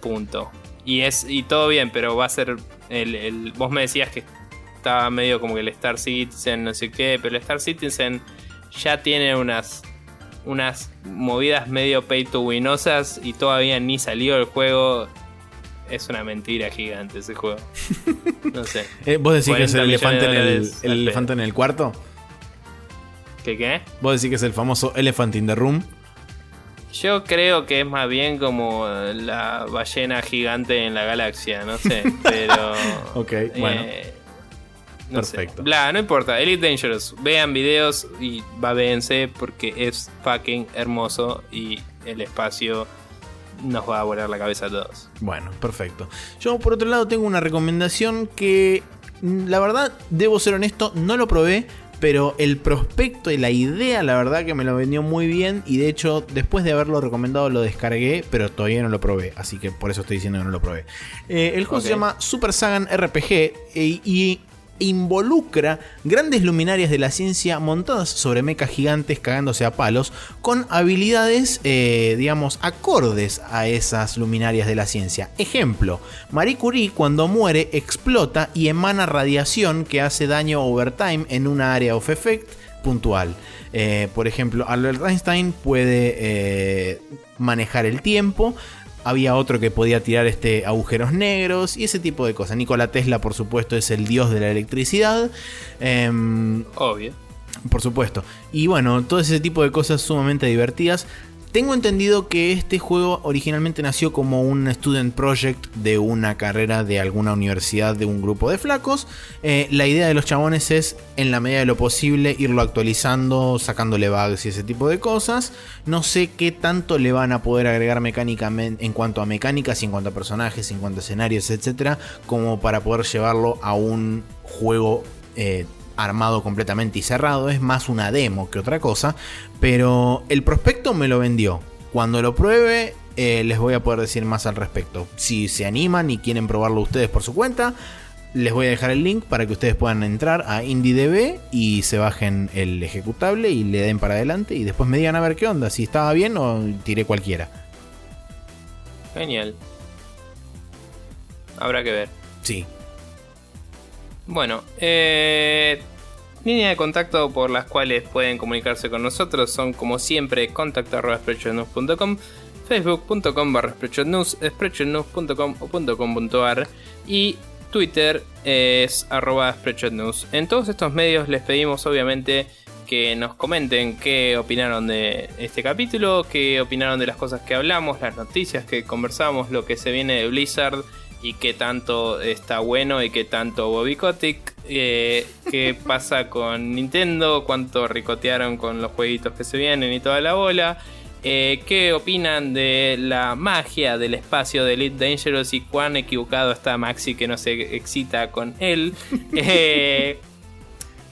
Punto. Y es y todo bien, pero va a ser el, vos me decías que estaba medio como que el Star Citizen, no sé qué, pero el Star Citizen ya tiene unas unas movidas medio pay to winosas y todavía ni salió el juego es una mentira gigante ese juego. (laughs) No sé. Eh, ¿Vos decís que es el elefante, en el, elefante en el cuarto? ¿Qué qué? ¿Vos decís que es el famoso Elephant in the Room? Yo creo que es más bien como la ballena gigante en la galaxia, no sé, (laughs) pero... (laughs) ok, bueno. Eh, Perfecto. Bla, no importa. Elite Dangerous. Vean videos y va véanse porque es fucking hermoso y el espacio nos va a volar la cabeza a todos. Bueno, perfecto. Yo por otro lado tengo una recomendación que mm, la verdad, debo ser honesto, no lo probé, pero el prospecto y la idea, la verdad que me lo vendió muy bien y de hecho después de haberlo recomendado lo descargué, pero todavía no lo probé, así que por eso estoy diciendo que no lo probé. Eh, el juego se llama Super Sagan RPG eh, y involucra grandes luminarias de la ciencia montadas sobre mecas gigantes cagándose a palos con habilidades, eh, digamos, acordes a esas luminarias de la ciencia. Ejemplo, Marie Curie cuando muere explota y emana radiación que hace daño overtime en una área of effect puntual. Eh, por ejemplo, Albert Einstein puede eh, manejar el tiempo, había otro que podía tirar este agujeros negros y ese tipo de cosas. Nikola Tesla, por supuesto, es el dios de la electricidad. Em, Obvio. Por supuesto. Y bueno, todo ese tipo de cosas sumamente divertidas. Tengo entendido que este juego originalmente nació como un student project de una carrera de alguna universidad de un grupo de flacos. Eh, la idea de los chabones es, en la medida de lo posible, irlo actualizando, sacándole bugs y ese tipo de cosas. No sé qué tanto le van a poder agregar mecánicamente en cuanto a mecánicas, en cuanto a personajes, en cuanto a escenarios, etcétera, como para poder llevarlo a un juego. Eh, armado completamente y cerrado, es más una demo que otra cosa, pero el prospecto me lo vendió. Cuando lo pruebe eh, les voy a poder decir más al respecto. Si se animan y quieren probarlo ustedes por su cuenta, les voy a dejar el link para que ustedes puedan entrar a IndieDB y se bajen el ejecutable y le den para adelante y después me digan a ver qué onda, si estaba bien o tiré cualquiera. Genial. Habrá que ver. Sí, bueno, eh, línea de contacto por las cuales pueden comunicarse con nosotros son como siempre contacto.sprechonews.com facebook.com barra sprechonews.com o .com.ar y Twitter es arroba news. En todos estos medios les pedimos obviamente que nos comenten qué opinaron de este capítulo, qué opinaron de las cosas que hablamos, las noticias que conversamos, lo que se viene de Blizzard y qué tanto está bueno y qué tanto Bobby Kotick. Eh, qué (laughs) pasa con Nintendo, cuánto ricotearon con los jueguitos que se vienen y toda la bola. Eh, ¿Qué opinan de la magia del espacio de Elite Dangerous y cuán equivocado está Maxi que no se excita con él? (laughs) Eh,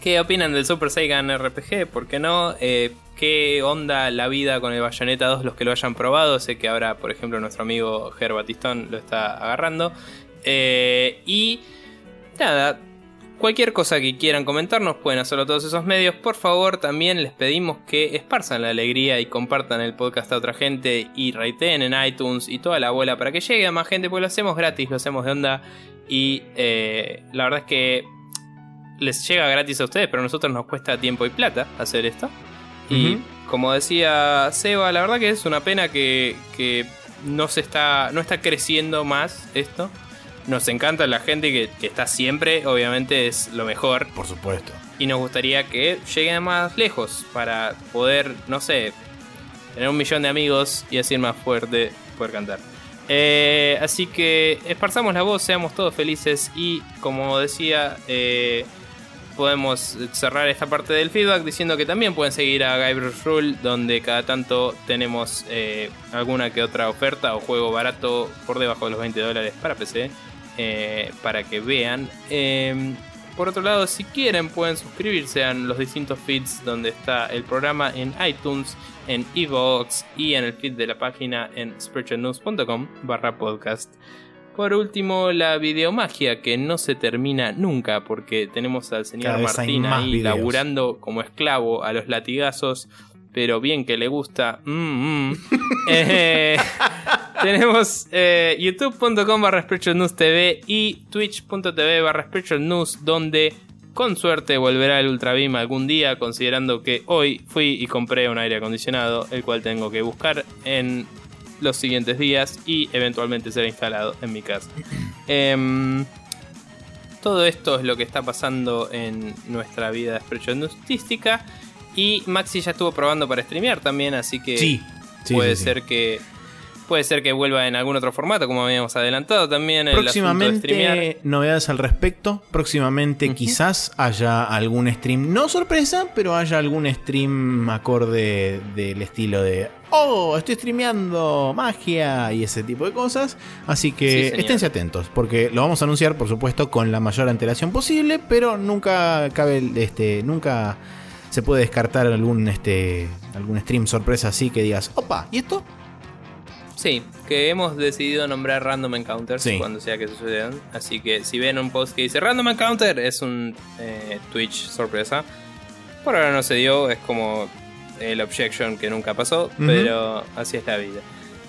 ¿Qué opinan del Super Saiyan RPG? ¿Por qué no? Qué onda la vida con el Bayonetta 2, los que lo hayan probado. Sé que ahora, por ejemplo, nuestro amigo Ger Batistón lo está agarrando. Eh, y nada, cualquier cosa que quieran comentarnos pueden hacerlo todos esos medios. Por favor, también les pedimos que esparzan la alegría y compartan el podcast a otra gente y rateen en iTunes y toda la bola para que llegue a más gente, porque lo hacemos gratis, lo hacemos de onda. Y eh, la verdad es que les llega gratis a ustedes, pero a nosotros nos cuesta tiempo y plata hacer esto. Y como decía Seba, la verdad que es una pena que, que no se está. no está creciendo más esto. Nos encanta la gente que, que está siempre, obviamente es lo mejor. Por supuesto. Y nos gustaría que lleguen más lejos para poder, no sé, tener un millón de amigos y así más fuerte poder cantar. Eh, así que esparzamos la voz, seamos todos felices y como decía, eh, podemos cerrar esta parte del feedback diciendo que también pueden seguir a Guybrush Rule, donde cada tanto tenemos eh, alguna que otra oferta o juego barato por debajo de los 20 dólares para PC, para que vean. Em, por otro lado, si quieren, pueden suscribirse a los distintos feeds donde está el programa en iTunes, en Evox y en el feed de la página en spiritualnews.com barra podcast. Por último, la videomagia que no se termina nunca porque tenemos al señor Martín ahí laburando como esclavo a los latigazos, pero bien que le gusta. Mm, mm. (laughs) Eh, (laughs) tenemos eh, youtube.com barra TV y twitch.tv barra News donde con suerte volverá el Ultra Beam algún día considerando que hoy fui y compré un aire acondicionado el cual tengo que buscar en los siguientes días y eventualmente será instalado en mi casa. (clears throat) Em, todo esto es lo que está pasando en nuestra vida artística y Maxi ya estuvo probando para streamear también, así que sí, puede ser que Puede ser que vuelva en algún otro formato, como habíamos adelantado también. Próximamente, novedades al respecto. Próximamente, quizás haya algún stream, no sorpresa, pero haya algún stream acorde del estilo de. Oh, estoy streameando magia y ese tipo de cosas. Así que esténse atentos, porque lo vamos a anunciar, por supuesto, con la mayor antelación posible, pero nunca cabe. Este, nunca se puede descartar algún, este, algún stream sorpresa así que digas, opa, ¿y esto? Sí, que hemos decidido nombrar Random Encounters cuando sea que sucedan. Así que si ven un post que dice Random Encounter, es un eh, Twitch sorpresa. Por ahora no se dio, es como el objection que nunca pasó, pero así es la vida.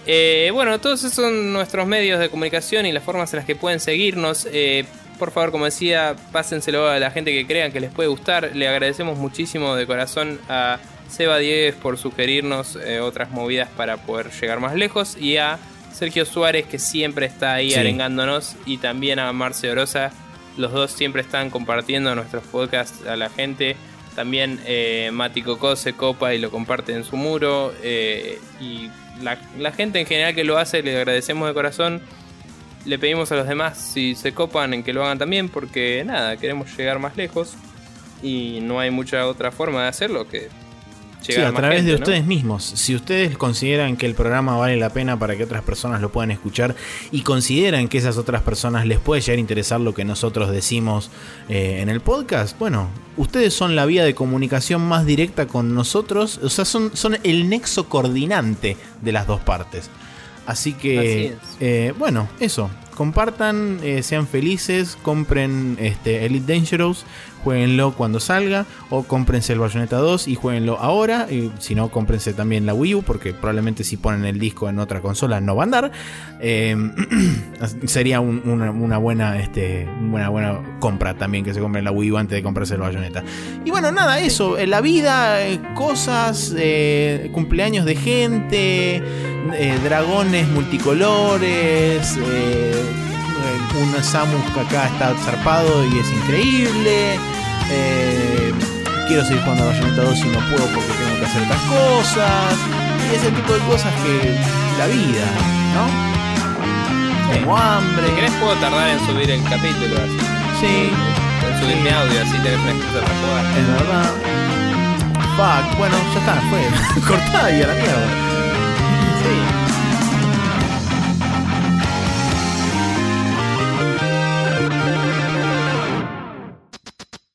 Eh, bueno, todos esos son nuestros medios de comunicación y las formas en las que pueden seguirnos. Eh, por favor, como decía, pásenselo a la gente que crean que les puede gustar. Le agradecemos muchísimo de corazón a Seba Diegues por sugerirnos eh, otras movidas para poder llegar más lejos y a Sergio Suárez que siempre está ahí arengándonos y también a Marce Orosa. Los dos siempre están compartiendo nuestros podcasts a la gente. También eh, Mati Coco se copa y lo comparte en su muro. Eh, y la, la, gente en general que lo hace le agradecemos de corazón. Le pedimos a los demás si se copan en que lo hagan también porque nada, queremos llegar más lejos. Y no hay mucha otra forma de hacerlo que sí, a, través de ustedes mismos. Si ustedes consideran que el programa vale la pena para que otras personas lo puedan escuchar y consideran que esas otras personas les puede llegar a interesar lo que nosotros decimos eh, en el podcast, bueno, ustedes son la vía de comunicación más directa con nosotros, o sea, son, son el nexo coordinante de las dos partes. Así que, eh, bueno, eso. Compartan, eh, sean felices, compren este, Elite Dangerous jueguenlo cuando salga o cómprense el Bayonetta 2 y jueguenlo ahora. Y si no, cómprense también la Wii U porque probablemente si ponen el disco en otra consola no va a andar. Eh, (clears throat) sería una, buena, este, buena, buena compra también que se compre la Wii U antes de comprarse el Bayonetta. Y bueno, nada, eso, en la vida, eh, cosas, eh, cumpleaños de gente, dragones multicolores. Un Samus que acá está zarpado y es increíble. Eh, quiero seguir jugando a Bayonetta 2 y no puedo porque tengo que hacer otras cosas. Y ese tipo de cosas que la vida, ¿no? Tengo hambre. Si querés puedo tardar en subir el capítulo así. Sí. En subir mi audio así tenés una excusa para jugar. Es verdad. Fuck, bueno, ya está, fue. (laughs) Cortada y a la mierda.